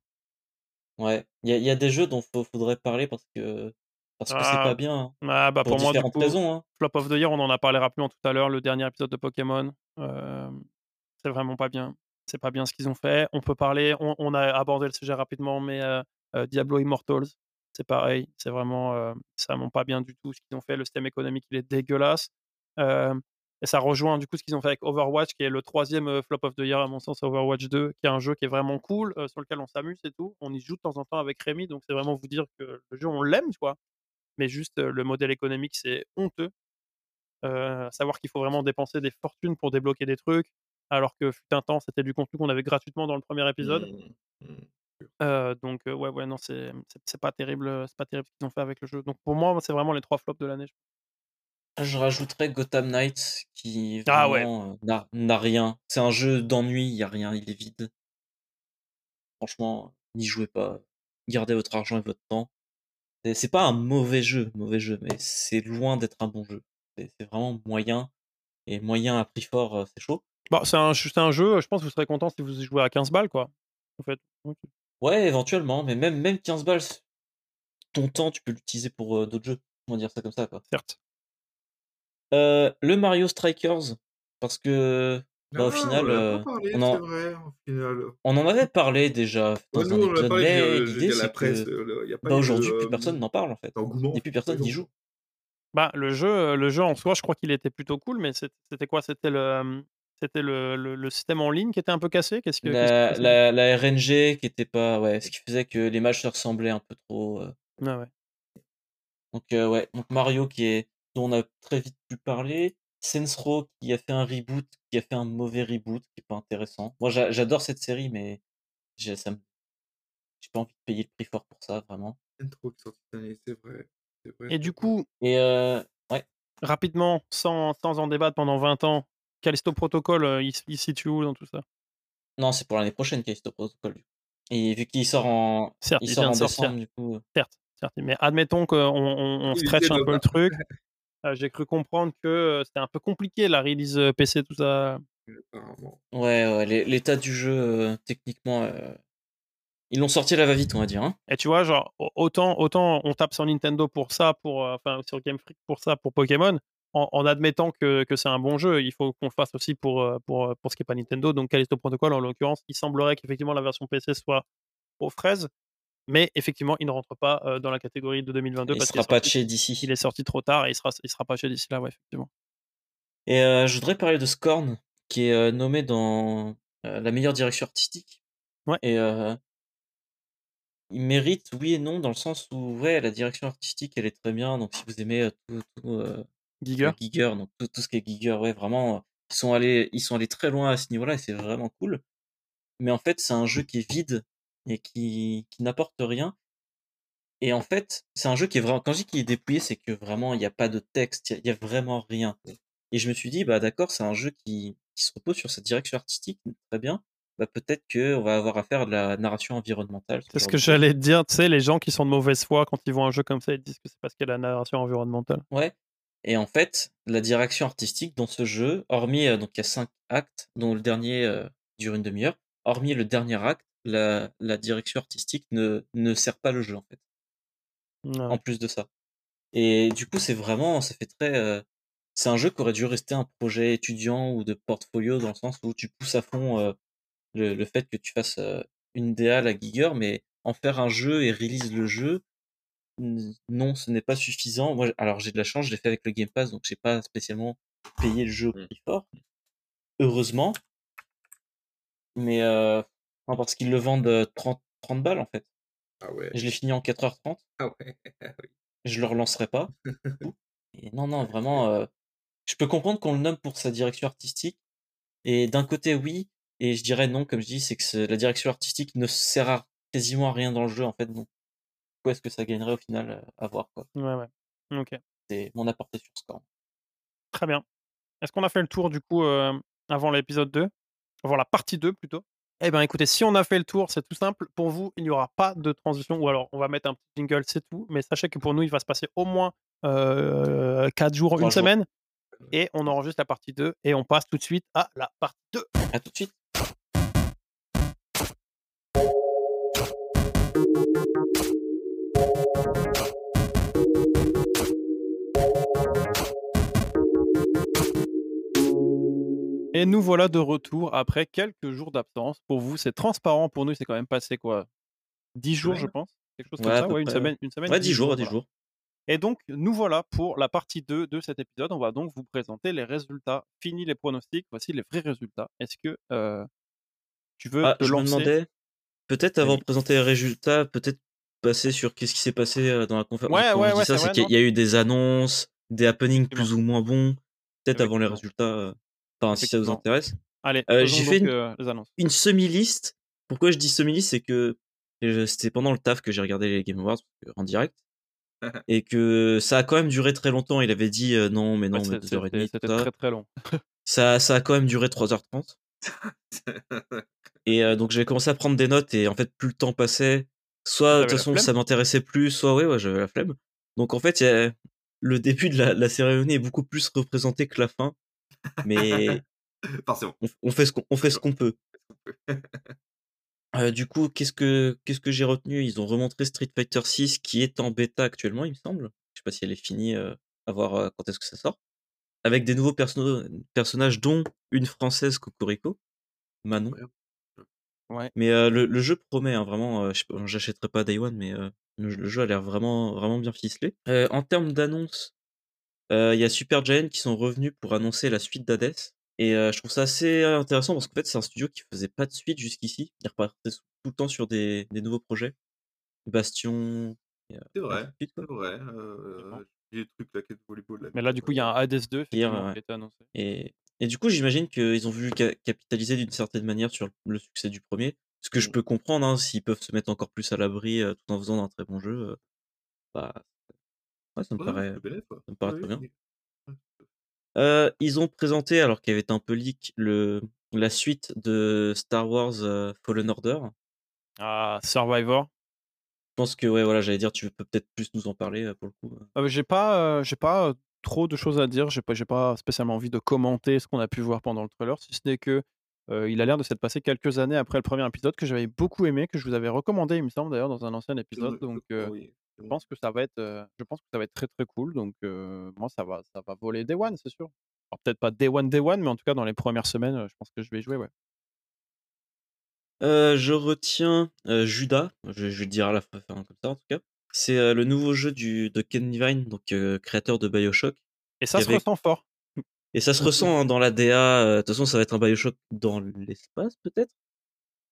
Ouais, il y a, y a, des jeux dont il faudrait parler parce que parce que c'est pas ah, bien. Hein, ah, bah pour, moi, du coup, raisons, hein. Flop of the Year, on en a parlé rapidement tout à l'heure, le dernier épisode de Pokémon. c'est vraiment pas bien. C'est pas bien ce qu'ils ont fait. On peut parler, on, a abordé le sujet rapidement, mais Diablo Immortals, c'est pareil. C'est vraiment, c'est vraiment pas bien du tout ce qu'ils ont fait. Le système économique, il est dégueulasse. Et ça rejoint du coup ce qu'ils ont fait avec Overwatch, qui est le troisième euh, flop of the year à mon sens, Overwatch 2, qui est un jeu qui est vraiment cool, euh, sur lequel on s'amuse et tout. On y joue de temps en temps avec Rémi, donc c'est vraiment vous dire que le jeu on l'aime, quoi. Mais juste euh, le modèle économique c'est honteux. savoir qu'il faut vraiment dépenser des fortunes pour débloquer des trucs, alors que fut un temps c'était du contenu qu'on avait gratuitement dans le premier épisode. Mmh, mmh, donc ouais ouais non c'est c'est pas terrible c'est pas terrible ce qu'ils ont fait avec le jeu. Donc pour moi c'est vraiment les trois flops de l'année. Je rajouterais Gotham Knights qui Ah ouais. Euh, n'a rien. C'est un jeu d'ennui, il y a rien, il est vide. Franchement, n'y jouez pas. Gardez votre argent et votre temps. C'est pas un mauvais jeu, mauvais jeu, mais c'est loin d'être un bon jeu. C'est vraiment moyen. Et moyen à prix fort, euh, c'est chaud. Bah, c'est un, un jeu, je pense que vous serez content si vous y jouez à 15 balles, quoi. En fait. Ouais, éventuellement, mais même, même 15 balles, ton temps, tu peux l'utiliser pour euh, d'autres jeux. On va dire ça comme ça, quoi. Certes. Euh, le Mario Strikers, parce que bah, au final, euh, on, en... on, en... avait parlé déjà dans un épisode, mais l'idée c'est que bah, aujourd'hui, plus personne n'en parle en fait. Et plus personne n'y joue. Bah, le jeu, le jeu en soi, je crois qu'il était plutôt cool, mais c'était quoi? C'était le, c'était le, le, système en ligne qui était un peu cassé? Qu'est-ce que la, la, la, RNG qui était pas, ouais, ce qui faisait que les matchs se ressemblaient un peu trop. Euh. Ah ouais. Donc ouais, donc Mario qui est dont on a très vite pu parler. Sensro qui a fait un reboot, qui a fait un mauvais reboot, qui est pas intéressant. Moi, j'adore cette série, mais j'ai ça pas envie de payer le prix fort pour ça, vraiment. Sensro qui cette année, c'est vrai. Et du coup, Et euh, ouais. rapidement, sans, sans en débattre pendant 20 ans, Callisto Protocol, euh, il, il se situe où dans tout ça? Non, c'est pour l'année prochaine, Callisto Protocol. Et vu qu'il sort en, Certes, il sort en décembre, du coup. Euh. Certes, certes. Mais admettons qu'on on, stretch un peu le truc. Euh, j'ai cru comprendre que c'était un peu compliqué la release PC, tout ça. Ouais, ouais l'état du jeu, techniquement, ils l'ont sorti à la va-vite, on va dire. Hein. Et tu vois, genre, autant, autant on tape sur Nintendo pour ça, pour, enfin, sur Game Freak pour ça, pour Pokémon, en, admettant que, que c'est un bon jeu, il faut qu'on le fasse aussi pour, pour, pour ce qui n'est pas Nintendo. Donc, Callisto Protocol, en l'occurrence, il semblerait qu'effectivement la version PC soit aux fraises. Mais effectivement, il ne rentre pas dans la catégorie de 2022 il parce sera patché d'ici. Il est sorti trop tard et il sera, il sera patché d'ici là, ouais, effectivement. Et je voudrais parler de Scorn, qui est nommé dans la meilleure direction artistique. Ouais. Et il mérite, oui et non, dans le sens où, ouais, la direction artistique, elle est très bien. Donc, si vous aimez tout, tout Giger. Giger, donc tout, tout, ce qui est Giger, ouais, vraiment, Ils sont allés, ils sont allés très loin à ce niveau-là et c'est vraiment cool. Mais en fait, c'est un jeu qui est vide et qui, qui n'apporte rien. Et en fait, c'est un jeu qui est vraiment. Quand je dis qu'il est dépouillé, c'est que vraiment, il n'y a pas de texte, il n'y a, vraiment rien. Et je me suis dit, bah d'accord, c'est un jeu qui, qui se repose sur cette direction artistique, très bien. Bah, peut-être qu'on va avoir affaire à de la narration environnementale. C'est ce que j'allais te dire, tu sais, les gens qui sont de mauvaise foi, quand ils voient un jeu comme ça, ils disent que c'est parce qu'il y a la narration environnementale. Ouais. Et en fait, la direction artistique dans ce jeu, hormis, euh, donc il y a cinq actes, dont le dernier euh, dure une demi-heure, hormis le dernier acte, la, la direction artistique ne, ne sert pas le jeu, en fait en plus de ça. Et du coup, c'est vraiment, ça fait très. Euh, c'est un jeu qui aurait dû rester un projet étudiant ou de portfolio dans le sens où tu pousses à fond euh, le, fait que tu fasses euh, une DA à la Giger, mais en faire un jeu et release le jeu, non, ce n'est pas suffisant. Moi, alors j'ai de la chance, je l'ai fait avec le Game Pass, donc j'ai pas spécialement payé le jeu au mmh. prix fort. Heureusement. Mais euh, parce qu'ils le vendent 30, 30 balles en fait. Ah je l'ai fini en 4h30. Ah ouais, oui. Je le relancerai pas. Et non, non, vraiment, euh, je peux comprendre qu'on le nomme pour sa direction artistique. Et d'un côté, oui, et je dirais non, comme je dis, c'est que la direction artistique ne sert à quasiment à rien dans le jeu, en fait. Donc, quoi est-ce que ça gagnerait au final à voir, quoi. Ouais, ouais. Ok. C'est mon apporté sur ce camp. Très bien. Est-ce qu'on a fait le tour, du coup, euh, avant l'épisode 2 Avant la partie 2, plutôt? Eh bien, écoutez, si on a fait le tour, c'est tout simple. Pour vous, il n'y aura pas de transition, ou alors on va mettre un petit jingle, c'est tout. Mais sachez que pour nous, il va se passer au moins euh, 4 jours, une semaine. Et on enregistre la partie 2 et on passe tout de suite à la partie 2. À tout de suite. Et nous voilà de retour après quelques jours d'absence. Pour vous, c'est transparent. Pour nous, c'est quand même passé quoi 10 jours, je pense Quelque chose comme ça? Ouais, une semaine, une semaine. Ouais, 10 jours, 10 jours. Et donc, nous voilà pour la partie 2 de cet épisode. On va donc vous présenter les résultats. Fini les pronostics, voici les vrais résultats. Est-ce que euh, tu veux ah, te je lancer? me demandais, peut-être avant de présenter les résultats, peut-être passer sur qu'est-ce qui s'est passé euh, dans la conférence. Ouais, ouais, ouais, ça, c'est qu'il y a eu des annonces, des happenings plus ou moins bons. Peut-être avant les résultats. Euh, Enfin, si ça vous intéresse. Allez, euh, j'ai fait une, une semi-liste. Pourquoi je dis semi-liste C'est que c'était pendant le taf que j'ai regardé les Game Awards en direct. et que ça a quand même duré très longtemps. Il avait dit non, mais non, mais 2h30. C'était très très long. ça, ça a quand même duré 3h30. et donc j'ai commencé à prendre des notes et en fait, plus le temps passait, soit de toute façon ça m'intéressait plus, soit ouais, ouais j'avais la flemme. Donc en fait, le début de la, la, cérémonie est beaucoup plus représenté que la fin. Mais on, fait ce qu'on fait ce qu'on peut. Euh, du coup, qu'est-ce que qu'est-ce que j'ai retenu? Ils ont remontré Street Fighter 6 qui est en bêta actuellement, il me semble. Je sais pas si elle est finie, euh, à voir euh, quand est-ce que ça sort. Avec des nouveaux personnages, dont une française Cocorico, Manon. Ouais. Mais le, jeu promet, hein, vraiment. J'achèterai pas Day One, mais le, jeu a l'air vraiment vraiment bien ficelé. en termes d'annonces, il y a Super Giant qui sont revenus pour annoncer la suite d'Hades. Et je trouve ça assez intéressant parce qu'en fait, c'est un studio qui faisait pas de suite jusqu'ici. Il repartait tout le temps sur des, des nouveaux projets. Bastion. C'est vrai, c'est vrai. des trucs là, volleyball. Mais là, du coup, il y a un Hades 2 qui a été annoncé. Et, et du coup, j'imagine qu'ils ont voulu capitaliser d'une certaine manière sur le succès du premier. Ce que je mmh. peux comprendre, hein, s'ils peuvent se mettre encore plus à l'abri tout en faisant un très bon jeu, bah, ça me paraît, ça me paraît très bien. Euh, ils ont présenté, alors qu'il y avait un peu leak, le, la suite de Star Wars Fallen Order. Ah, Survivor. Je pense que, ouais, voilà, j'allais dire, tu peux peut-être plus nous en parler pour le coup. Ah, j'ai pas, j'ai pas trop de choses à dire. J'ai pas, j'ai pas spécialement envie de commenter ce qu'on a pu voir pendant le trailer, si ce n'est que il a l'air de s'être passé quelques années après le premier épisode que j'avais beaucoup aimé, que je vous avais recommandé, il me semble d'ailleurs dans un ancien épisode. Donc, je pense que ça va être, je pense que ça va être très très cool. Donc moi ça va, ça va voler Day One, c'est sûr. Alors peut-être pas Day One Day One, mais en tout cas dans les premières semaines, je pense que je vais y jouer, ouais. je retiens Judas, je, vais le dire à la fin comme ça en tout cas. C'est le nouveau jeu du, de Ken Levine, donc créateur de Bioshock. Et ça se ressent fort. Et ça se ressent hein, dans la DA. De toute façon, ça va être un Bioshock dans l'espace peut-être.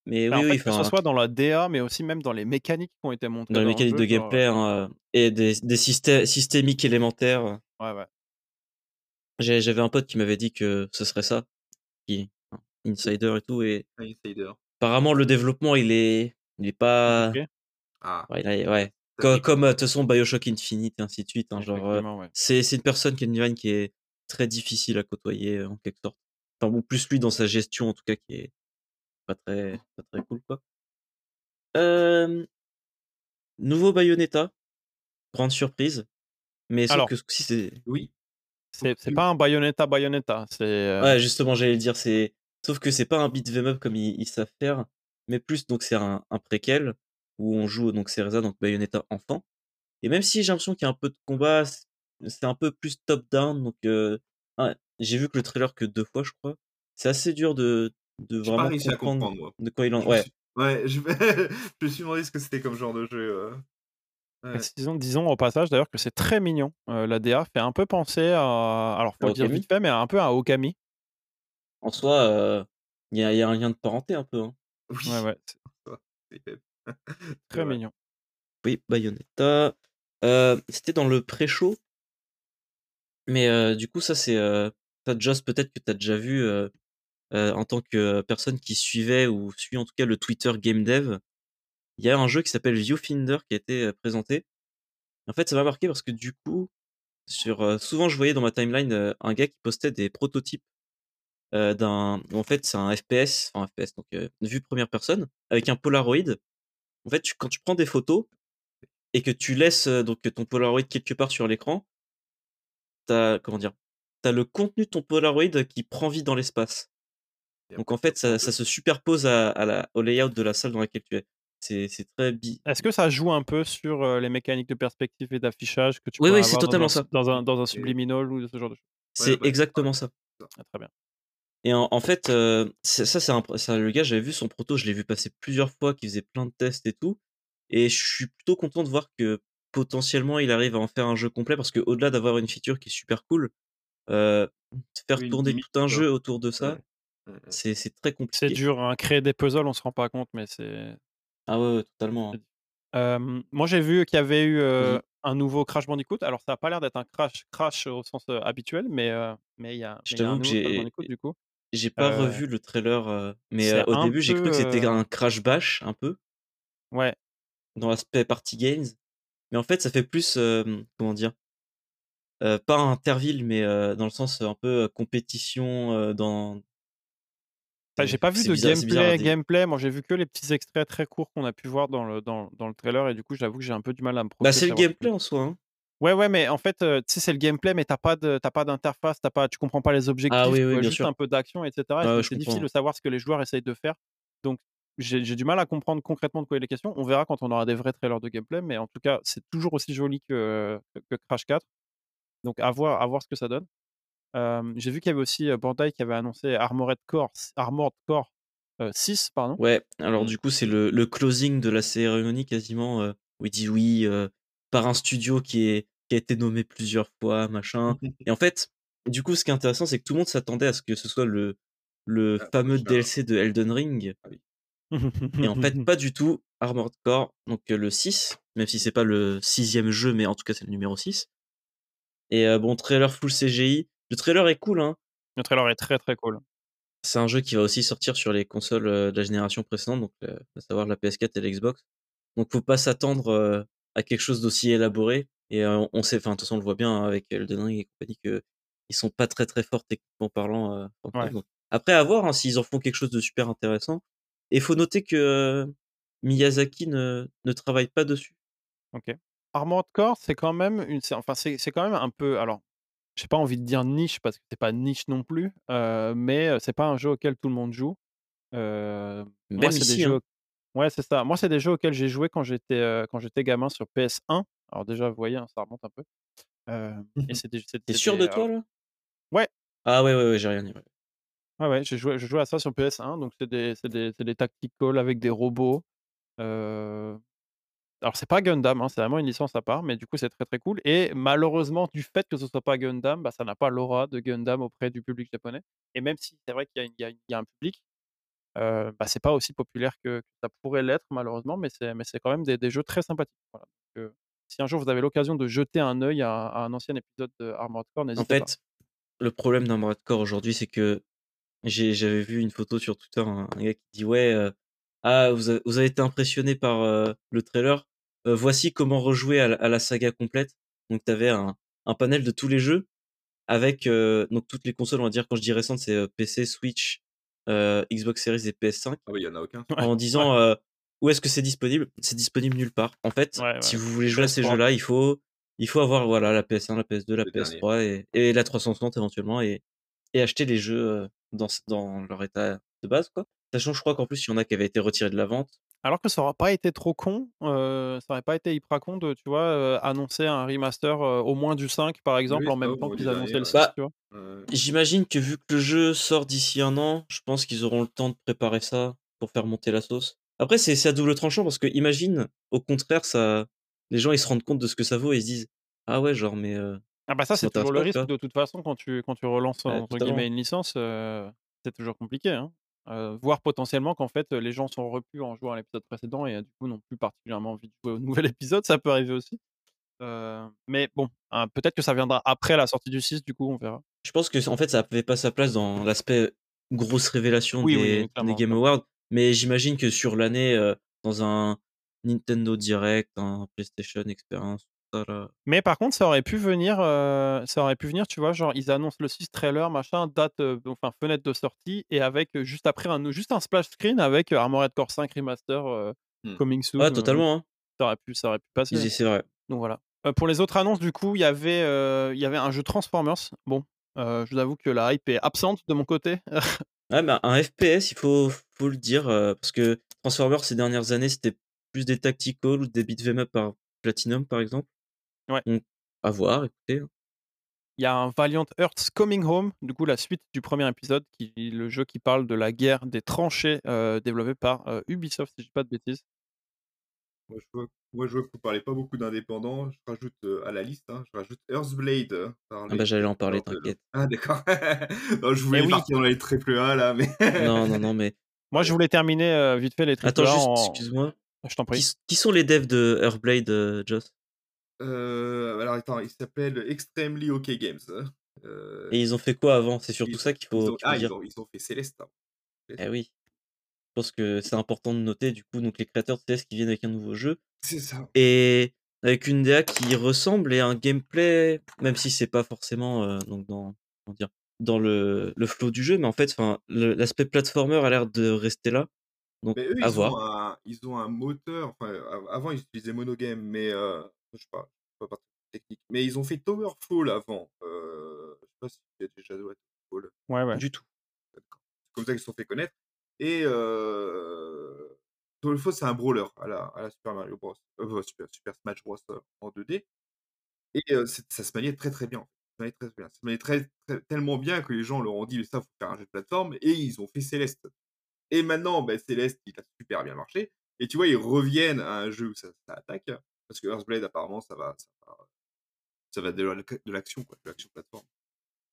Mais oui, que ce soit dans la DA, mais aussi même dans les mécaniques qui ont été montrées. Dans les mécaniques de gameplay hein, et des, des systèmes systémiques élémentaires. Ouais, ouais. J'avais un pote qui m'avait dit que ce serait ça, qui insider et tout et Insider. apparemment le développement il est il est pas Ah. ouais, Comme, euh, de toute façon BioShock Infinite et ainsi de suite. hein, genre, euh, ouais. c'est c'est une personne qui est qui est très difficile à côtoyer euh, en quelque sorte. Enfin, ou plus lui dans sa gestion en tout cas qui est pas très pas très cool quoi. Euh, nouveau Bayonetta, grande surprise. Mais sauf Alors, que si c'est Oui. C'est c'est pas un Bayonetta Bayonetta. C'est euh, Ouais, justement, j'allais le dire, c'est. Sauf que c'est pas un beat 'em up comme ils, ils savent faire, mais plus donc c'est un, un préquel où on joue donc Cereza, donc Bayonetta enfant. Et même si j'ai l'impression qu'il y a un peu de combat, c'est- un peu plus top-down. Donc euh, ouais, j'ai vu que le trailer que deux fois, je crois. C'est assez dur de, de pas vraiment à comprendre moi. de quoi il en. Ouais, suis- Ouais, je... je me suis demandé ce que c'était comme genre de jeu. euh. Ouais. Disons, disons au passage d'ailleurs que c'est très mignon. Euh, la DA fait un peu penser à. Alors, faut À le dire vite fait, mais un peu à Okami. en soi, euh, il y, a, y a un lien de parenté un peu. Hein. Oui. Ouais, ouais. fait. Très mignon. Oui, Bayonetta. Euh, C'était dans le pré-show. Mais du coup, ça, c'est. Ça, Joss, peut-être que tu as déjà vu euh, en tant que personne qui suivait ou suit en tout cas le Twitter Game Dev. Il y a un jeu qui s'appelle Viewfinder qui a été euh, présenté. En fait, ça m'a marqué parce que du coup, sur, euh, souvent je voyais dans ma timeline euh, un gars qui postait des prototypes euh, d'un. En fait, c'est un FPS, enfin FPS, donc euh, vue première personne, avec un Polaroid. En fait, tu- quand tu prends des photos et que tu laisses donc ton Polaroid quelque part sur l'écran, t'as comment dire, t'as le contenu de ton Polaroid qui prend vie dans l'espace. Donc en fait, ça se superpose à, à la, au layout de la salle dans laquelle tu es. C'est c'est très bi. Est-ce que ça joue un peu sur euh, les mécaniques de perspective et d'affichage que tu Oui, pourrais oui, c'est avoir totalement dans un, ça. Dans un, dans un subliminal ou ce genre de choses? C'est bah, exactement ça. Ah, Très bien. Et en, en fait, euh, c'est- ça, c'est un, ça, le gars, j'avais vu son proto, je l'ai vu passer plusieurs fois, qui faisait plein de tests et tout. Et je suis plutôt content de voir que potentiellement il arrive à en faire un jeu complet parce que au-delà d'avoir une feature qui est super cool, euh, faire Oui, tourner tout un jeu autour de ça, Ouais. Ouais, ouais. c'est c'est très C'est compliqué. dur, hein. créer des puzzles, on se rend pas compte, mais c'est. Ah ouais, ouais, totalement. hein. Euh, moi, j'ai vu qu'il y avait eu euh, un nouveau Crash Bandicoot. Alors, ça a pas l'air d'être un crash, crash au sens euh, habituel, mais mais il y a, Je t'avoue que j'ai du coup. j'ai pas revu le trailer, mais c'est au début j'ai cru que c'était un crash bash un peu Ouais, dans l'aspect party games, mais en fait ça fait plus comment dire, pas Interville, mais dans le sens un peu compétition dans. Bah, j'ai pas vu de bizarre, gameplay, gameplay. Moi, j'ai vu que les petits extraits très courts qu'on a pu voir dans le, dans, dans le trailer, et du coup, j'avoue que j'ai un peu du mal à me Bah projeter. c'est le gameplay en soi. hein. Ouais, ouais, mais en fait, euh, tu sais, c'est le gameplay, mais t'as pas de, pas d'interface, t'as pas, tu comprends pas les objectifs, Ah oui, bien juste sûr. un peu d'action, etc. Et c'est difficile de savoir ce que les joueurs essayent de faire. Donc, j'ai j'ai du mal à comprendre concrètement de quoi il est question. On verra quand on aura des vrais trailers de gameplay, mais en tout cas, c'est toujours aussi joli que, que Crash 4. Donc, à voir, à voir ce que ça donne. Euh, j'ai vu qu'il y avait aussi Bandai qui avait annoncé Armored Core, Armored Core euh, 6, pardon. Ouais, alors Mm. du coup, c'est le, le closing de la cérémonie quasiment, euh, où il dit oui, par un studio qui, est, qui a été nommé plusieurs fois, machin. Et en fait, du coup, ce qui est intéressant, c'est que tout le monde s'attendait à ce que ce soit le, le Ah, fameux ça. DLC de Elden Ring. Et en fait, pas du tout. Armored Core, donc le 6, même si c'est pas le sixième jeu, mais en tout cas, c'est le numéro 6. Et euh, bon, trailer full CGI. Le trailer est cool, hein. Le trailer est très très cool. C'est un jeu qui va aussi sortir sur les consoles de la génération précédente, donc euh, à savoir la PS4 et l'Xbox. Donc faut pas s'attendre euh, à quelque chose d'aussi élaboré. Et euh, on sait, enfin de toute façon on le voit bien hein, avec Elden Ring et compagnie que ils sont pas très très forts techniquement parlant. en Ouais. donc, après à voir hein, s'ils en font quelque chose de super intéressant. Et faut noter que Miyazaki ne, ne travaille pas dessus. Ok. Armored Core, c'est quand même une, enfin c'est quand même un peu, alors, j'ai pas envie de dire niche parce que c'est pas niche non plus, euh, mais c'est pas un jeu auquel tout le monde joue. Euh, moi, c'est des ici, jeux, hein. ouais, c'est ça. Moi, c'est des jeux auxquels j'ai joué quand j'étais euh, quand j'étais gamin sur PS1. Alors déjà, vous voyez, hein, ça remonte un peu. Euh, et c'est des, c'est- T'es sûr de toi là? Ouais. Ah ouais ouais ouais, j'ai rien dit. ouais. Ouais, ouais, j'ai joué, je jouais à ça sur PS1, donc c'est des, c'est des, c'est des tactical avec des robots. Euh, Alors, c'est pas Gundam, hein, c'est vraiment une licence à part, mais du coup, c'est très très cool. Et malheureusement, du fait que ce soit pas Gundam, bah, ça n'a pas l'aura de Gundam auprès du public japonais. Et même si c'est vrai qu'il y, a y y un public, euh, bah, c'est pas aussi populaire que, que ça pourrait l'être, malheureusement, mais c'est, mais c'est quand même des, des jeux très sympathiques. Voilà. Donc, euh, si un jour vous avez l'occasion de jeter un œil à, à un ancien épisode de Armored Core, En n'hésitez pas. fait, le problème d'un Core aujourd'hui, c'est que j'avais vu une photo sur Twitter, un, gars qui dit ouais, ah vous, avez été impressionné par le trailer. voici comment rejouer à, la saga complète. Donc tu avais un, un, panel de tous les jeux avec donc toutes les consoles. On va dire quand je dis récentes, c'est PC, Switch, Xbox Series et PS5. Ah oui, il y en a aucun. En disant où est-ce que c'est disponible? C'est disponible nulle part. En fait, si vous voulez jouer à ces jeux-là, il faut il faut avoir voilà la PS1, la PS2, la PS3 et, et, la 360 éventuellement et, et acheter les jeux dans, dans leur état de base quoi. Sachant, je crois qu'en plus, il y en a qui avaient été retirés de la vente. Alors que ça aurait pas été trop con, ça aurait pas été hyper con de, tu vois, annoncer un remaster au moins du 5 par exemple en même temps qu'ils annonçaient le 6, bah, tu vois? J'imagine que vu que le jeu sort d'ici un an, je pense qu'ils auront le temps de préparer ça pour faire monter la sauce. Après, c'est à double tranchant parce que imagine, au contraire, ça, les gens ils se rendent compte de ce que ça vaut et ils se disent ah ouais genre mais ah bah ça c'est toujours le risque de toute façon quand tu quand tu relances entre guillemets une licence c'est toujours compliqué hein. Voir potentiellement qu'en fait les gens sont repus en jouant à l'épisode précédent et du coup n'ont plus particulièrement envie de jouer au nouvel épisode. Ça peut arriver aussi. Mais bon hein, peut-être que ça viendra après la sortie du 6 du coup on verra. Je pense que en fait ça n'avait pas sa place dans l'aspect grosse révélation des, des, Game Awards mais j'imagine que sur l'année dans un Nintendo Direct un PlayStation Experience mais par contre, ça aurait pu venir, ça aurait pu venir, tu vois, genre ils annoncent le 6 trailer, machin, date, enfin fenêtre de sortie et avec juste après un juste un splash screen avec Armored Core 5 Remaster mmh. coming soon. Ouais, totalement, hein. Ça aurait pu ça aurait pu passer. c'est vrai. Donc voilà. pour les autres annonces, du coup, il y avait, il y avait un jeu Transformers. Bon, je vous avoue que la hype est absente de mon côté. Ouais, bah, un FPS, il faut faut le dire, parce que Transformers ces dernières années, c'était plus des tactical ou des beat'em up par Platinum, par exemple. Ouais. à voir, écoutez. Hein. Il y a un Valiant Earth's Coming Home, du coup la suite du premier épisode, qui le jeu qui parle de la guerre des tranchées euh, développé par euh, Ubisoft, si je dis pas de bêtises. Moi je, vois, moi, je vois que vous parlez pas beaucoup d'indépendants. Je rajoute euh, à la liste, hein, je rajoute Earthblade. Ah bah j'allais en parler, t'inquiète. Ah d'accord. je voulais oui. partir dans les triple A là, mais. non, non, non, mais. Moi je voulais terminer vite fait les triple A. Attends, excuse-moi. Je t'en prie. Qui, sont les devs de Earthblade, Joss? Euh, alors attends, il s'appelle Extremely OK Games. Hein. Euh, Et ils ont fait quoi avant? C'est surtout ça qu'il faut, ils ont, ah, dire. Ils ont, ils ont, fait Céleste. Eh oui. Je pense que c'est important de noter du coup donc les créateurs de Céleste qui viennent avec un nouveau jeu. C'est ça. Et avec une DA qui ressemble et un gameplay, même si c'est pas forcément euh, donc dans comment dire dans le, le flow du jeu, mais en fait, enfin l'aspect platformer a l'air de rester là. Donc eux, à ils voir. Ont un, ils ont un moteur. Enfin, avant ils utilisaient Monogame, mais je sais pas, pas partie technique. Mais ils ont fait Towerfall avant. Euh, je sais pas si tu as déjà joué à Towerfall. Ouais, ouais. Du tout. C'est comme ça qu'ils se sont fait connaître. Et euh, Towerfall, c'est un brawler à la, à la Super Mario Bros. Euh, Super, Super, Smash Bros. en 2D. Et ça se maniait très très bien. Ça se maniait très, bien. Ça se maniait très, tellement bien que les gens leur ont dit, mais ça, faut faire un jeu de plateforme. Et ils ont fait Céleste. Et maintenant, ben, Céleste, il a super bien marché. Et tu vois, ils reviennent à un jeu où ça, ça attaque. Parce que Earthblade, apparemment, ça va, ça va, de l'action, quoi, de l'action plateforme.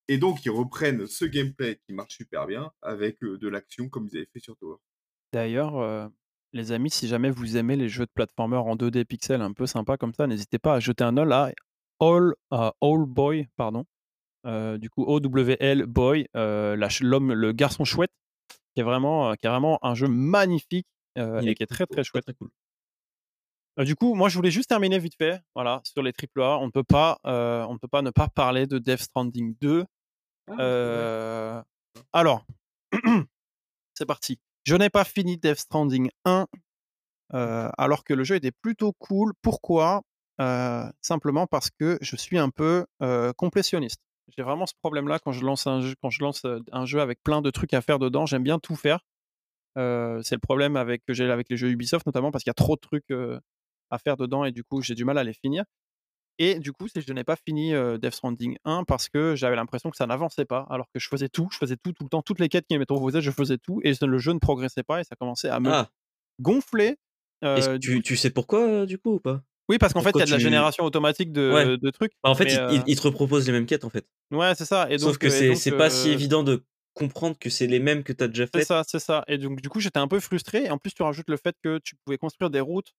Et donc, ils reprennent ce gameplay qui marche super bien avec de l'action comme ils avaient fait sur Tower. D'ailleurs, les amis, si jamais vous aimez les jeux de platformer en 2D pixels un peu sympa comme ça, n'hésitez pas à jeter un œil à All, All Boy, pardon. du coup, OWL Boy, l'homme, le garçon chouette, qui est vraiment, qui est vraiment un jeu magnifique et qui est très très chouette. Très cool. Euh, du coup, moi, je voulais juste terminer vite fait, voilà, sur les AAA. On ne peut pas, euh, on peut pas ne pas parler de Death Stranding 2. Ah, euh, alors, c'est parti. Je n'ai pas fini Death Stranding 1, alors que le jeu était plutôt cool. Pourquoi? Simplement parce que je suis un peu complétionniste. J'ai vraiment ce problème-là quand je lance un jeu, quand je lance un jeu avec plein de trucs à faire dedans. J'aime bien tout faire. c'est le problème avec, que j'ai avec les jeux Ubisoft, notamment parce qu'il y a trop de trucs à faire dedans et du coup j'ai du mal à les finir. Et du coup, je n'ai pas fini Death Stranding 1 parce que j'avais l'impression que ça n'avançait pas, alors que je faisais tout, je faisais tout tout le temps, toutes les quêtes qui m'étaient proposées, je faisais tout et le jeu ne progressait pas et ça commençait à me ah. gonfler. tu, tu, sais pourquoi du coup ou pas? Oui, parce qu'en fait, il y a de la génération automatique de, de trucs. Bah, en fait, il, te repropose les mêmes quêtes en fait. Ouais, c'est ça. Et Sauf que c'est pas si évident de comprendre que c'est les mêmes que tu as déjà fait. C'est ça, c'est ça. Et donc, du coup, j'étais un peu frustré. Et en plus, tu rajoutes le fait que tu pouvais construire des routes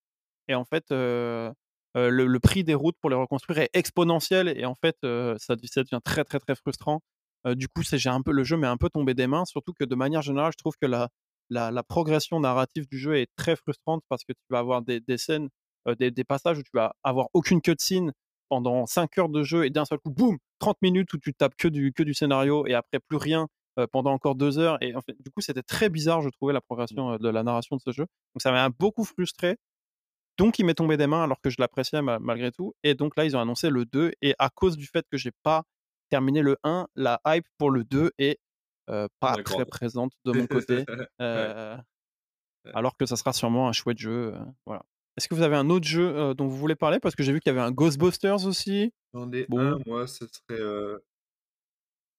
et en fait, le, prix des routes pour les reconstruire est exponentiel. Et en fait, ça, ça, devient très, très, très frustrant. du coup, j'ai un peu le jeu m'est un peu tombé des mains, surtout que de manière générale, je trouve que la la, la progression narrative du jeu est très frustrante parce que tu vas avoir des, des scènes, des, des, passages où tu vas avoir aucune cutscene pendant 5 heures de jeu et d'un seul coup, boum, 30 minutes où tu tapes que du, que du scénario et après plus rien pendant encore 2 heures. Et en fait, du coup, c'était très bizarre, je trouvais, la progression de la narration de ce jeu. Donc ça m'a beaucoup frustré. Donc, il m'est tombé des mains alors que je l'appréciais malgré tout. Et donc là, ils ont annoncé le 2. Et à cause du fait que j'ai pas terminé le 1, la hype pour le 2 est pas très présente de mon côté. Alors que ça sera sûrement un chouette jeu. voilà. Est-ce que vous avez un autre jeu dont vous voulez parler? Parce que j'ai vu qu'il y avait un Ghostbusters aussi. J'en ai un, moi, ce serait,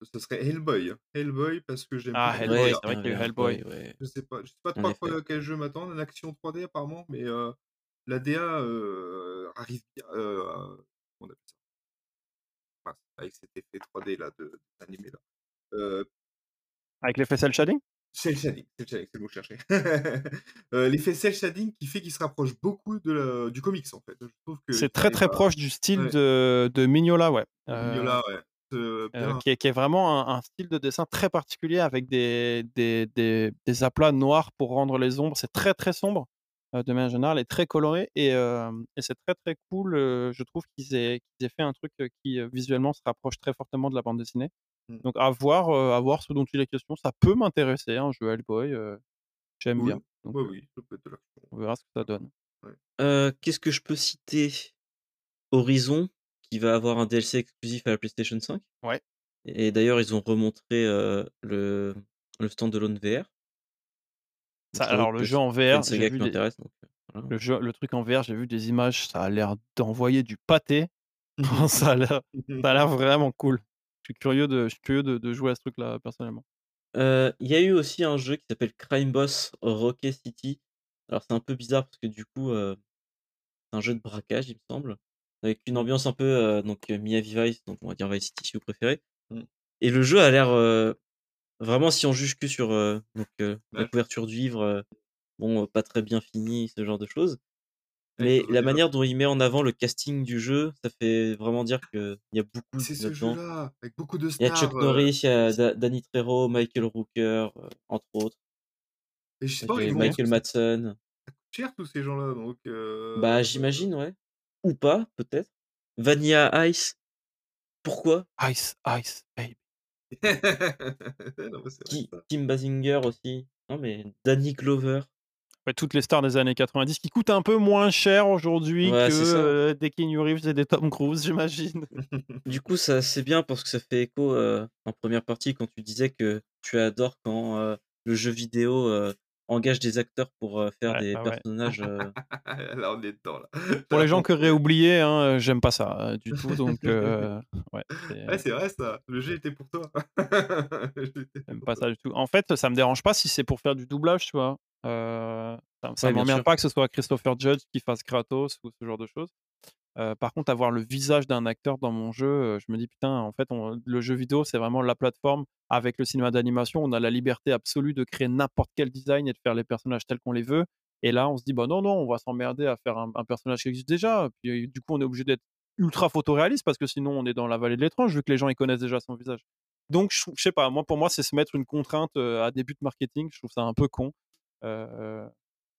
ce serait Hellboy. Hellboy, parce que j'aime Ah, Hellboy, c'est vrai qu'il y a eu Hellboy. Je sais pas, je sais pas trop à quel jeu m'attendre, une action 3D apparemment, mais la DA arrive bien. on appelle ça? Avec cet effet 3D là, de, animé là. Avec l'effet cel shading? Cel shading, c'est le mot cherchais. L'effet cel shading qui fait qu'il se rapproche beaucoup de du comics en fait. C'est très très proche du style de, de Mignola, ouais. Mignola, ouais. qui, est, qui, est, vraiment un, style de dessin très particulier avec des, des, des, des aplats noirs pour rendre les ombres. C'est très très sombre de manière générale et très coloré et, et c'est très très cool. je trouve qu'ils aient, aient, fait un truc qui visuellement se rapproche très fortement de la bande dessinée. Mmh. Donc à voir, à voir ce dont il est question. Ça peut m'intéresser, un jeu Hellboy. J'aime bien. oui, on verra ce que ça donne. Qu'est-ce que je peux citer? Horizon, qui va avoir un DLC exclusif à la PlayStation 5. Ouais. Et d'ailleurs, ils ont remontré le, le stand de l'ONE Alors le jeu en VR, j'ai vu des... le, jeu, le truc en VR, j'ai vu des images, ça a l'air d'envoyer du pâté. ça a l'air vraiment cool suis curieux de, je suis curieux de, de jouer à ce truc-là personnellement. Il y a eu aussi un jeu qui s'appelle Crime Boss Rocket City. Alors c'est un peu bizarre parce que du coup, c'est un jeu de braquage, il me semble, avec une ambiance un peu donc Miami Vice, donc on va dire Vice City si vous préférez. Mmh. Et le jeu a l'air vraiment, si on juge que sur donc, la couverture du livre, bon, pas très bien fini, ce genre de choses. Mais la manière dont il met en avant le casting du jeu, ça fait vraiment dire qu'il y a beaucoup C'est ce jeu-là, avec beaucoup de Il y a Chuck Norris, il y a Danny Trejo, Michael Rooker, entre autres. Et je sais pas, Michael Madsen. Ça coûte cher tous ces gens-là, donc. Bah, j'imagine, ouais. Ou pas, peut-être. Vanilla Ice. Pourquoi? Ice, Ice, baby. non, Tim Basinger aussi. Non, mais Danny Glover toutes les stars des années 90 qui coûtent un peu moins cher aujourd'hui que euh, des Keanu Reeves et des Tom Cruise, j'imagine. du coup, ça c'est bien parce que ça fait écho euh, en première partie quand tu disais que tu adores quand euh, le jeu vidéo engage des acteurs pour faire des ah personnages. là, on est dedans. Là. Pour les gens qui auraient oublié, hein, j'aime pas ça du tout. Donc, ouais, c'est vrai ça. Le jeu était pour toi. j'aime pas ça du tout. En fait, ça me dérange pas si c'est pour faire du doublage, tu vois. Euh, ça m'emmerde pas que ce soit Christopher Judge qui fasse Kratos ou ce genre de choses. Euh, par contre, avoir le visage d'un acteur dans mon jeu, je me dis putain, en fait, le jeu vidéo, c'est vraiment la plateforme. Avec le cinéma d'animation, on a la liberté absolue de créer n'importe quel design et de faire les personnages tels qu'on les veut. Et là, on se dit, bah non, non, on va s'emmerder à faire un, personnage qui existe déjà. Puis du coup, on est obligé d'être ultra photoréaliste parce que sinon, on est dans la vallée de l'étrange vu que les gens ils connaissent déjà son visage. Donc, je, je sais pas, moi, pour moi, c'est se mettre une contrainte à des buts marketing. Je trouve ça un peu con. Euh,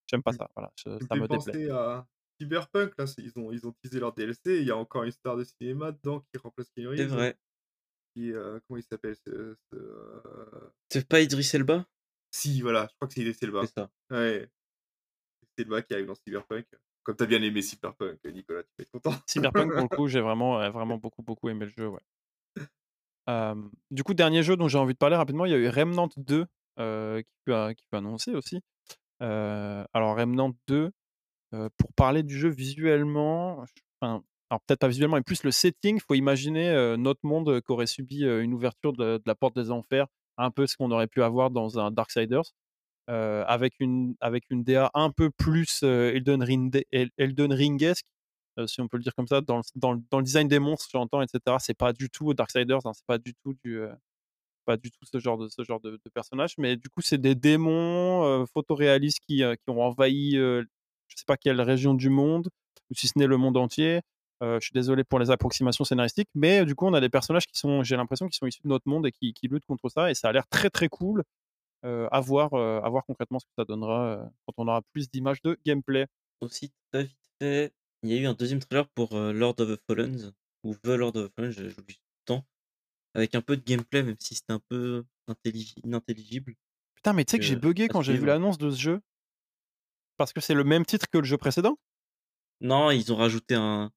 j'aime pas ça. Voilà, ça me déplaît. à Cyberpunk, là, ils ont, ils ont teasé leur DLC. Il y a encore une star de cinéma dedans qui remplace Keanu C'est vrai. Qui, euh, comment il s'appelle ce, euh C'est pas Idris Elba? Si, voilà, je crois que c'est Idris Elba. C'est ça. Ouais. C'est Elba qui arrive dans Cyberpunk. Comme t'as bien aimé Cyberpunk, Nicolas, tu peux être content. Cyberpunk, pour le coup, j'ai vraiment, vraiment beaucoup, beaucoup aimé le jeu, ouais. du coup, dernier jeu dont j'ai envie de parler rapidement, il y a eu Remnant 2 qui, peut, qui peut annoncer aussi alors Remnant 2, pour parler du jeu visuellement, enfin, alors peut-être pas visuellement, mais plus le setting, il faut imaginer notre monde qui aurait subi une ouverture de, la porte des enfers, un peu ce qu'on aurait pu avoir dans un Darksiders, avec, une, avec une DA un peu plus Elden, Ring, Elden Ringesque, si on peut le dire comme ça, dans le, dans le design des monstres, j'entends, etc. C'est pas du tout Darksiders, hein, c'est pas du tout du, pas du tout ce genre de, ce genre de, personnage, mais du coup, c'est des démons photoréalistes qui, qui, ont envahi, je sais pas quelle région du monde, ou si ce n'est le monde entier. je suis désolé pour les approximations scénaristiques, mais du coup, on a des personnages qui sont, j'ai l'impression, qui sont issus de notre monde et qui, qui luttent contre ça, et ça a l'air très très cool. à, voir, à voir concrètement ce que ça donnera quand on aura plus d'images de gameplay. Aussi, très vite fait, il y a eu un deuxième trailer pour Lord of the Fallen, ou The Lord of the Fallen, j'oublie tout le temps, avec un peu de gameplay, même si c'était un peu inintelligible. Putain, mais tu sais que j'ai bugué quand j'ai vu l'annonce de ce jeu. Parce que c'est le même titre que le jeu précédent? Non, ils ont rajouté un.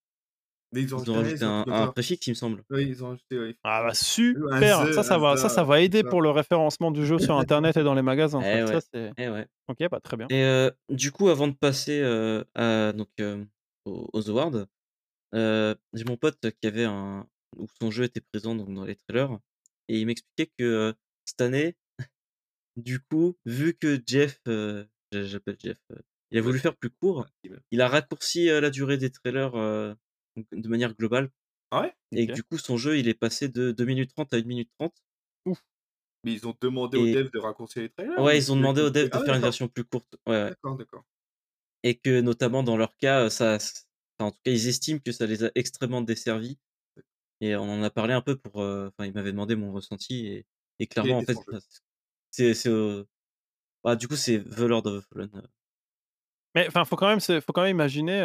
ils ont, rajouté un, préfixe, il me semble. Oui, ils ont rajouté. Ah bah super Ça, ça va, ça, ça va aider pour le référencement du jeu sur Internet et dans les magasins. Eh ça, eh ouais. Ok, bah très bien. Et du coup, avant de passer à, donc, aux, awards, j'ai mon pote qui avait un. où son jeu était présent donc, dans les trailers. Et il m'expliquait que cette année, du coup, vu que Jeff, j'appelle Jeff, il a voulu faire plus court, il a raccourci la durée des trailers de manière globale. Ah ouais? Et du coup, son jeu, il est passé de 2 minutes 30 à 1 minute 30. Ouf. Mais ils ont demandé aux devs de raccourcir les trailers Ouais, ils ont demandé aux devs de ah faire une version plus courte. Ouais, D'accord, d'accord. Et que notamment dans leur cas, ça, en tout cas, ils estiment que ça les a extrêmement desservis. Et on en a parlé un peu pour. Enfin, il m'avait demandé mon ressenti et, et clairement, en fait, c'est, bah, du coup, c'est The Lord of the Fallen. Mais enfin, faut quand même, faut quand même imaginer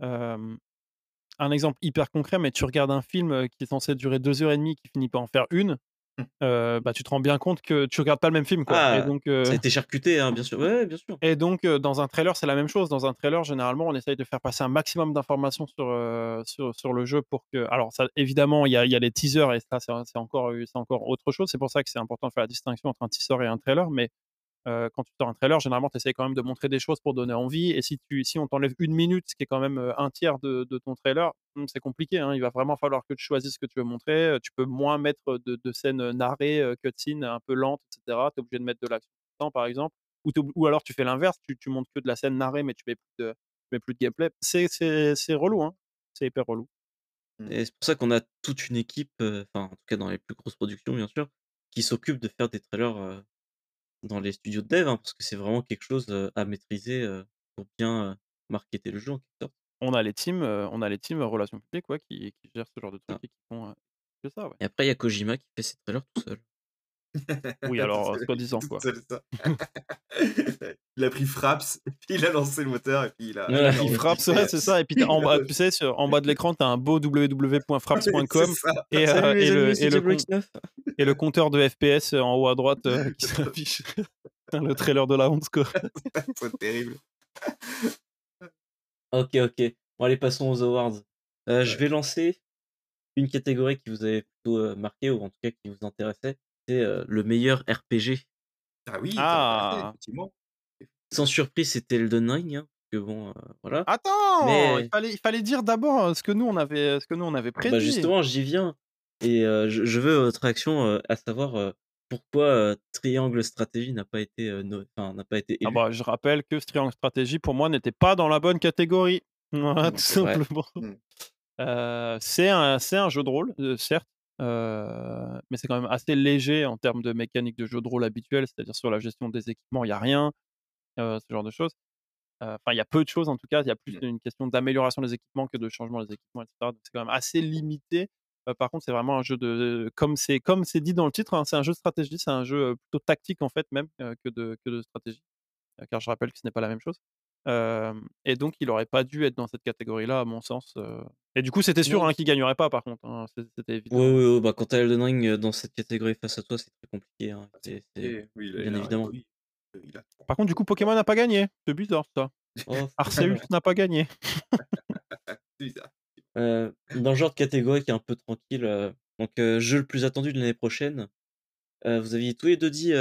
un exemple hyper concret. Mais tu regardes un film qui est censé durer deux heures et demie, qui finit par en faire une. Mmh. bah, tu te rends bien compte que tu regardes pas le même film. Quoi. Ah, donc, ça a été charcuté, hein, bien sûr. Ouais, bien sûr. Et donc, dans un trailer, c'est la même chose. Dans un trailer, généralement, on essaye de faire passer un maximum d'informations sur, sur, sur, le jeu pour que. Alors, ça, évidemment, il y a, y a les teasers et ça, c'est encore, encore autre chose. C'est pour ça que c'est important de faire la distinction entre un teaser et un trailer. Mais quand tu sors un trailer, généralement, tu essaies quand même de montrer des choses pour donner envie. Et si, tu, si on t'enlève une minute, ce qui est quand même un tiers de, ton trailer, mmh, c'est compliqué. Hein. Il va vraiment falloir que tu choisisses ce que tu veux montrer. Tu peux moins mettre de, scènes narrées, cutscenes un peu lentes, etc. Tu es obligé de mettre de l'action par exemple. Ou, alors tu fais l'inverse, tu, tu montres que de la scène narrée, mais tu mets plus de, mets plus de gameplay. C'est relou, hein. c'est hyper relou. Mmh. Et c'est pour ça qu'on a toute une équipe, en tout cas dans les plus grosses productions bien sûr, qui s'occupe de faire des trailers dans les studios de dev, hein, parce que c'est vraiment quelque chose à maîtriser pour bien marketer le jeu On a les teams, on a les teams relations publiques qui, qui gèrent ce genre de ah. trucs et qui font que ça. Ouais. Et après, il y a Kojima qui fait ses trailers tout seul. Oui, alors, soi-disant, quoi. il a pris Fraps, puis il a lancé le moteur, et puis il a. il Fraps, ouais, c'est ça. Et puis en bas, tu sais, sur, en bas de l'écran, tu as un beau www.fraps.com et, euh, et, le, et, le et, le, compteur de FPS en haut à droite euh, qui s'affiche. le trailer de la honte, quoi. c'est terrible. Ok, ok. Bon, allez, passons aux awards. Euh, je vais lancer une catégorie qui vous avait plutôt marqué, ou en tout cas qui vous intéressait le meilleur RPG. Ah oui, ah. effectivement. Sans surprise, c'était Elden Ring. Hein, que bon, voilà. Attends, il, fallait, il fallait dire d'abord ce que nous on avait, ce que nous on avait prédit. Bah justement, j'y viens. Et je, veux votre réaction à savoir pourquoi Triangle Stratégie n'a pas été, n'a pas été Ah bah, je rappelle que Triangle Stratégie pour moi n'était pas dans la bonne catégorie. tout simplement. Mmh. c'est un, un jeu de rôle, certes, mais c'est quand même assez léger en termes de mécanique de jeu de rôle habituel, c'est-à-dire sur la gestion des équipements, il n'y a rien, ce genre de choses. Enfin, il y a peu de choses en tout cas, il y a plus mmh. une question d'amélioration des équipements que de changement des équipements, etc. Donc c'est quand même assez limité. par contre, c'est vraiment un jeu de, comme c'est comme c'est dit dans le titre, hein, c'est un jeu de stratégie, c'est un jeu plutôt tactique en fait même que de que de stratégie, car je rappelle que ce n'est pas la même chose et donc, il aurait pas dû être dans cette catégorie-là, à mon sens. Et du coup, c'était sûr hein, qu'il gagnerait pas, par contre. Hein, c'était évident. Oui, oui, oui, bah, quand t'as Elden Ring dans cette catégorie face à toi, c'est très compliqué. Hein. C'est, bien évidemment. Par contre, du coup, Pokémon n'a pas gagné. C'est bizarre, ça. Oh, Arceus n'a pas gagné. dans le genre de catégorie qui est un peu tranquille, donc jeu le plus attendu de l'année prochaine, vous aviez tous les deux dit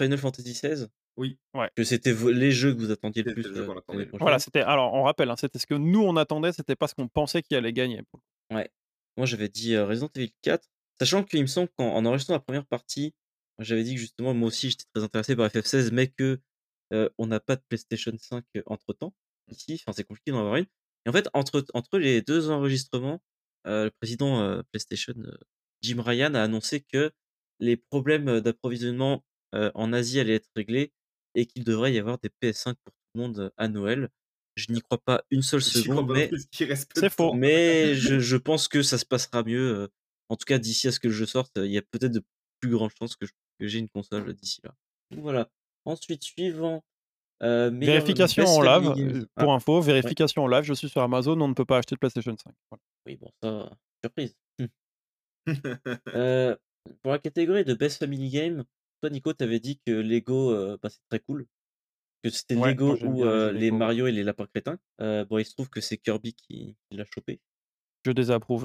Final Fantasy XVI. Oui. Ouais. Que c'était les jeux que vous attendiez le plus. Euh, voilà, c'était. Alors, on rappelle, hein, c'était ce que nous on attendait, c'était pas ce qu'on pensait qu'il allait gagner. Ouais. Moi, j'avais dit euh, Resident Evil 4, sachant qu'il me semble qu'en enregistrant la première partie, j'avais dit que justement, moi aussi, j'étais très intéressé par FF16, mais que euh, on n'a pas de PlayStation 5 entre temps ici. Enfin, c'est compliqué d'en avoir une. Et en fait, entre, entre les deux enregistrements, le président PlayStation, Jim Ryan, a annoncé que les problèmes d'approvisionnement en Asie allaient être réglés et qu'il devrait y avoir des PS5 pour tout le monde à Noël. je n'y crois pas une seule seconde, mais c'est faux. Mais je, je, pense que ça se passera mieux. En tout cas, d'ici à ce que je sorte, il y a peut-être de plus grandes chances que, j'ai une console d'ici là. Voilà. Ensuite, suivant. Euh, vérification en live, pour ah, info, vérification en live, je suis sur Amazon, on ne peut pas acheter de PlayStation 5. Oui, bon, ça, surprise. euh, pour la catégorie de Best Family Game, toi, Nico, tu avais dit que Lego, euh, bah, c'est très cool. Que c'était Lego ou les Mario et les lapins crétins. bon, il se trouve que c'est Kirby qui, l'a chopé. Je désapprouve.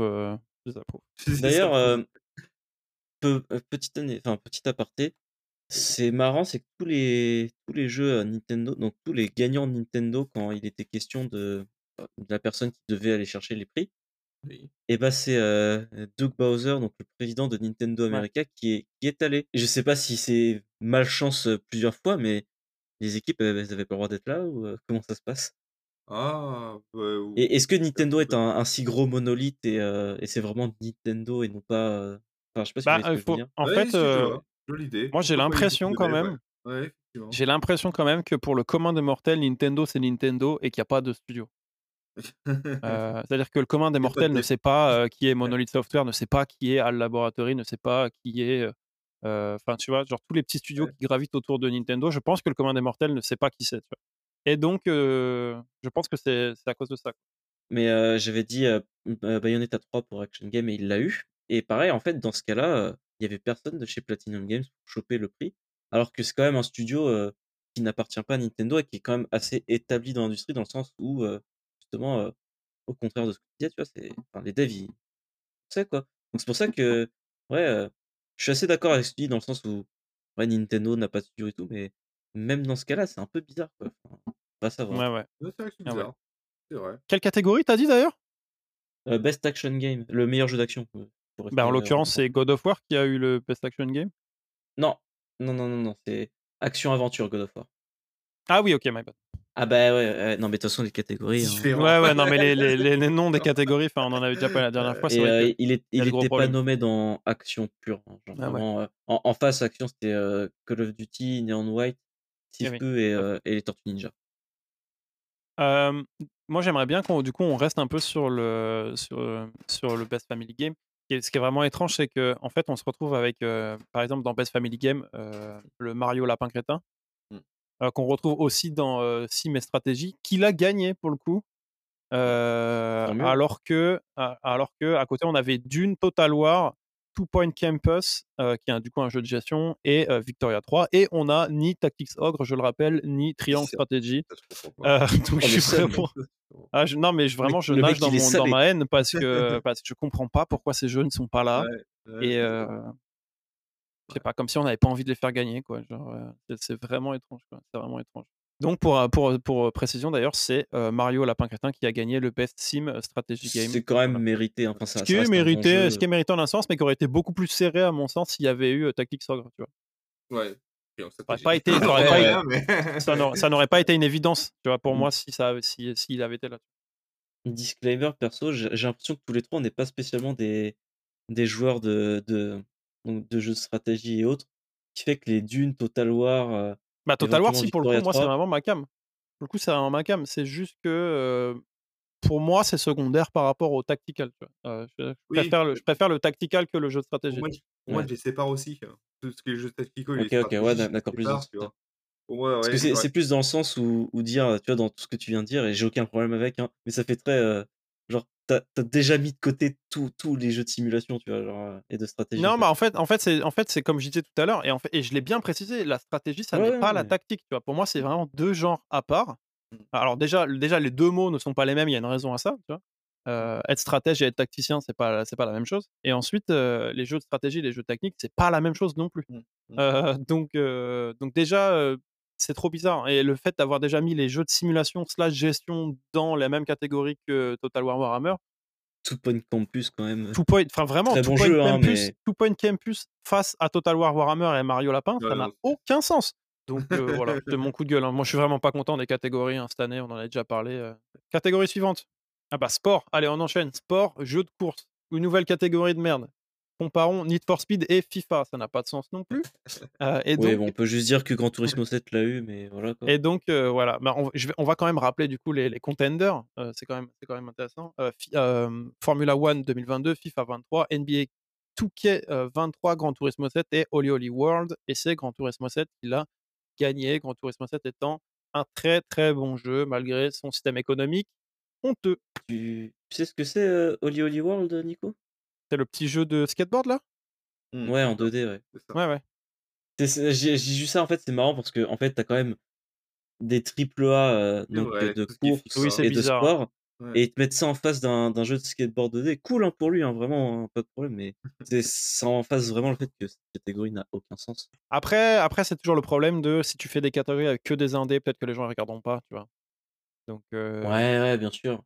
désapprouve. D'ailleurs, petite, enfin, petit aparté, c'est marrant, c'est que tous les tous les jeux, Nintendo, donc tous les gagnants de Nintendo quand il était question de, de la personne qui devait aller chercher les prix et bah, c'est, Doug Bowser, donc le président de Nintendo America qui est qui est allé. Je sais pas si c'est malchance, plusieurs fois, mais les équipes, elles avaient pas le droit d'être là ou, comment ça se passe? Ah, Et est-ce que Nintendo est un un si gros monolithe et et c'est vraiment Nintendo et non pas, enfin, je sais si bah, en fait, moi, j'ai l'impression quand même. j'ai l'impression quand même que pour le commun des mortels, Nintendo c'est Nintendo et qu'il n'y a pas de studio. Euh, c'est-à-dire que le commun des mortels ne sait pas euh, qui est Monolith Software, ne sait pas qui est Al Laboratory, ne sait pas qui est. Euh, enfin, tu vois, genre tous les petits studios qui gravitent autour de Nintendo, je pense que le commun des mortels ne sait pas qui c'est. Et donc, je pense que c'est à cause de ça. Mais j'avais dit Bayonetta 3 pour Action Game et il l'a eu. Et pareil, en fait, dans ce cas-là, il y avait personne de chez Platinum Games pour choper le prix, alors que c'est quand même un studio qui n'appartient pas à Nintendo et qui est quand même assez établi dans l'industrie dans le sens où justement, au contraire de ce que tu disais, tu vois, c'est, enfin, les devs, ils sais quoi. Donc c'est pour ça que, ouais, je suis assez d'accord avec ce que tu dis dans le sens où, ouais, Nintendo n'a pas de studio et tout, mais même dans ce cas-là, c'est un peu bizarre, quoi. Enfin, pas savoir. Ouais, ouais. C'est vrai que c'est ah bizarre. C'est vrai. Quelle catégorie t'as dit d'ailleurs? Best Action Game, le meilleur jeu d'action. Bah, en l'occurrence, c'est God of War qui a eu le Best Action Game? Non, non, non, non, non, c'est Action Aventure God of War. Ah oui, ok, my bad. Ah bah ouais, non mais de toute façon les catégories. Hein. Ouais ouais non mais les, les, les, noms des catégories, enfin on en avait déjà parlé la dernière fois. Et, il, est, il était pas nommé dans Action pure. Hein, genre ah vraiment, en, en, face Action c'était Call of Duty, Neon White, Steve eh et, et, les Tortues Ninja. moi j'aimerais bien qu'on du coup on reste un peu sur le sur, sur le Best Family Game ce qui est vraiment étrange, c'est qu'en en fait, on se retrouve avec, euh, par exemple, dans Best Family Game, euh, le Mario Lapin Crétin, euh, qu'on retrouve aussi dans Sim et Stratégie, qu'il a gagné pour le coup. alors que, alors que à côté, on avait Dune Total War, Two Point Campus, qui est du coup un jeu de gestion, et Victoria 3. Et on a ni Tactics Ogre, je le rappelle, ni Triangle Strategy. donc je suis vraiment... Ah, non, mais vraiment, je nage dans, mon, dans, ma haine parce que, parce que je comprends pas pourquoi ces jeux ne sont pas là. et euh, c'est pas comme si on n'avait pas envie de les faire gagner. quoi. c'est vraiment étrange. C'est vraiment étrange. Donc, pour, pour, pour précision d'ailleurs, c'est Mario Lapin Crétin qui a gagné le Best Sim Strategy Game. C'est quand même mérité. Enfin, ça, ce, qui est mérité ce qui est mérité en un sens, mais qui aurait été beaucoup plus serré à mon sens s'il y avait eu Tactics Ogre. Tu vois. Ouais. Ça pas été, ça n'aurait pas été une évidence, tu vois, pour mmh. moi, si ça, si, s'il avait été là. Disclaimer, perso, j'ai l'impression que tous les trois, on n'est pas spécialement des, des joueurs de, de, de jeux de stratégie et autres, qui fait que les dunes, Total War. Euh, bah, Total War, si, pour le coup, moi, c'est vraiment ma cam. Pour le coup, c'est vraiment ma cam. C'est juste que. Euh, pour moi, c'est secondaire par rapport au tactical. Tu vois. Euh, je, préfère le, je préfère le tactical que le jeu de stratégie. Moi, je les sépare aussi. Hein. Tout ce qui est jeu tactical. Ok, ok, ouais, d'accord, plus. Parce que c'est plus dans le sens où, où, dire, tu vois, dans tout ce que tu viens de dire, et j'ai aucun problème avec, hein, mais ça fait très. Euh, t'as as déjà mis de côté tous les jeux de simulation, tu vois, genre, et de stratégie. Non, mais en fait, en fait, c'est en fait, comme je disais tout à l'heure, et, en fait, et je l'ai bien précisé, la stratégie, ça n'est pas la tactique, tu vois. Pour moi, c'est vraiment deux genres à part. Mmh. Alors, déjà, déjà, les deux mots ne sont pas les mêmes, il y a une raison à ça, tu vois. Euh, être stratège et être tacticien, c'est pas c'est pas la même chose. Et ensuite, euh, les jeux de stratégie, les jeux techniques, c'est pas la même chose non plus. Mmh, mmh. Euh, donc donc déjà, c'est trop bizarre. Et le fait d'avoir déjà mis les jeux de simulation slash gestion dans la même catégorie que Total War Warhammer. Two Point Campus quand même. Two Point, enfin vraiment, Two, point jeu, hein, Campus, Two Point Campus face à Total War Warhammer et Mario Lapin, ça n'a aucun sens. Donc voilà, c'est mon coup de gueule. Hein. Moi, je suis vraiment pas content des catégories hein, cette année. On en a déjà parlé. Catégorie suivante. Ah bah sport, allez on enchaîne. Sport, jeu de course. Une nouvelle catégorie de merde. Comparons Need for Speed et FIFA, ça n'a pas de sens non plus. Euh, et donc... on peut juste dire que Gran Turismo 7 l'a eu, mais voilà. Et donc, voilà, bah, on, je vais, on, va quand même rappeler du coup les, les contenders, c'est quand, même, quand même intéressant. Formula One 2022, FIFA 23, NBA 2K 23, Gran Turismo 7 et Holy Holy World. Et c'est Gran Turismo 7 qui l'a gagné, Gran Turismo 7 étant un très très bon jeu malgré son système économique honteux. Tu, sais ce que c'est euh, Holy Holy World, Nico? C'est le petit jeu de skateboard là? Mmh, Ouais, en 2D, ouais. Ouais, ouais. J'ai vu ça en fait, c'est marrant parce que en fait, t'as quand même des triple A euh, donc, de course et de sport. Et te mettre ça en face d'un jeu de skateboard 2D, cool hein, pour lui, hein, vraiment, hein, pas de problème, mais ça en face vraiment le fait que cette catégorie n'a aucun sens. Après, après c'est toujours le problème de si tu fais des catégories avec que des indés, peut-être que les gens ne regarderont pas, tu vois? Donc, euh... Ouais, ouais, bien sûr.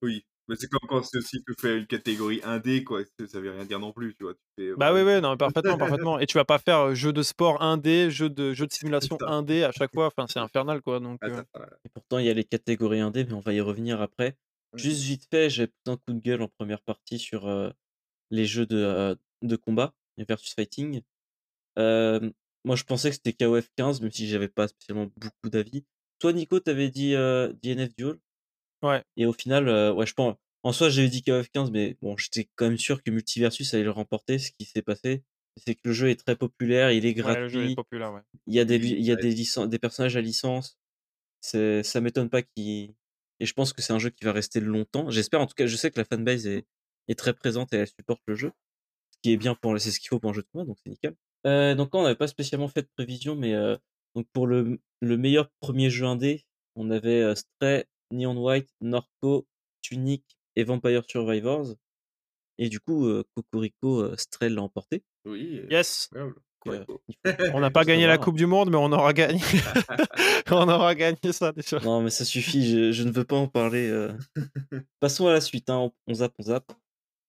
oui, mais c'est comme quand c'est aussi que faire une catégorie indé, quoi. Ça veut rien dire non plus, tu vois. Tu bah oui, oui, non, parfaitement, parfaitement. Et tu vas pas faire jeu de sport indé, jeu de jeu de simulation indé à chaque fois. Enfin, c'est infernal, quoi. Donc. Euh. Et pourtant, il y a les catégories indé, mais on va y revenir après. Mmh. Juste vite fait, j'ai un coup de gueule en première partie sur les jeux de, de combat, versus fighting. moi, je pensais que c'était KOF 15, même si j'avais pas spécialement beaucoup d'avis. Toi, Nico, t'avais dit DNF Duel? Ouais. Et au final, euh, ouais, je pense. En soi, j'avais dit KOF 15, mais bon, j'étais quand même sûr que Multiversus allait le remporter. Ce qui s'est passé, c'est que le jeu est très populaire, il est gratuit. le jeu est populaire, ouais. Il y a des, il y a des, des personnages à licence. C'est, ça m'étonne pas qu'il. Et je pense que c'est un jeu qui va rester longtemps. J'espère, en tout cas, je sais que la fanbase est, est très présente et elle supporte le jeu. Ce qui est bien pour, c'est ce qu'il faut pour un jeu de combat, donc c'est nickel. Euh, donc on n'avait pas spécialement fait de prévision, mais euh, donc pour le, le meilleur premier jeu indé, on avait Stray, Neon White, Norco, Tunic et Vampire Survivors. Et du coup, euh, Cocorico euh, Strel l'a emporté. Oui. Yes. on n'a pas gagné la Coupe du Monde, mais on aura gagné. on aura gagné ça déjà. Non, mais ça suffit. Je, ne veux pas en parler. Passons à la suite. Hein. On, zap, on zap.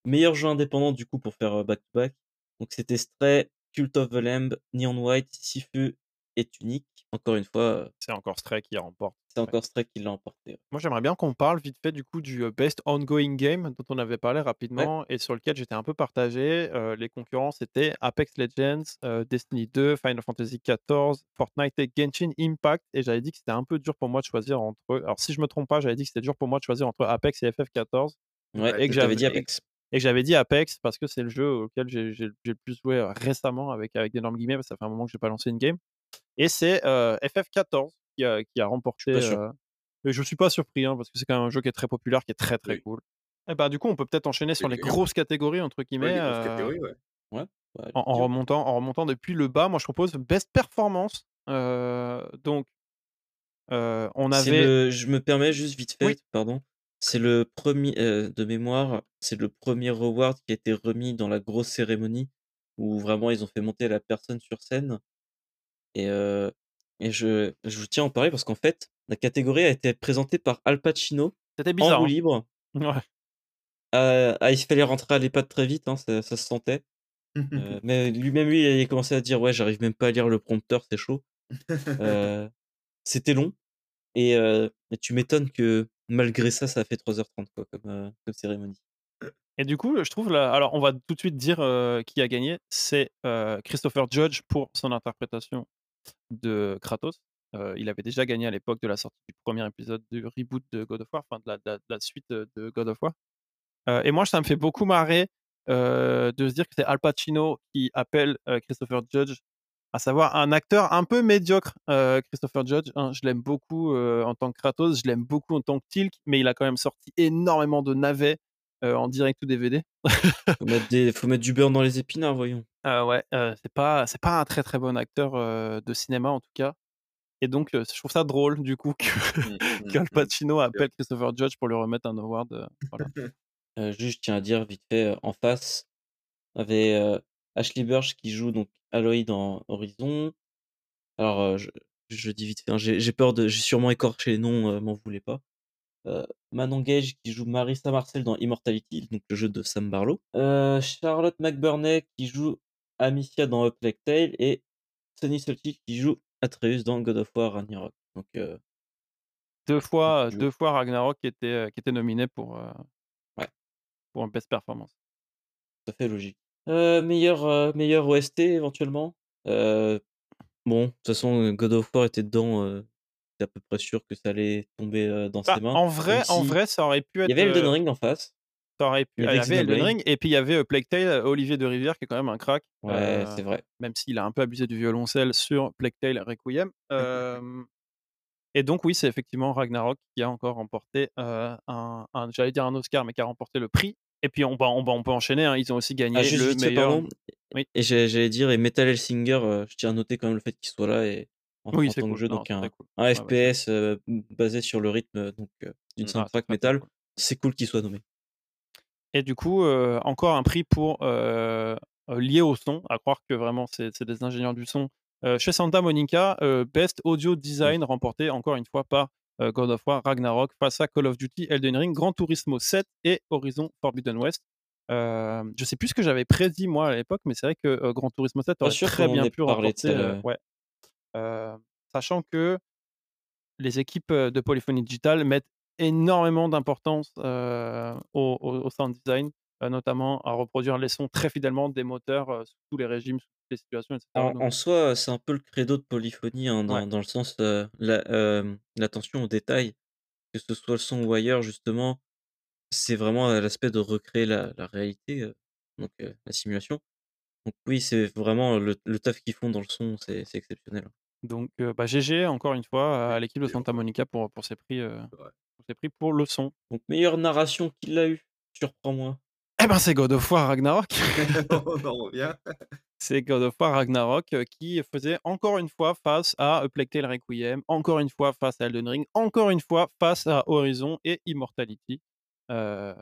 Meilleur jeu indépendant du coup pour faire back-to-back. Donc c'était Stray, Cult of the Lamb, Neon White, Sifu et Tunic. Encore une fois. C'est encore Stray qui remporte. C'est encore Stray qui l'a emporté. Moi, j'aimerais bien qu'on parle vite fait du coup du Best Ongoing Game dont on avait parlé rapidement et sur lequel j'étais un peu partagé. les concurrents c'était Apex Legends, Destiny 2, Final Fantasy XIV, Fortnite et Genshin Impact. Et j'avais dit que c'était un peu dur pour moi de choisir entre eux. Alors, si je me trompe pas, j'avais dit que c'était dur pour moi de choisir entre Apex et FF14. Ouais, et que j'avais dit Apex. Et que j'avais dit Apex parce que c'est le jeu auquel j'ai le plus joué récemment avec, avec d'énormes guillemets parce que ça fait un moment que j'ai pas lancé une game. Et c'est FF14 qui a, qui a remporté. Je je suis pas surpris hein, parce que c'est quand même un jeu qui est très populaire, qui est très très cool. Et bah du coup, on peut peut-être enchaîner sur les grosses catégories entre guillemets. Ouais, en, remontant, en remontant depuis le bas, moi je propose best performance. donc, on avait. je me permets juste vite fait, pardon. C'est le premier de mémoire, c'est le premier reward qui a été remis dans la grosse cérémonie où vraiment ils ont fait monter la personne sur scène. Et, et je, je tiens à en parler parce qu'en fait, la catégorie a été présentée par Al Pacino C'était bizarre. en roue hein. libre. Ouais. Euh, ah, il fallait rentrer à l'EHPAD très vite, hein, ça, se sentait. Euh, mais lui-même, lui, il a commencé à dire Ouais, j'arrive même pas à lire le prompteur, c'est chaud. Euh, c'était long. Et, tu m'étonnes que malgré ça, ça a fait 3h30 quoi, comme, comme cérémonie. Et du coup, je trouve, là, alors on va tout de suite dire qui a gagné, c'est Christopher Judge pour son interprétation de Kratos. il avait déjà gagné à l'époque de la sortie du premier épisode du reboot de God of War, enfin de la, suite de God of War. et moi, ça me fait beaucoup marrer de se dire que c'est Al Pacino qui appelle Christopher Judge, à savoir un acteur un peu médiocre. Christopher Judge, hein, je l'aime beaucoup en tant que Kratos, je l'aime beaucoup en tant que Tilk, mais il a quand même sorti énormément de navets en direct ou DVD. mettre faut mettre du beurre dans les épinards, voyons. Euh, ouais, c'est pas c'est pas un très très bon acteur de cinéma en tout cas. Et donc je trouve ça drôle du coup que mmh, mmh, qu'Al mmh. Pacino appelle Christopher Judge pour lui remettre un award. voilà. juste, je tiens à dire vite fait, en face, on avait Ashley Burch qui joue donc Aloy dans Horizon. Alors, je, je dis vite fait, hein, j'ai peur de, j'ai sûrement écorché les noms, m'en voulez pas. Manon Gage qui joue Marissa Marcel dans Immortality, donc le jeu de Sam Barlow. Charlotte McBurney qui joue Amicia dans A Plague Tale et Sonny Solti qui joue Atreus dans God of War Ragnarok. Donc, deux fois, deux fois Ragnarok qui était, qui était nominé pour, ouais. pour une best performance. Ça fait logique. meilleur, meilleur OST éventuellement? bon, de toute façon, God of War était dedans, c'est à peu près sûr que ça allait tomber, dans Bah, ses mains. en vrai en vrai, ça aurait pu être, il y avait Elden Ring en face. Ça aurait pu Il y y avait avait Elden Xenoblade. Ring et puis il y avait, Plague Tale, Olivier de Rivière qui est quand même un crack, Ouais, c'est vrai. même s'il a un peu abusé du violoncelle sur Plague Tale Requiem. Et donc oui, c'est effectivement Ragnarok qui a encore remporté, un un j'allais dire un Oscar, mais qui a remporté le prix et puis on va on peut enchaîner, hein, ils ont aussi gagné Ah juste le meilleur oui. et j'allais dire et Metal Hellsinger, je tiens à noter quand même le fait qu'il soit là et en Oui, en c'est tant que cool. jeu, Non, donc un cool. ouais, FPS, basé sur le rythme, donc d'une ah, soundtrack métal. C'est cool qu'il soit nommé. Et du coup, heu, encore un prix pour, heu, heu, lié au son, à croire que vraiment c'est des ingénieurs du son. Heu, chez Santa Monica, Best Audio Design remporté encore une fois par, God of War Ragnarok face à Call of Duty, Elden Ring, Gran Turismo 7 et Horizon Forbidden West. Je sais plus ce que j'avais prédit moi à l'époque, mais c'est vrai que, Gran Turismo 7 Pas aurait sûr très bien pu remporter, ouais. Sachant que les équipes, de Polyphony Digital mettent énormément d'importance, heu, au au sound design, notamment à reproduire les sons très fidèlement des moteurs, sous tous les régimes, sous toutes les situations et cetera En donc en soi, c'est un peu le credo de Polyphony, hein, Ouais. dans dans le sens, heu, la l'attention aux détails, que ce soit le son ou ailleurs justement, c'est vraiment, l'aspect de recréer la la réalité, donc la simulation. Donc oui, c'est vraiment le le taf qu'ils font dans le son, c'est c'est exceptionnel. Donc heu, bah, GG encore une fois à l'équipe de. Santa Monica pour pour ces prix, Ouais. Prix pour le son. Donc meilleure narration, qui l'a eu? Surprends-moi. Et ben, c'est God of War Ragnarok. On en revient. C'est God of War Ragnarok, heu, qui faisait encore une fois face à A Plague Tale Requiem, encore une fois face à Elden Ring, encore une fois face à Horizon et Immortality. Heu,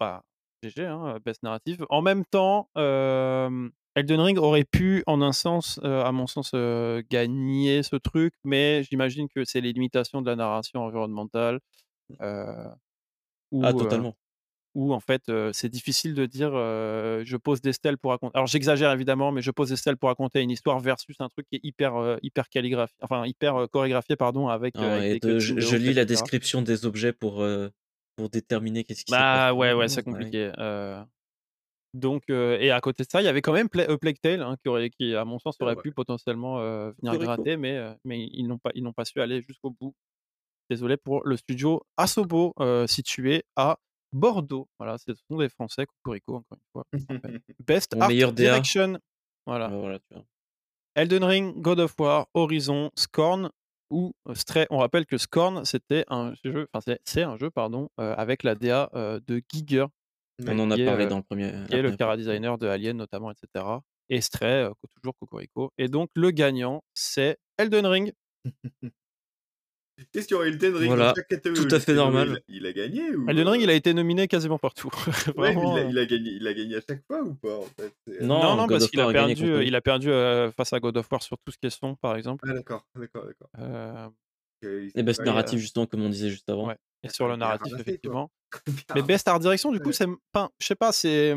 bah, GG, hein, best narrative. En même temps, Elden Ring aurait pu, en un sens, à mon sens, gagner ce truc, mais j'imagine que c'est les limitations de la narration environnementale, heu, Ah où, heu, totalement. où en fait, c'est difficile de dire, «Je pose des stèles pour racon» alors j'exagère évidemment, mais je pose des stèles pour raconter une histoire versus un truc qui est hyper, hyper calligraph enfin hyper, chorégraphié pardon avec, heu, Ah avec et des de je de lis la description des objets pour, pour déterminer qu'est-ce qui s'est passé Bah, ouais, ouais, c'est compliqué, donc et à côté de ça, il y avait quand même Pla Plague Tale, hein, qui aurait qui à mon sens Ah aurait pu potentiellement, venir Cocorico. gratter mais mais ils n'ont pas ils n'ont pas su aller jusqu'au bout. Désolé pour le studio Asobo, heu, situé à Bordeaux. Voilà, ce sont des Français, cocorico encore une fois. Best Mon Art meilleur DA. Direction, voilà. Voilà, tu vois? Elden Ring, God of War, Horizon, Scorn ou Stray. On rappelle que Scorn, c'était un jeu, enfin c'est un jeu pardon, heu, avec la DA, de Giger, On en a est, parlé dans le premier qui est le ouais. designer de Alien notamment et cetera et Stray, toujours cocorico et donc le gagnant, c'est Elden Ring. Qu'est-ce qu'il y aurait Elden Ring dans Voilà, tout à fait il normal. a il a gagné ou Elden Ring, il a été nominé quasiment partout. Ouais, mais il a il gagné il a gagné à chaque fois ou pas en fait? C'est, heu Non, Non, parce qu'il a perdu, il a perdu, heu, face à God of War sur tout ce qui est son, par exemple. Ah d'accord, d'accord, d'accord. Il Et best heu narrative justement comme on disait juste avant. Ouais et il a sur le narratif ramassé effectivement. Mais best art direction du coup, Ouais. c'est enfin, je sais pas, c'est,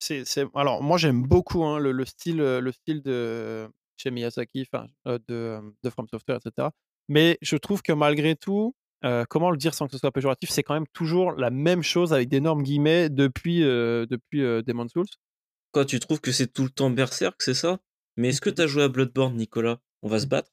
c'est c'est alors moi j'aime beaucoup, hein, le le style, le style de chez Miyazaki, enfin, de, de From Software et cetera. Mais je trouve que malgré tout, heu, comment le dire sans que ce soit péjoratif? C'est quand même toujours la même chose avec d'énormes guillemets depuis, heu, depuis, heu, Demon's Souls. Quoi, tu trouves que c'est tout le temps Berserk, c'est ça? Mais est-ce que tu as joué à Bloodborne, Nicolas? On va se battre?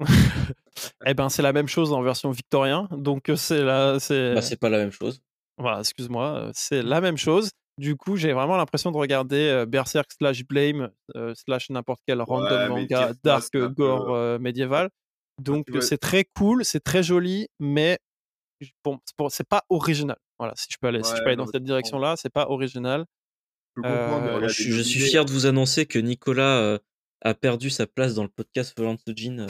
Et ben, c'est la même chose en version victorien, donc c'est la Bah, c'est c'est pas la même chose. voilà, excuse-moi, c'est la même chose. Du coup, j'ai vraiment l'impression de regarder, Berserk slash Blame, slash n'importe quel random Ouais, manga dark, gore, médiéval. Quand Donc c'est très cool, c'est très joli, mais pour c'est pas original. Voilà, si je peux aller si je peux aller dans cette direction-là, c'est pas original. Je suis je suis nominés fier de vous annoncer que Nicolas, a perdu sa place dans le podcast Folland Sojin.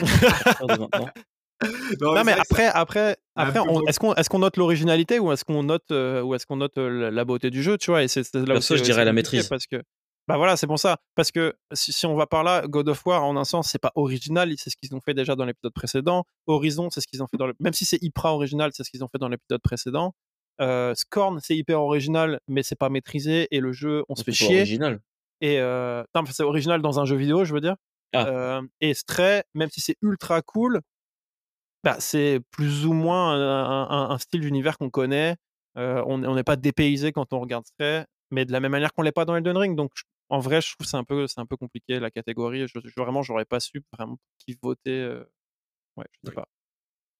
Non Non, mais ça après après après est-ce qu'on est-ce qu'on note l'originalité ou est-ce qu'on note, ou est-ce qu'on note, la beauté du jeu, tu vois? Et c'est là Perso, je dirais la maîtrise. parce que bah, voilà, c'est pour ça. Parce que si si on va par là, God of War, en un sens, c'est pas original, c'est ce qu'ils ont fait déjà dans l'épisode précédent. Horizon, c'est ce qu'ils ont fait dans le même si c'est hyper original, c'est ce qu'ils ont fait dans l'épisode précédent. Heu, Scorn, c'est hyper original, mais c'est pas maîtrisé et le jeu, on se fait c'est chier original. et mais c'est original dans un jeu vidéo, je veux dire. Ah, Hem et Stray, même si c'est ultra cool bah, c'est plus ou moins un un un style d'univers qu'on connaît. Heu, on est on n'est pas dépaysé quand on regarde Stray, mais de la même manière qu'on l'est pas dans Elden Ring. Donc en vrai, je trouve c'est un peu, c'est un peu compliqué la catégorie. Je, je- vraiment, j'aurais pas su vraiment qui voter. euh, Ouais, je sais Oui. pas.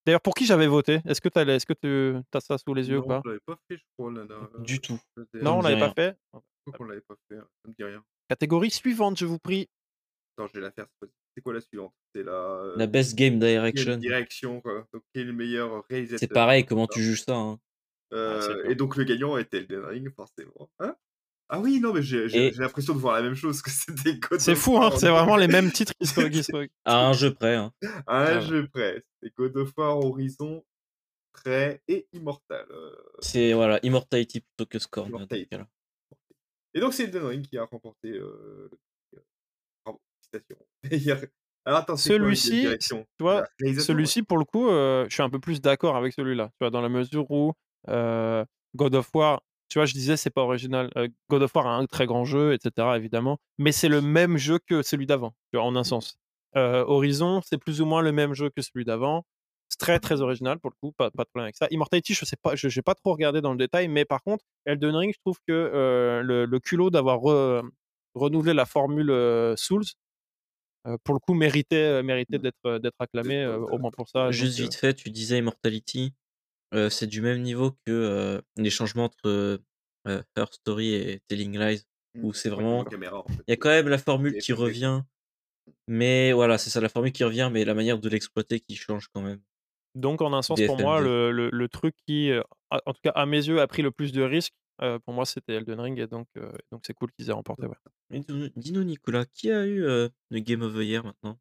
D'ailleurs, pour qui j'avais voté? Est-ce que tu as, est-ce que tu as ça sous les yeux ou pas? je l'avais pas fait, je crois, Nana. Du tout. Non, on l'avait pas fait? Qu'on l'avait pas fait Ça me dit rien. Catégorie suivante, je vous prie. Attends, je vais la faire. C'est quoi la suivante? C'est la. euh, La best game direction. direction, quoi? Donc, est le meilleur réalisateur C'est pareil, comment tu juges ça hein? Euh, Ah, et donc le gagnant était Elden Ring, forcément. Hein? Ah oui, non, mais j'ai Et- l'impression de voir la même chose que c'était God C'est fou, hein c'est vraiment les mêmes titres qui se, qui se- À un jeu près. hein. À un Ah ouais. jeu près. C'était God of War, Horizon, Prêt et Immortal. euh. C'est voilà, Immortality plutôt que Scorn. Et donc c'est Elden Ring qui a remporté euh. Bravo, a- Alors attends, c'est Celui-ci, Celui-ci, pour le coup, euh, je suis un peu plus d'accord avec celui-là. Tu vois, dans la mesure où euh, God of War, tu vois, je disais, c'est pas original. Euh, God of War a un très grand jeu, etc., évidemment, mais c'est le même jeu que celui d'avant, tu vois, en un sens. Euh, Horizon, c'est plus ou moins le même jeu que celui d'avant. C'est très, très original, pour le coup, pas, pas de problème avec ça. Immortality, je sais pas, je n'ai pas trop regardé dans le détail, mais par contre, Elden Ring, je trouve que euh, le, le culot d'avoir re- renouvelé la formule euh, Souls, euh, pour le coup, méritait, euh, méritait d'être euh, d'être acclamé, au moins pour ça. Juste donc, vite fait, tu disais Immortality? C'est du même niveau que euh, les changements entre euh, euh, Her Story et Telling Lies. Mm. où c'est Ouais, vraiment- la caméra, en fait. Il y a quand même la formule qui revient. Mais voilà, c'est ça, la formule qui revient, mais la manière de l'exploiter qui change quand même. Donc, en un sens, pour moi, DFMD. le, le, le truc qui, a- en tout cas à mes yeux, a pris le plus de risques, euh, pour moi, c'était Elden Ring, et donc euh, donc c'est cool qu'ils aient remporté. ouais. Dis-nous- Dis-nous, Nicolas, qui a eu euh, le Game of the Year maintenant?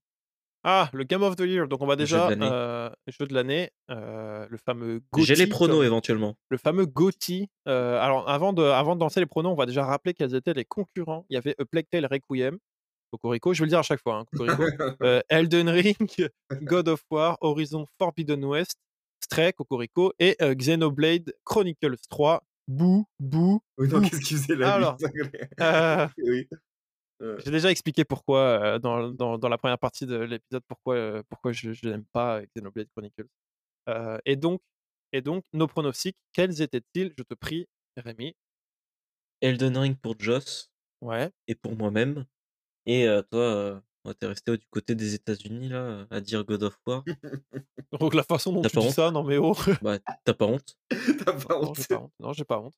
Ah, le Game of the Year. Donc, on va Le jeu de déjà l'année. euh, jeu de l'année, euh, le fameux GOTY. J'ai les pronos comme- éventuellement. le fameux GOTY. Euh, alors, avant de, avant de lancer les pronos, on va déjà rappeler quels étaient les concurrents. Il y avait A Plague Tale Requiem, Cocorico, je vais le dire à chaque fois, hein, Cocorico. Euh, Elden Ring, God of War, Horizon Forbidden West, Stray, Cocorico, et Xenoblade Chronicles 3. Bouh, bouh. Oui, non, qu'est-ce qu'il faisait là Alors, Oui. J'ai déjà expliqué pourquoi euh, dans, dans, dans la première partie de l'épisode pourquoi, euh, pourquoi je, je n'aime pas Xenoblade Chronicles. Euh, et donc, et donc, nos pronostics, quels étaient-ils? Je te prie, Rémi. Elden Ring pour Joss Ouais. et pour moi-même. Et toi, t'es resté du côté des États-Unis là, à dire God of War? Donc la façon dont tu dis ça, non mais oh. bah, t'as pas honte. T'as pas honte. Non, j'ai pas honte.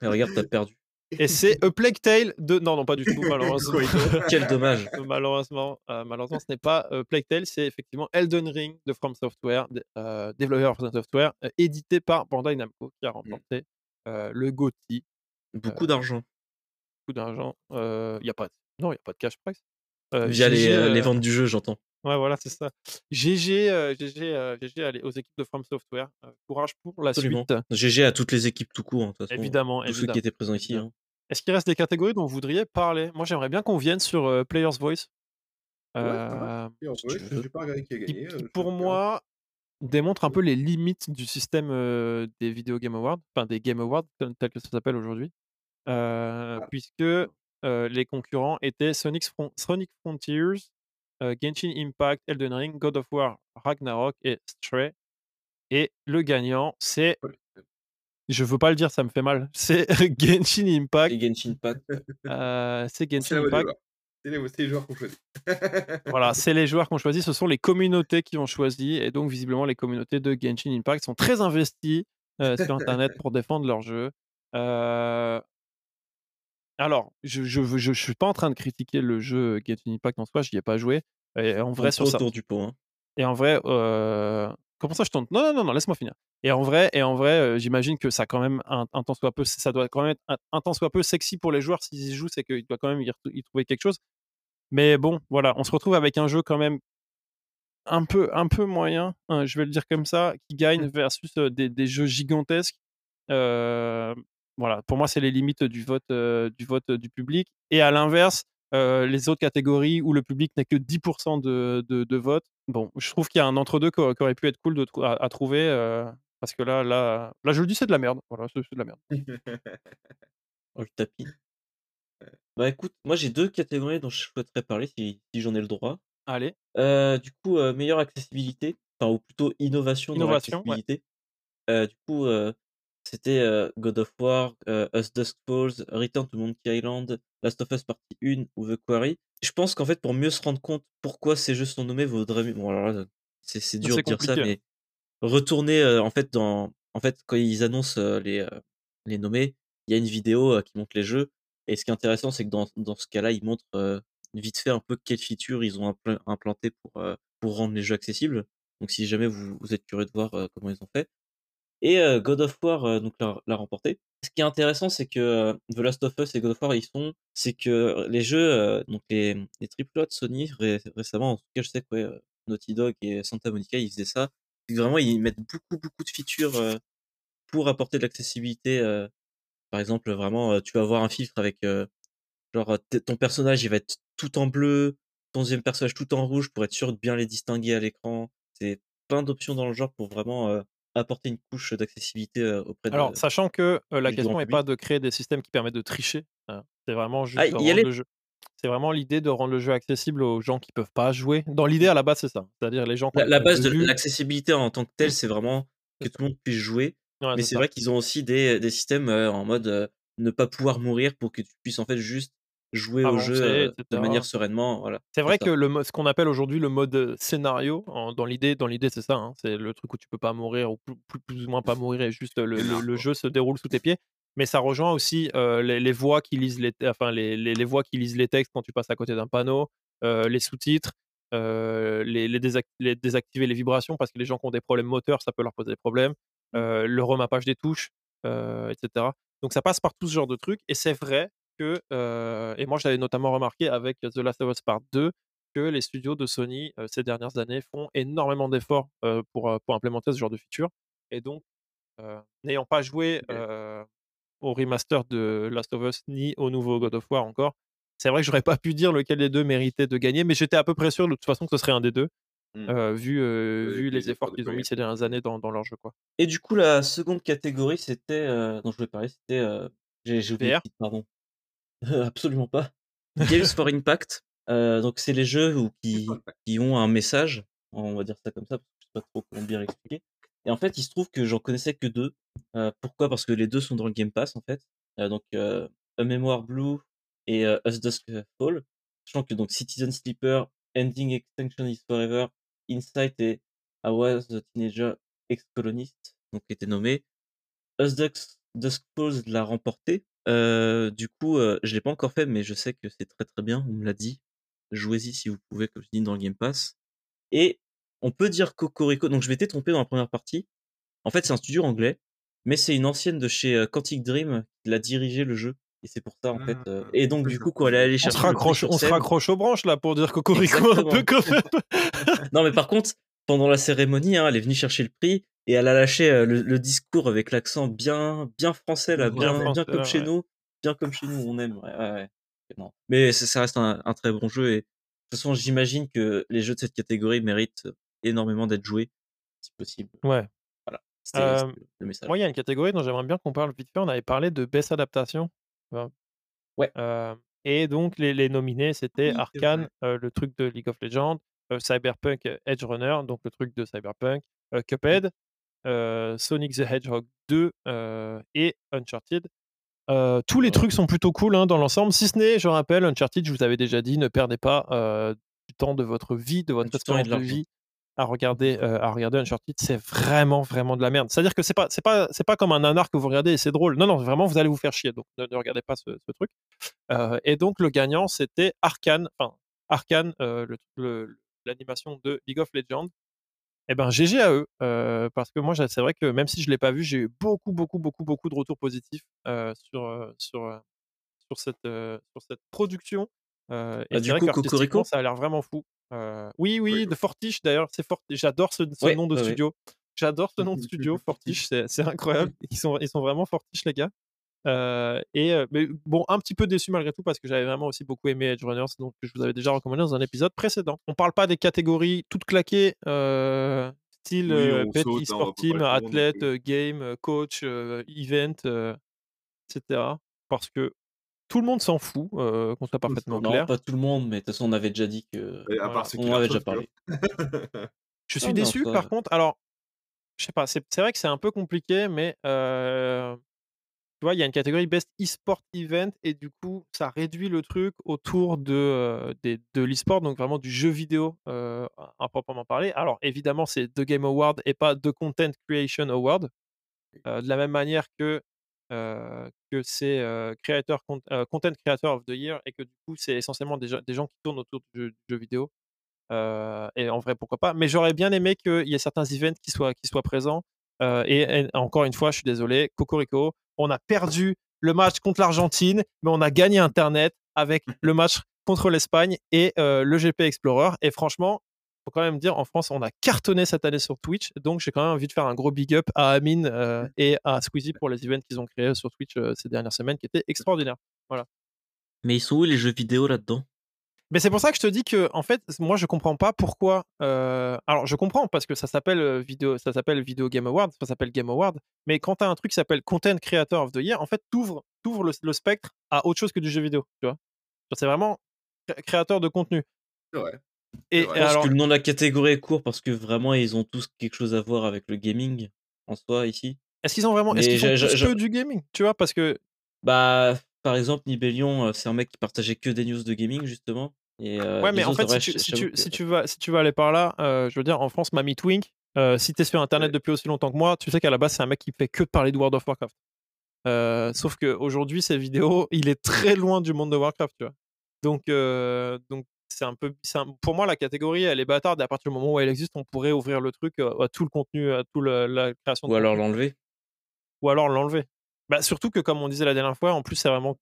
Mais regarde, t'as perdu. Et c'est A Plague Tale de. Non, non, pas du tout, malheureusement. Quel dommage. malheureusement, euh, malheureusement, ce n'est pas euh, Plague Tale, c'est effectivement Elden Ring de From Software, euh, développeur de From Software, euh, édité par Bandai Namco, qui a remporté euh, le GOTY. Beaucoup d'argent. Beaucoup d'argent. Il y a pas. Non, il n'y a pas de cash price. Via les, ventes du jeu, j'entends. Ouais, voilà, c'est ça. GG, euh, GG, euh, GG allez, aux équipes de From Software. Euh, courage pour la Absolument. suite. GG à toutes les équipes tout court, hein, de toute façon. Évidemment, Tous ceux qui étaient présents ici. hein. Est-ce qu'il reste des catégories dont vous voudriez parler? Moi, j'aimerais bien qu'on vienne sur euh, Player's Voice. Ouais, Euh, si je pas qui a gagné. qui, euh, pour moi, démontre un peu les limites du système euh, des Video Game Awards, enfin des Game Awards, tel que ça s'appelle aujourd'hui, euh, Ah. puisque euh, les concurrents étaient Sonic, Sonic Frontiers, euh, Genshin Impact, Elden Ring, God of War, Ragnarok et Stray. Et le gagnant, c'est, je veux pas le dire, ça me fait mal, c'est Genshin Impact. Et Genshin Impact. euh, c'est Genshin Impact. C'est les, joueurs qu'on choisit. Voilà, c'est les joueurs qui ont choisi, ce sont les communautés qui ont choisi, et donc visiblement les communautés de Genshin Impact sont très investies euh, sur Internet pour défendre leur jeu. Euh, Alors, je je, veux- je je suis pas en train de critiquer le jeu Genshin Impact en soi, j'y ai pas joué. Et en vrai, sur ça, autour du pot. hein. et en vrai, euh, comment ça je tente? Non, non, non, non, laisse-moi finir. Et en vrai, et en vrai, euh, j'imagine que ça quand même un, soit peu, ça doit quand même être un, un tant soit peu sexy pour les joueurs s'ils y jouent, c'est qu'ils doivent quand même y, y trouver quelque chose. Mais bon, voilà, on se retrouve avec un jeu quand même un peu, un peu moyen, hein, je vais le dire comme ça, qui gagne versus euh, des, des jeux gigantesques. Euh, voilà, pour moi, c'est les limites du vote, euh, du vote du public. Et à l'inverse, euh, les autres catégories où le public n'a que 10% de, de, de vote. Bon, je trouve qu'il y a un entre-deux qui aurait qui aurait pu être cool de à, à trouver. euh, parce que là, là, là, je le dis, c'est de la merde. Voilà, c'est de la merde. Oh, le tapis. Bah écoute, moi j'ai deux catégories dont je souhaiterais parler si, si j'en ai le droit. Allez, Euh, du coup, meilleure accessibilité, enfin, ou plutôt innovation, Innovation, ouais. l'accessibilité. Euh, du coup, euh, c'était God of War, Us Dusk Falls, Return to Monkey Island, Last of Us Partie 1 ou The Quarry. Je pense qu'en fait, pour mieux se rendre compte pourquoi ces jeux sont nommés, vaudrait mieux. Bon, alors là, c'est dur de dire ça, mais retourner en fait dans. En fait, quand ils annoncent les, les nommés, il y a une vidéo qui montre les jeux. Et ce qui est intéressant, c'est que dans, dans ce cas-là, ils montrent vite fait un peu quelles features ils ont implanté pour, pour rendre les jeux accessibles. Donc si jamais vous, vous êtes curieux de voir comment ils ont fait. Et God of War donc l'a remporté. Ce qui est intéressant, c'est que The Last of Us et God of War, ils sont, c'est que les jeux, donc les, les AAA de Sony récemment, en tout cas, je sais que Naughty Dog et Santa Monica, ils faisaient ça. Vraiment, ils mettent beaucoup, beaucoup de features pour apporter de l'accessibilité. par exemple, vraiment, tu vas avoir un filtre avec genre ton personnage, il va être tout en bleu, ton deuxième personnage tout en rouge pour être sûr de bien les distinguer à l'écran. C'est plein d'options dans le genre pour vraiment apporter une couche d'accessibilité auprès de. Alors, sachant que la question n'est pas de créer des systèmes qui permettent de tricher, hein, c'est vraiment juste ah, rendre le jeu. C'est vraiment l'idée de rendre le jeu accessible aux gens qui peuvent pas jouer. Dans l'idée, à la base, c'est ça. C'est-à-dire les gens. La, la base de l'accessibilité en tant que telle, c'est vraiment que tout le monde puisse jouer. mais c'est vrai qu'ils ont aussi des, des systèmes en mode ne pas pouvoir mourir pour que tu puisses en fait juste jouer au jeu de manière sereinement. Voilà, c'est vrai que le, ce qu'on appelle aujourd'hui le mode scénario, dans l'idée, dans l'idée c'est ça, hein, c'est le truc où tu peux pas mourir ou plus, plus, ou moins pas mourir et juste le, le, jeu se déroule sous tes pieds. Mais ça rejoint aussi les, les, voix qui lisent les, enfin les, les, voix qui lisent les textes quand tu passes à côté d'un panneau, les sous-titres, les, les, désactiver les vibrations parce que les gens qui ont des problèmes moteurs, ça peut leur poser des problèmes, mmh. le remappage des touches, etc. Donc ça passe par tout ce genre de trucs et c'est vrai que, et moi je l'avais notamment remarqué avec The Last of Us Part 2, que les studios de Sony ces dernières années font énormément d'efforts pour, pour implémenter ce genre de feature. Et donc, n'ayant pas joué au remaster de Last of Us ni au nouveau God of War encore, c'est vrai que j'aurais pas pu dire lequel des deux méritait de gagner, mais j'étais à peu près sûr de toute façon que ce serait un des deux. Mmh. vu, vu les efforts qu'ils ont mis ces dernières années dans, dans, leur jeu. Quoi. Et du coup, la seconde catégorie, c'était, dont je voulais parler, c'était. j'ai oublié, pardon. Absolument pas. Games for Impact. Euh, donc c'est les jeux où, qui, qui ont un message, on va dire ça comme ça, parce que je sais pas trop comment bien l'expliquer. Et en fait, il se trouve que j'en connaissais que deux. Euh, pourquoi? Parce que les deux sont dans le Game Pass en fait. Euh, donc A Memoir Blue et Us Dusk Fall. Sachant que donc Citizen Sleeper, Ending Extinction is Forever, Insight et I Was a Teenager Ex-Colonist, donc étaient nommés. Us Dusk, Dusk Falls l'a remporté du coup, je l'ai pas encore fait, mais je sais que c'est très très bien. On me l'a dit. Jouez-y si vous pouvez, comme je dis dans le Game Pass. Et on peut dire Cocorico. Donc je m'étais trompé dans la première partie. En fait, c'est un studio anglais, mais c'est une ancienne de chez Quantic Dream qui l'a dirigé le jeu. Et c'est pour ça en fait. Ah, et donc du coup, quand elle est allée chercher, on se raccroche, on se raccroche aux branches là pour dire Cocorico un peu quand même. non, mais par contre, pendant la cérémonie, hein, elle est venue chercher le prix et elle a lâché le, discours avec l'accent bien, bien français là, bien, bien, comme chez nous, bien comme chez nous, on aime. Ouais, ouais, Non. Mais ça, reste un, très bon jeu et de toute façon, j'imagine que les jeux de cette catégorie méritent énormément d'être joués, si possible. Ouais. Voilà. C'était le message. Moi, il y a une catégorie dont j'aimerais bien qu'on parle vite fait. On avait parlé de best adaptation. Ouais. et donc, les, les nominés, c'était Arkane, le truc de League of Legends, Cyberpunk Edge Runner, donc le truc de Cyberpunk, Cuphead, Sonic the Hedgehog 2 et Uncharted. tous les trucs sont plutôt cool hein, dans l'ensemble, si ce n'est, je rappelle, Uncharted, je vous avais déjà dit, ne perdez pas du temps de votre vie, de votre expérience de, vie à regarder, à regarder Uncharted. C'est vraiment, vraiment de la merde. C'est-à-dire que c'est pas, c'est pas, c'est pas comme un nanar que vous regardez et c'est drôle. Non, non, vraiment, vous allez vous faire chier. Donc, ne, regardez pas ce, truc. et donc, le gagnant, c'était Arkane, enfin, Arkane, l'animation de League of Legends. Eh ben GG à eux, parce que moi c'est vrai que même si je l'ai pas vu, j'ai eu beaucoup beaucoup beaucoup beaucoup de retours positifs sur sur sur cette sur cette production. et bah, du coup, Cocorico, ça a l'air vraiment fou. oui oui, de Fortiche d'ailleurs, c'est fort. J'adore ce, nom de studio. J'adore ce nom de studio, Fortiche, c'est incroyable. Ils sont ils sont vraiment Fortiche les gars. Et mais bon, un petit peu déçu malgré tout parce que j'avais vraiment aussi beaucoup aimé Edge Runners, donc je vous avais déjà recommandé dans un épisode précédent. On parle pas des catégories toutes claquées, style oui, sport team, athlète, game, coach, event, etc. Parce que tout le monde s'en fout, qu'on soit parfaitement non, clair. pas tout le monde, mais de toute façon on avait déjà dit que. à part on avait déjà parlé. je suis déçu par contre. Alors, je sais pas, c'est vrai que c'est un peu compliqué, mais tu vois, il y a une catégorie Best e-sport event et du coup, ça réduit le truc autour de, de l'e-sport, donc vraiment du jeu vidéo à proprement parler. Alors évidemment, c'est The Game Award et pas The Content Creation Award. de la même manière que, que c'est creator, Content Creator of the Year et que du coup, c'est essentiellement des, des, gens qui tournent autour du jeu, vidéo. et en vrai, pourquoi pas. Mais j'aurais bien aimé qu'il y ait certains events qui soient, qui soient présents. et, encore une fois, je suis désolé, Cocorico, on a perdu le match contre l'Argentine, mais on a gagné Internet avec le match contre l'Espagne et euh, le GP Explorer. Et franchement, faut quand même dire, en France, on a cartonné cette année sur Twitch. Donc, j'ai quand même envie de faire un gros big up à Amine euh, et à Squeezie pour les events qu'ils ont créés sur Twitch euh, ces dernières semaines, qui étaient extraordinaires. Voilà. Mais ils sont où les jeux vidéo là-dedans? Mais c'est pour ça que je te dis que, en fait, moi, je comprends pas pourquoi. Euh, alors, je comprends parce que ça s'appelle euh, vidéo, ça s'appelle Video Game Award, ça s'appelle Game Award. Mais quand tu as un truc qui s'appelle Content Creator of the Year, en fait, t'ouvres, ouvres le, spectre à autre chose que du jeu vidéo. Tu vois? C'est vraiment créateur de contenu. Ouais. Et, je pense que le nom de la catégorie est court parce que vraiment, ils ont tous quelque chose à voir avec le gaming en soi ici. Est-ce qu'ils ont vraiment. Est-ce qu'ils font que du gaming Tu vois? Parce que. Bah, par exemple, Nibelion, euh, c'est un mec qui partageait que des news de gaming, justement. Euh, ouais, mais en fait, si, tu, si, tu, si, tu, vas, si tu vas aller par là, euh, je veux dire, en France, Mamie Twink, euh, si tu es sur Internet depuis aussi longtemps que moi, tu sais qu'à la base, c'est un mec qui fait que parler de World of Warcraft. sauf qu'aujourd'hui, ces vidéos, il est très loin du monde de Warcraft, tu vois. Donc, donc c'est un peu. pour moi, la catégorie, elle est bâtarde. Et à partir du moment où elle existe, on pourrait ouvrir le truc à tout le contenu, à toute la création. Ou alors l'enlever. Ou alors l'enlever. Bah, surtout que, comme on disait la dernière fois, en plus, c'est vraiment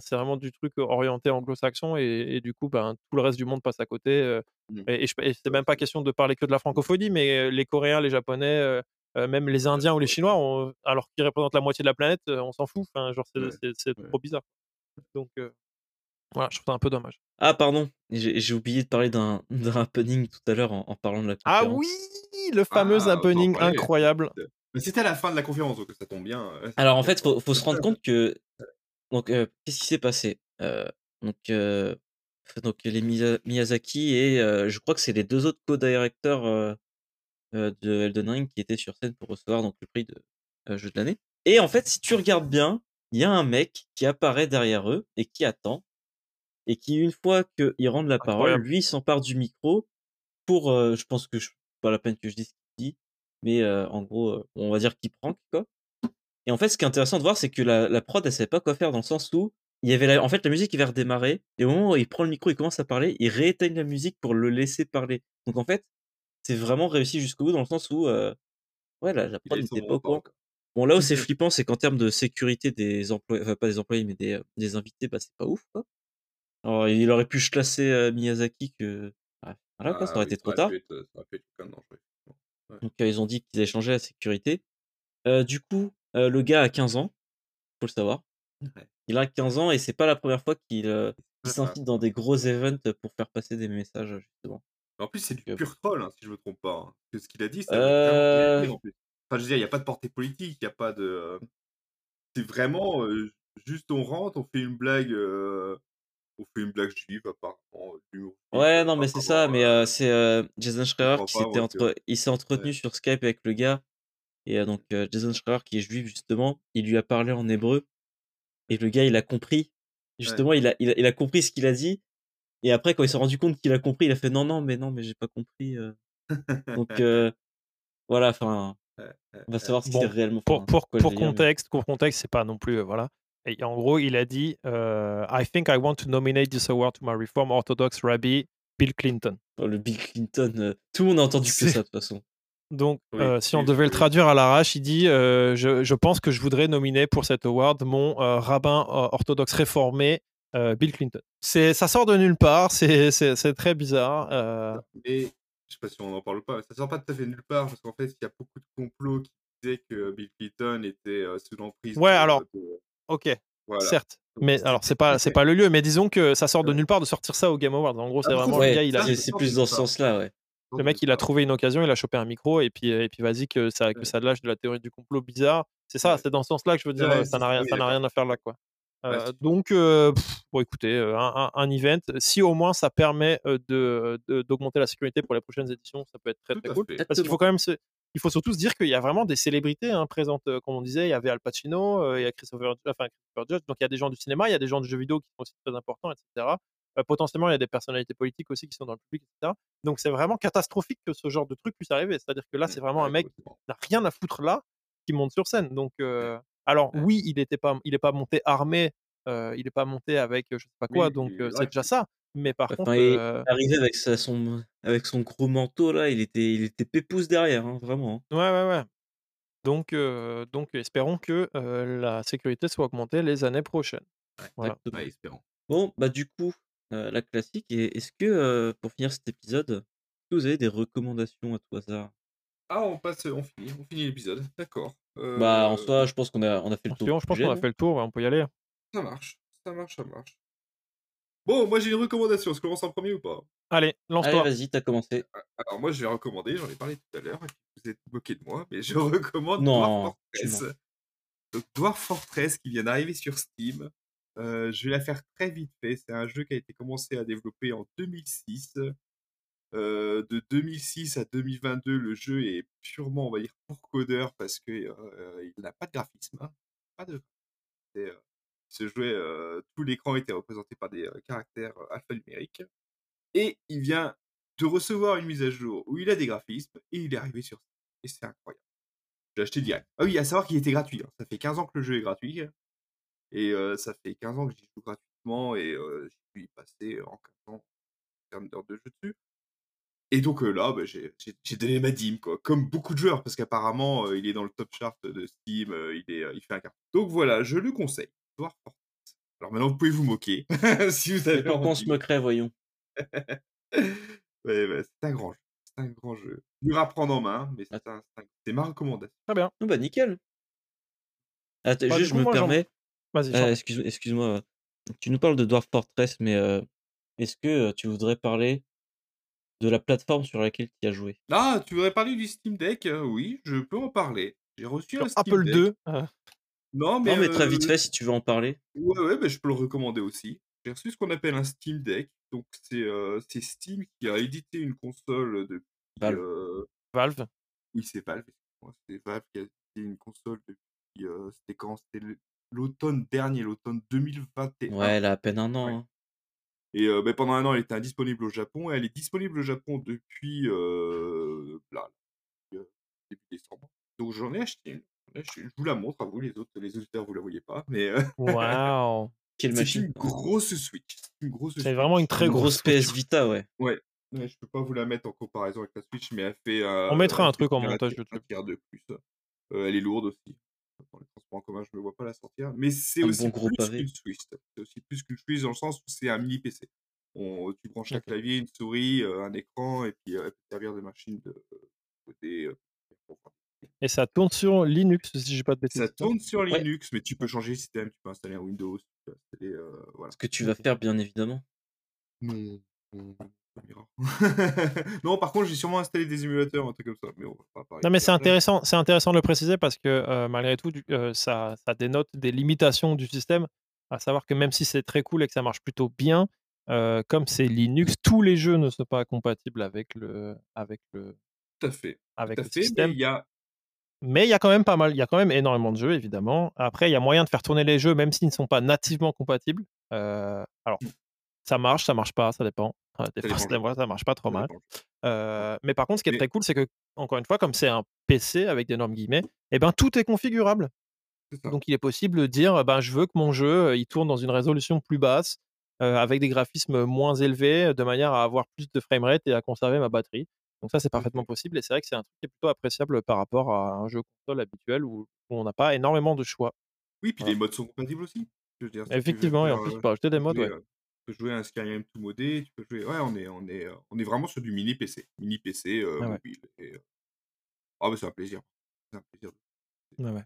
c'est vraiment du truc orienté anglo-saxon et, du coup, ben, tout le reste du monde passe à côté. Mmh. Et, c'est même pas question de parler que de la francophonie, mais les Coréens, les Japonais, même les Indiens ou les Chinois, alors qu'ils représentent la moitié de la planète, on s'en fout. Enfin, genre, c'est trop bizarre. Donc, voilà, je trouve ça un peu dommage. Ah, pardon, j'ai oublié de parler d'un happening tout à l'heure en, parlant de la Ah oui, le fameux ah, happening incroyable. Mais c'était à la fin de la conférence, donc ça tombe bien. Alors en fait, faut, faut se rendre compte que donc, qu'est-ce qui s'est passé? Donc, donc, les Miyazaki et je crois que c'est les deux autres co-directeurs de Elden Ring qui étaient sur scène pour recevoir donc le prix de jeu de l'année. Et en fait, si tu regardes bien, il y a un mec qui apparaît derrière eux et qui attend et qui, une fois qu'ils rendent la parole, lui s'empare du micro pour, je pense que je, pas la peine que je dise ce qu'il dit, mais en gros, on va dire qu'il prend quoi. Et en fait, ce qui est intéressant de voir, c'est que la, la prod, elle savait pas quoi faire dans le sens où il y avait en fait la musique qui va redémarrer et au moment où il prend le micro, il commence à parler, il rééteigne la musique pour le laisser parler. Donc en fait, c'est vraiment réussi jusqu'au bout dans le sens où euh, ouais, la, la prod n'était pas au courant. Bon, là où c'est flippant, c'est qu'en termes de sécurité des employés, enfin pas des employés, mais des, euh, des invités, bah c'est pas ouf quoi. Alors il aurait pu classer euh, Miyazaki que ah, voilà quoi, ça aurait été trop tard. Donc ils ont dit qu'ils avaient changé la sécurité. du coup, euh, le gars a 15 ans, faut le savoir. Il a 15 ans et c'est pas la première fois qu'il euh, s'invite dans des gros events pour faire passer des messages, justement. En plus, c'est du pur troll, hein, si je me trompe pas. Hein. que ce qu'il a dit, c'est euh... Enfin, je veux dire, il n'y a pas de portée politique, il n'y a pas de. Euh, c'est vraiment juste on rentre, on fait une blague. On fait une blague juive, apparemment. Ouais, non, mais c'est ça. Mais c'est Jason Schreier qui s'était entre... il s'est entretenu sur Skype avec le gars et donc Jason Schreier, qui est juif justement, il lui a parlé en hébreu. Et le gars, il a compris. Justement, il, a, il, a, compris ce qu'il a dit. Et après, quand il s'est rendu compte qu'il a compris, il a fait non, non, mais non, mais j'ai pas compris. Donc voilà, enfin, on va savoir ce qu'il réellement. Pour, pour, pour contexte, pour contexte, c'est pas non plus voilà. Et en gros, il a dit I think I want to nominate this award to my Reform Orthodox Rabbi Bill Clinton. Oh, le Bill Clinton, tout le monde a entendu que ça de toute façon. Donc, euh, si on devait le traduire à l'arrache, il dit euh, je, pense que je voudrais nominer pour cet award mon euh, rabbin orthodoxe réformé, Bill Clinton. C'est, ça sort de nulle part, c'est, très bizarre. Mais je sais pas si on en parle pas, ça sort pas tout à fait de nulle part parce qu'en fait, il y a beaucoup de complots qui disaient que Bill Clinton était sous l'emprise. Ouais, alors, ok, certes. Mais alors c'est pas c'est pas le lieu, mais disons que ça sort de nulle part de sortir ça au Game Awards. En gros, c'est ah, vraiment le gars, il a. C'est plus dans ce sens-là, ouais. Le mec, il a trouvé une occasion, il a chopé un micro et puis, et puis vas-y que ça, que ça lâche de la théorie du complot bizarre. C'est ça, c'est dans ce sens-là que je veux dire, ça n'a rien, ça rien à faire là, quoi. donc, bon, écoutez, un, un, event, si au moins ça permet de, d'augmenter la sécurité pour les prochaines éditions, ça peut être très très cool. Parce qu'il faut quand même se, il faut surtout se dire qu'il y a vraiment des célébrités hein, présentes. comme on disait, il y avait Al Pacino, il y a Christopher, enfin, Christopher Judge, donc il y a des gens du cinéma, il y a des gens du jeu vidéo qui sont aussi très importants, etc. potentiellement, il y a des personnalités politiques aussi qui sont dans le public, etc. Donc c'est vraiment catastrophique que ce genre de truc puisse arriver. C'est-à-dire que là, mmh, c'est vraiment un mec qui n'a rien à foutre là, qui monte sur scène. Donc, alors oui, il n'est pas, il est pas monté armé, il n'est pas monté avec je sais pas quoi, donc c'est déjà ça. Mais par contre, il est arrivé avec son avec son gros manteau là, il était il était pépouze derrière, hein, vraiment. Hein. Ouais ouais ouais. Donc donc espérons que la sécurité soit augmentée les années prochaines. voilà. espérons. Bon bah du coup la classique. est-ce que pour finir cet épisode, est-ce que vous avez des recommandations à tout hasard Ah on passe, on finit, on finit l'épisode. D'accord. Bah en soi, je pense qu'on a on a fait le tour. Je pense qu'on a fait le tour, on peut y aller. Ça marche, ça marche, ça marche. Bon, moi j'ai une recommandation. Est-ce qu'on commence en premier ou pas? Allez, lance-toi. Allez, vas-y, t'as commencé. Ah, alors moi je vais recommander, j'en ai parlé tout à l'heure, vous êtes moqué de moi, mais je recommande Dwarf Fortress. Donc Dwarf Fortress qui vient d'arriver sur Steam. Je vais la faire très vite fait. C'est un jeu qui a été commencé à développer en 2006. Euh, de 2006 à 2022, le jeu est purement, on va dire, pour codeur parce qu'il euh, n'a pas de graphisme. Hein. Pas de. Tout l'écran était représenté par des caractères alphanumériques. Et il vient de recevoir une mise à jour où il a des graphismes et il est arrivé sur ça. Et c'est incroyable. J'ai acheté direct. Ah oui, à savoir qu'il était gratuit. Hein. Ça fait 15 ans que le jeu est gratuit. Et ça fait 15 ans que j'y joue gratuitement et j'y suis passé en 15 ans en termes d'heures de jeu dessus. Et donc là, bah, j'ai donné ma dîme, quoi. Comme beaucoup de joueurs, parce qu'apparemment, il est dans le top chart de Steam, il, est, il fait un carton. Donc voilà, je le conseille. Alors maintenant, vous pouvez vous moquer. si vous avez on se moquerait, voyons? ouais, c'est un grand jeu. C'est un grand jeu. Dur à prendre en main, mais ah. c'est ma recommandation. Très bien. Oh, bah nickel. Attends, juste, je me permets. Vas-y. Euh, excuse-moi. tu nous parles de Dwarf Fortress, mais euh, est-ce que tu voudrais parler de la plateforme sur laquelle tu as joué? Ah, tu voudrais parler du Steam Deck Oui, je peux en parler. J'ai reçu un Steam Apple Deck. 2. Non, mais, non, mais très vite fait, si tu veux en parler. Ouais, ouais, bah, je peux le recommander aussi. J'ai reçu ce qu'on appelle un Steam Deck. Donc, c'est Steam qui a édité une console depuis. Valve. Valve. Oui, c'est Valve. C'est Valve qui a édité une console depuis. C'était quand? C'était l'automne dernier, l'automne 2021. Ouais, elle a à peine un an. Hein. Et bah, pendant un an, elle était indisponible au Japon. Et elle est disponible au Japon depuis. là, début décembre. Donc, j'en ai acheté une. Je, vous la montre à vous, les autres, les auditeurs, vous la voyez pas, mais. Waouh Quelle machine C'est une grosse Switch. C'est vraiment une très grosse, PS Vita, ouais. Ouais. ouais. Je peux pas vous la mettre en comparaison avec la Switch, mais elle fait. Euh, On mettra un truc en montage de truc. de plus. Euh, elle est lourde aussi. Dans les transports en commun, je ne me vois pas la sortir. Mais c'est aussi, plus qu'une Switch. C'est aussi plus qu'une Switch dans le sens où c'est un mini PC. On, tu branches un clavier, une souris, euh, un écran, et puis elle peut servir de machine de côté. Et ça tourne sur Linux, si j'ai pas de bêtises. Ça tourne sur Linux, mais tu peux changer le système, tu peux installer un Windows, tu peux installer, euh, voilà. Ce que tu vas faire, bien évidemment. Non, non, par contre, j'ai sûrement installé des émulateurs, un truc comme ça. Mais non, mais c'est intéressant, c'est intéressant de le préciser parce que euh, malgré tout, euh, ça, ça, dénote des limitations du système. À savoir que même si c'est très cool et que ça marche plutôt bien, comme c'est Linux, tous les jeux ne sont pas compatibles avec le, avec le, tout à fait. Avec Tout le fait, système. Mais il y a mais il y a quand même pas mal, il y a quand même énormément de jeux, évidemment. Après, il y a moyen de faire tourner les jeux, même s'ils ne sont pas nativement compatibles. Euh, alors, mmh. Ça marche, ça marche pas, ça dépend. Des fois, ça, marche pas trop mal. Euh, mais par contre, ce qui est très cool, c'est que, encore une fois, comme c'est un PC avec d'énormes guillemets, eh ben, tout est configurable. Donc, il est possible de dire, ben, je veux que mon jeu, il tourne dans une résolution plus basse, avec des graphismes moins élevés, de manière à avoir plus de framerate et à conserver ma batterie. Donc ça, c'est parfaitement possible et c'est vrai que c'est un truc qui est plutôt appréciable par rapport à un jeu console habituel où, on n'a pas énormément de choix. Oui, puis les modes sont compatibles aussi. Effectivement, et en plus, tu peux ajouter des modes, ouais. Tu peux jouer un Skyrim tout modé, tu peux jouer. Ouais, on est, on est, on est vraiment sur du mini PC, mini PC ah mobile. Ah, bah c'est un plaisir. C'est un plaisir. Ouais, ouais.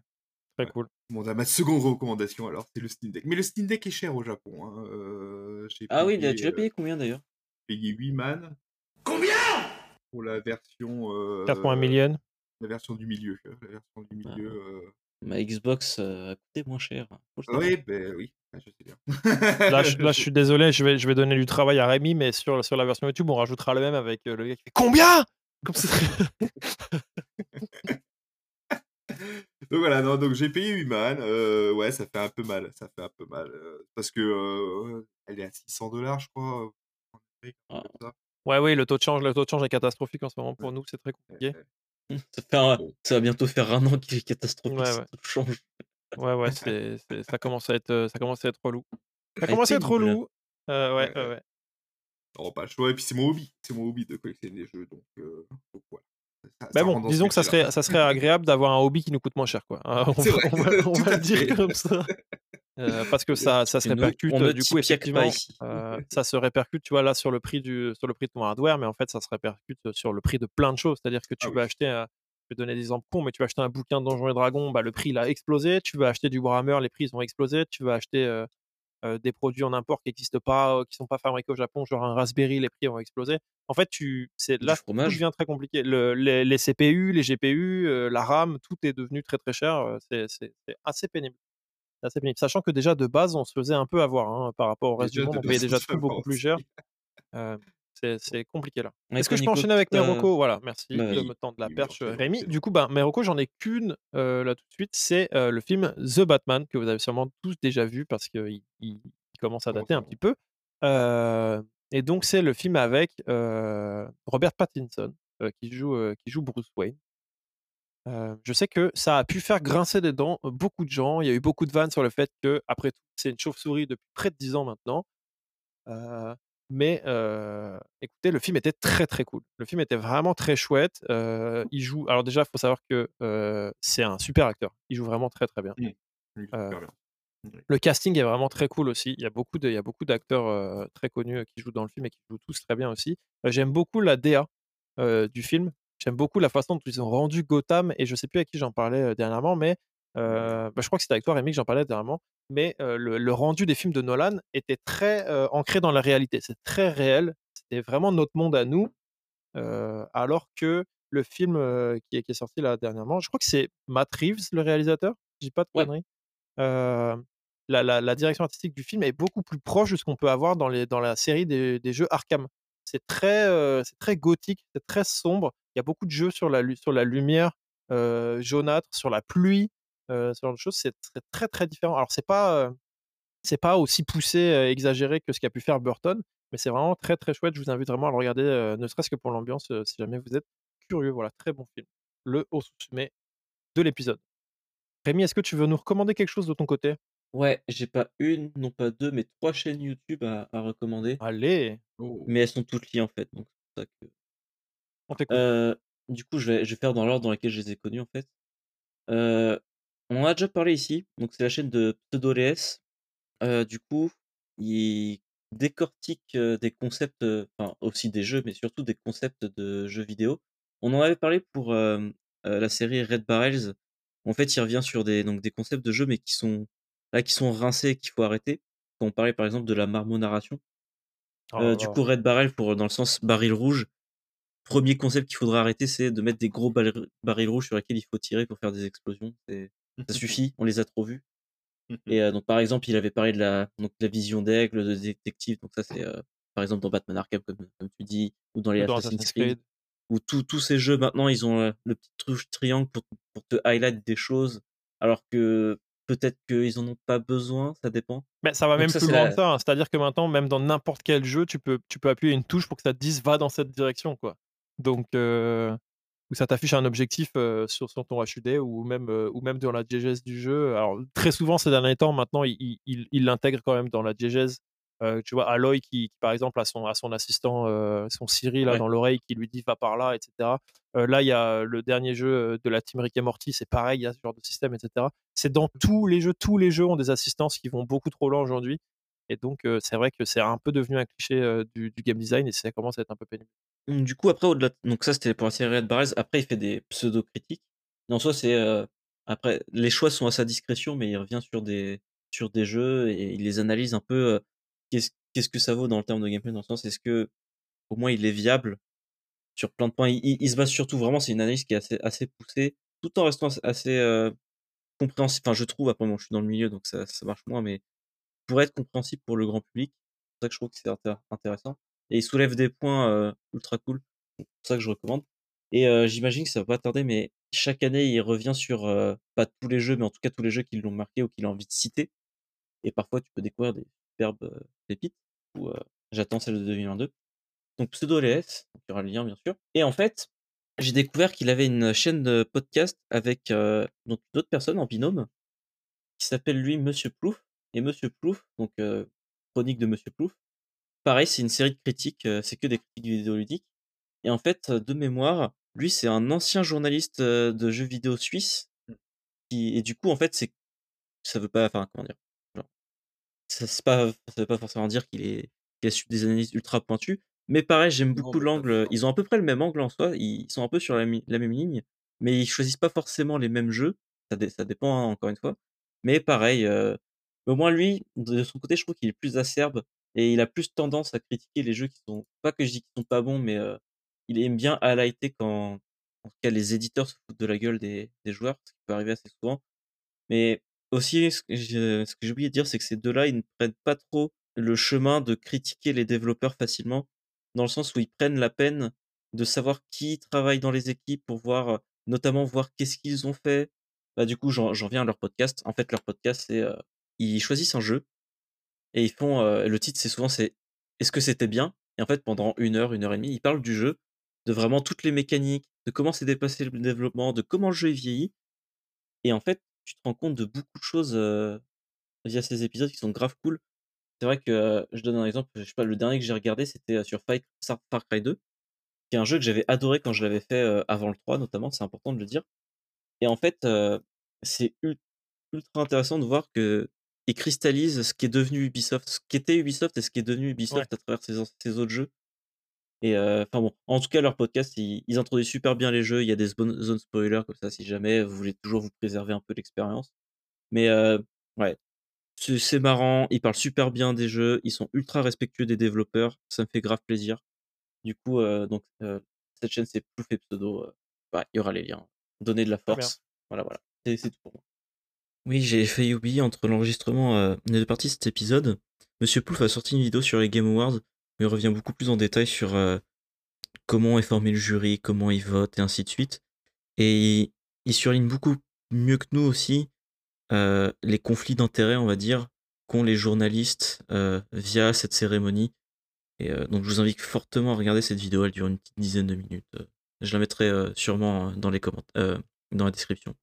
Très cool. Bon, ma seconde recommandation alors, c'est le Steam Deck. Mais le Steam Deck est cher au Japon. Hein. Euh, ah oui, tu l'as payé combien d'ailleurs? Payé 8 man. Combien? Pour la version. Euh, 4.1 million. La version du milieu. La version du milieu. Ma Xbox euh, a coûté moins cher. Oui, ben oui, je sais bien. là, je, là, je suis désolé, je vais, je vais donner du travail à Rémi, mais sur, sur la version YouTube, on rajoutera le même avec euh, le gars qui fait Combien? Comme ça. donc voilà, non, donc j'ai payé Human. Euh, ouais, ça fait un peu mal. Ça fait un peu mal. Euh, parce que euh, elle est à 600 dollars, je crois. Ah. Ouais, oui, le taux de change, le taux de change est catastrophique en ce moment pour nous, c'est très compliqué. Ça, ça, va bientôt faire un an qu'il est catastrophique. Ouais, ouais. change. Ouais, ouais, ça commence à être, ça commence à être relou. Ça commence à être relou. ouais, ouais, ouais. Non, pas le choix. Et puis c'est mon hobby. C'est mon hobby de collectionner des jeux. Donc, euh, mais bon, disons que ça serait, ça serait agréable d'avoir un hobby qui nous coûte moins cher, quoi. On, va, dire comme ça. Euh, parce que ça, ça se répercute, du coup, effectivement, euh, ça se répercute, tu vois, là, sur le prix du, sur le prix de ton hardware, mais en fait, ça se répercute sur le prix de plein de choses. C'est-à-dire que tu ah veux acheter, je vais donner des exemples mais tu vas acheter un bouquin de Donjons et Dragons, bah, le prix il a explosé. Tu veux acheter du Warhammer, les prix ils ont explosé. Tu veux acheter euh, des produits en import qui n'existent pas, qui sont pas fabriqués au Japon, genre un Raspberry, les prix ont explosé. En fait, tu, c'est là tout devient très compliqué. les, CPU, les GPU, la RAM, tout est devenu très très cher. C'est, assez pénible. Assez pénible. Sachant que déjà de base, on se faisait un peu avoir hein, par rapport au reste du monde. On payait déjà tout beaucoup plus cher. c'est compliqué là. Est-ce que je peux enchaîner avec Meroko Voilà, merci bah de me tendre la perche, Rémi. Du coup, bah, Meroko, j'en ai qu'une là tout de suite. C'est le film The Batman que vous avez sûrement tous déjà vu parce qu'il il, commence à dater un petit peu. et donc, c'est le film avec Robert Pattinson qui, joue, qui joue Bruce Wayne. Je sais que ça a pu faire grincer des dents beaucoup de gens. Il y a eu beaucoup de vannes sur le fait que, après tout, c'est une chauve-souris depuis près de 10 ans maintenant. Mais écoutez, le film était très très cool. Le film était vraiment très chouette. il joue. Alors déjà, il faut savoir que c'est un super acteur. Il joue vraiment très très bien. Mmh. Le casting est vraiment très cool aussi. Il y a beaucoup de, il y a beaucoup d'acteurs très connus qui jouent dans le film et qui jouent tous très bien aussi. J'aime beaucoup la DA du film. J'aime beaucoup la façon dont ils ont rendu Gotham et je sais plus à qui j'en parlais dernièrement, mais bah, je crois que c'était avec toi Rémi que j'en parlais dernièrement mais le, rendu des films de Nolan était très ancré dans la réalité. C'est très réel. C'était vraiment notre monde à nous. alors que le film qui, est, sorti là dernièrement, je crois que c'est Matt Reeves, le réalisateur. Je dis pas de conneries. La, direction artistique du film est beaucoup plus proche de ce qu'on peut avoir dans, les, dans la série des, jeux Arkham. C'est très, c'est très gothique, c'est très sombre. Il y a beaucoup de jeux sur la, sur la lumière jaunâtre, sur la pluie ce genre de choses, c'est très, très, très différent. Alors, c'est pas, c'est pas aussi poussé, exagéré que ce qu'a pu faire Burton, mais c'est vraiment très, très chouette. Je vous invite vraiment à le regarder, ne serait-ce que pour l'ambiance, si jamais vous êtes curieux. Voilà, très bon film. Le haut sommet de l'épisode. Rémi, est-ce que tu veux nous recommander quelque chose de ton côté? Ouais, j'ai pas une, non pas deux, mais trois chaînes YouTube à, recommander. Allez oh. Mais elles sont toutes liées en fait, donc c'est pour ça que. Du coup, je vais, je vais faire dans l'ordre dans lequel je les ai connues en fait. On en a déjà parlé ici, donc c'est la chaîne de PseudoLS. Euh, du coup, il décortique des concepts, enfin aussi des jeux, mais surtout des concepts de jeux vidéo. On en avait parlé pour la série Red Barrels. En fait, il revient sur des, donc, des concepts de jeux, mais qui sont là, qui sont rincés, qu'il faut arrêter. Quand on parlait par exemple de la marmonarration. narration. du coup, Red Barrel, pour, dans le sens baril rouge, premier concept qu'il faudra arrêter, c'est de mettre des gros barils rouges sur lesquels il faut tirer pour faire des explosions. Ça suffit, on les a trop vus. Et donc, par exemple, il avait parlé de la, donc, la vision d'aigle, de détective. Donc, ça, c'est par exemple dans Batman Arkham, comme, comme, tu dis, ou dans les Assassin's Creed. Où tous ces jeux, maintenant, ils ont le petit triangle pour, pour te highlight des choses. Alors que peut-être qu'ils en ont pas besoin, ça dépend. Mais ça va même plus loin que ça. Hein. C'est-à-dire que maintenant, même dans n'importe quel jeu, tu peux, tu peux appuyer une touche pour que ça te dise va dans cette direction. quoi. Donc, où ça t'affiche un objectif sur, sur, ton HUD ou même, ou même dans la diégèse du jeu? Alors, très souvent, ces derniers temps, maintenant, il l'intègre quand même dans la diégèse. tu vois, Aloy qui, par exemple, a son, a son assistant, son Siri là, dans l'oreille qui lui dit va par là, etc. là, il y a le dernier jeu de la team Rick et Morty, c'est pareil, il y a ce genre de système, etc. C'est dans tous les jeux, tous les jeux ont des assistances qui vont beaucoup trop loin aujourd'hui. Et donc, c'est vrai que c'est un peu devenu un cliché du, du, game design et ça commence à être un peu pénible. Du coup, après, au-delà, donc ça, c'était pour la série Red Barrels. Après, il fait des pseudo-critiques. En soi, c'est après, les choix sont à sa discrétion, mais il revient sur des sur des jeux et il les analyse un peu. qu'est-ce qu'est-ce que ça vaut dans le terme de gameplay dans le sens est-ce que au moins il est viable sur plein de points? Il, se base surtout vraiment, c'est une analyse qui est assez assez poussée, tout en restant assez compréhensible. Enfin, je trouve. Après, moi, je suis dans le milieu, donc ça, ça marche moins, mais pour être compréhensible pour le grand public. C'est ça que je trouve que c'est intéressant et il soulève des points ultra cool. C'est pour ça que je recommande. Et j'imagine que ça va pas tarder, mais chaque année, il revient sur, pas tous les jeux, mais en tout cas tous les jeux qui l'ont marqué ou qu'il a envie de citer. Et parfois, tu peux découvrir des superbes pépites. Ou j'attends celle de 2022. Donc Pseudo LS, il y aura le lien bien sûr. Et en fait, j'ai découvert qu'il avait une chaîne de podcast avec donc d'autres personnes en binôme qui s'appelle lui Monsieur Plouf. Et Monsieur Plouf, donc chronique de Monsieur Plouf, pareil, c'est une série de critiques, c'est que des critiques vidéoludiques. Et en fait, de mémoire, lui, c'est un ancien journaliste de jeux vidéo suisse. Mmh. Qui, et du coup, en fait, c'est, ça veut pas, enfin, comment dire, ça, c'est pas, ça veut pas forcément dire qu'il est, qu'il a su des analyses ultra pointues. Mais pareil, j'aime beaucoup l'angle. Ils ont à peu près le même angle en soi. Ils sont un peu sur la, la même ligne, mais ils choisissent pas forcément les mêmes jeux. Ça, ça dépend hein, encore une fois. Mais pareil, au moins lui, de son côté, je trouve qu'il est plus acerbe et il a plus tendance à critiquer les jeux qui sont pas que je dis qu'ils sont pas bons, mais il aime bien highlighter quand, en tout cas, les éditeurs se foutent de la gueule des, des joueurs, ce qui peut arriver assez souvent. Mais aussi, ce que j'ai oublié de dire, c'est que ces deux-là, ils ne prennent pas trop le chemin de critiquer les développeurs facilement, dans le sens où ils prennent la peine de savoir qui travaille dans les équipes pour voir, notamment voir qu'est-ce qu'ils ont fait. Bah, du coup, j'en viens à leur podcast. En fait, leur podcast, c'est ils choisissent un jeu et ils font le titre, c'est souvent c'est est-ce que c'était bien? Et en fait, pendant une heure, une heure et demie, ils parlent du jeu de vraiment toutes les mécaniques, de comment s'est dépassé le développement, de comment le jeu est vieilli. Et en fait, tu te rends compte de beaucoup de choses via ces épisodes qui sont grave cool. C'est vrai que je donne un exemple, je sais pas, le dernier que j'ai regardé, c'était sur Far Cry 2, qui est un jeu que j'avais adoré quand je l'avais fait avant le 3, notamment, c'est important de le dire. Et en fait, c'est ultra intéressant de voir que il cristallise ce qui est devenu Ubisoft, ce qui était Ubisoft et ce qui est devenu Ubisoft à travers ses, autres jeux. Et enfin bon, en tout cas, leur podcast, ils, introduisent super bien les jeux. Il y a des zones spoilers comme ça si jamais vous voulez toujours vous préserver un peu l'expérience. Mais ouais, c'est marrant. Ils parlent super bien des jeux. Ils sont ultra respectueux des développeurs. Ça me fait grave plaisir. Du coup, donc cette chaîne c'est Plouf et Pseudo. il y aura les liens. Donner de la force. Voilà, voilà. C'est tout pour moi. Oui, j'ai failli oublier entre l'enregistrement des deux parties de cet épisode. Monsieur Plouf a sorti une vidéo sur les Game Awards il revient beaucoup plus en détail sur comment est formé le jury, comment il vote et ainsi de suite. Et il, surligne beaucoup mieux que nous aussi les conflits d'intérêts, on va dire, qu'ont les journalistes via cette cérémonie. Et donc je vous invite fortement à regarder cette vidéo, elle dure une petite dizaine de minutes. je la mettrai sûrement dans les commentaires, dans la description.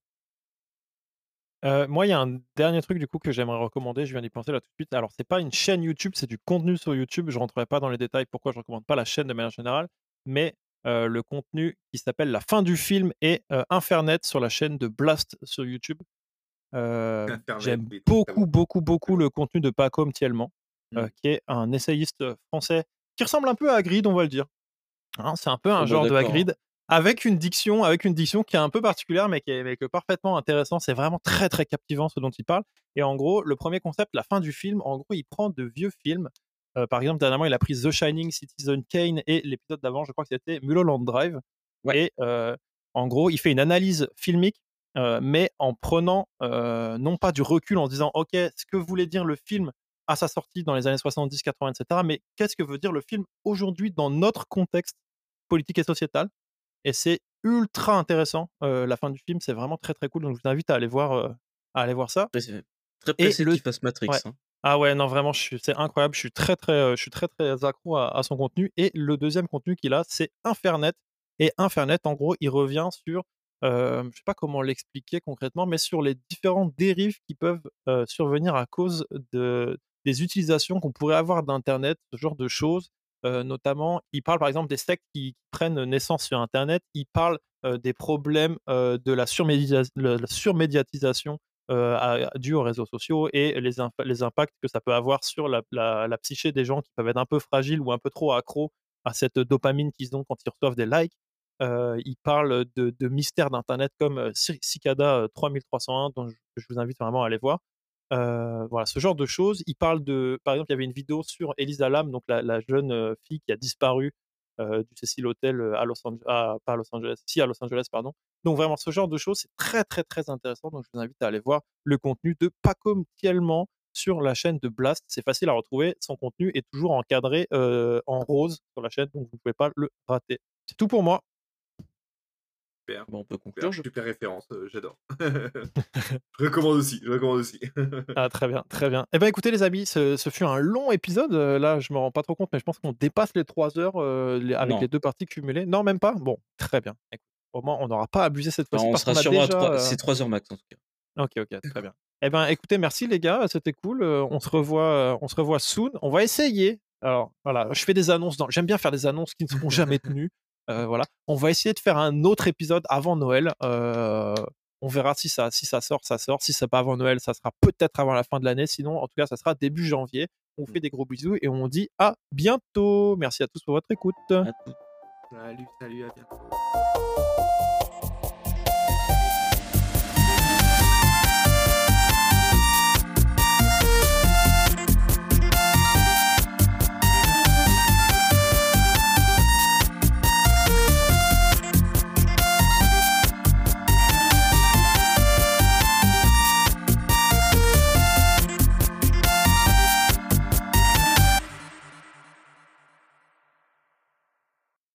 Euh, moi, il y a un dernier truc du coup que j'aimerais recommander. Je viens d'y penser là tout de suite. Alors, c'est pas une chaîne YouTube, c'est du contenu sur YouTube. Je rentrerai pas dans les détails pourquoi je recommande pas la chaîne de manière générale, mais euh, le contenu qui s'appelle La fin du film et euh, Infernet sur la chaîne de Blast sur YouTube. J'aime beaucoup, beaucoup, beaucoup le contenu de Pacom Thielman, mmh. qui est un essayiste français qui ressemble un peu à Hagrid, on va le dire. Hein, c'est un peu un oh, bah, genre de Hagrid avec une diction, avec une diction qui est un peu particulière, mais qui est, parfaitement intéressant. C'est vraiment très très captivant ce dont il parle. Et en gros, le premier concept, la fin du film, en gros, il prend de vieux films. Euh, par exemple, dernièrement, il a pris The Shining, Citizen Kane et l'épisode d'avant, je crois que c'était Mulholland Drive. Et euh, en gros, il fait une analyse filmique, euh, mais en prenant non pas du recul, en se disant, ok, ce que voulait dire le film à sa sortie dans les années 70, 80, etc. Mais qu'est-ce que veut dire le film aujourd'hui dans notre contexte politique et sociétal? Et c'est ultra intéressant. la fin du film, c'est vraiment très très cool. Donc je vous invite à aller voir, à aller voir ça. Très pressé qu'il fasse Matrix. Hein. Ah ouais, non, vraiment, c'est incroyable. Je suis très très, je suis très très accro à, son contenu. Et le deuxième contenu qu'il a, c'est Infernet. Et Infernet, en gros, il revient sur, je sais pas comment l'expliquer concrètement, mais sur les différentes dérives qui peuvent survenir à cause de, des utilisations qu'on pourrait avoir d'Internet, ce genre de choses notamment, il parle par exemple des sectes qui, prennent naissance sur Internet. Il parle des problèmes de la, surmédiatisation due aux réseaux sociaux et les, impacts que ça peut avoir sur la, psyché des gens qui peuvent être un peu fragiles ou un peu trop accros à cette dopamine qu'ils ont quand ils reçoivent des likes. il parle de, de mystères d'Internet comme Cicada 3301, dont je, vous invite vraiment à aller voir. Euh, voilà, ce genre de choses. Il parle de, par exemple, il y avait une vidéo sur Elisa Lam, donc la, jeune euh, fille qui a disparu euh, du Cecil Hotel à Los Angeles, pas à Los Angeles, si à Los Angeles, pardon. Donc vraiment, ce genre de choses, c'est très très très intéressant. Donc je vous invite à aller voir le contenu de Pacom Tielman sur la chaîne de Blast. C'est facile à retrouver. Son contenu est toujours encadré en rose sur la chaîne, donc vous ne pouvez pas le rater. C'est tout pour moi. Super. Bon, on peut conclure. Super, super référence, j'adore. je recommande aussi, je recommande aussi. ah, très bien, très bien. Eh bien, écoutez, les amis, ce, fut un long épisode. là, je me rends pas trop compte, mais je pense qu'on dépasse les 3 heures avec les deux parties cumulées. Non, même pas? Bon, très bien. au moins, on n'aura pas abusé cette fois-ci. on sera sûrement à C'est 3 heures max, en tout cas. Ok, ok, très bien. Eh ben, écoutez, merci les gars, c'était cool. on se revoit, on se revoit soon. On va essayer. Alors voilà, je fais des annonces. Dans... J'aime bien faire des annonces qui ne seront jamais tenues. Voilà, on va essayer de faire un autre épisode avant Noël. on verra si ça, si ça sort, ça sort. Si c'est pas avant Noël, ça sera peut-être avant la fin de l'année. Sinon, en tout cas, ça sera début janvier. On fait des gros bisous et on dit à bientôt. Merci à tous pour votre écoute. Salut, salut, à bientôt.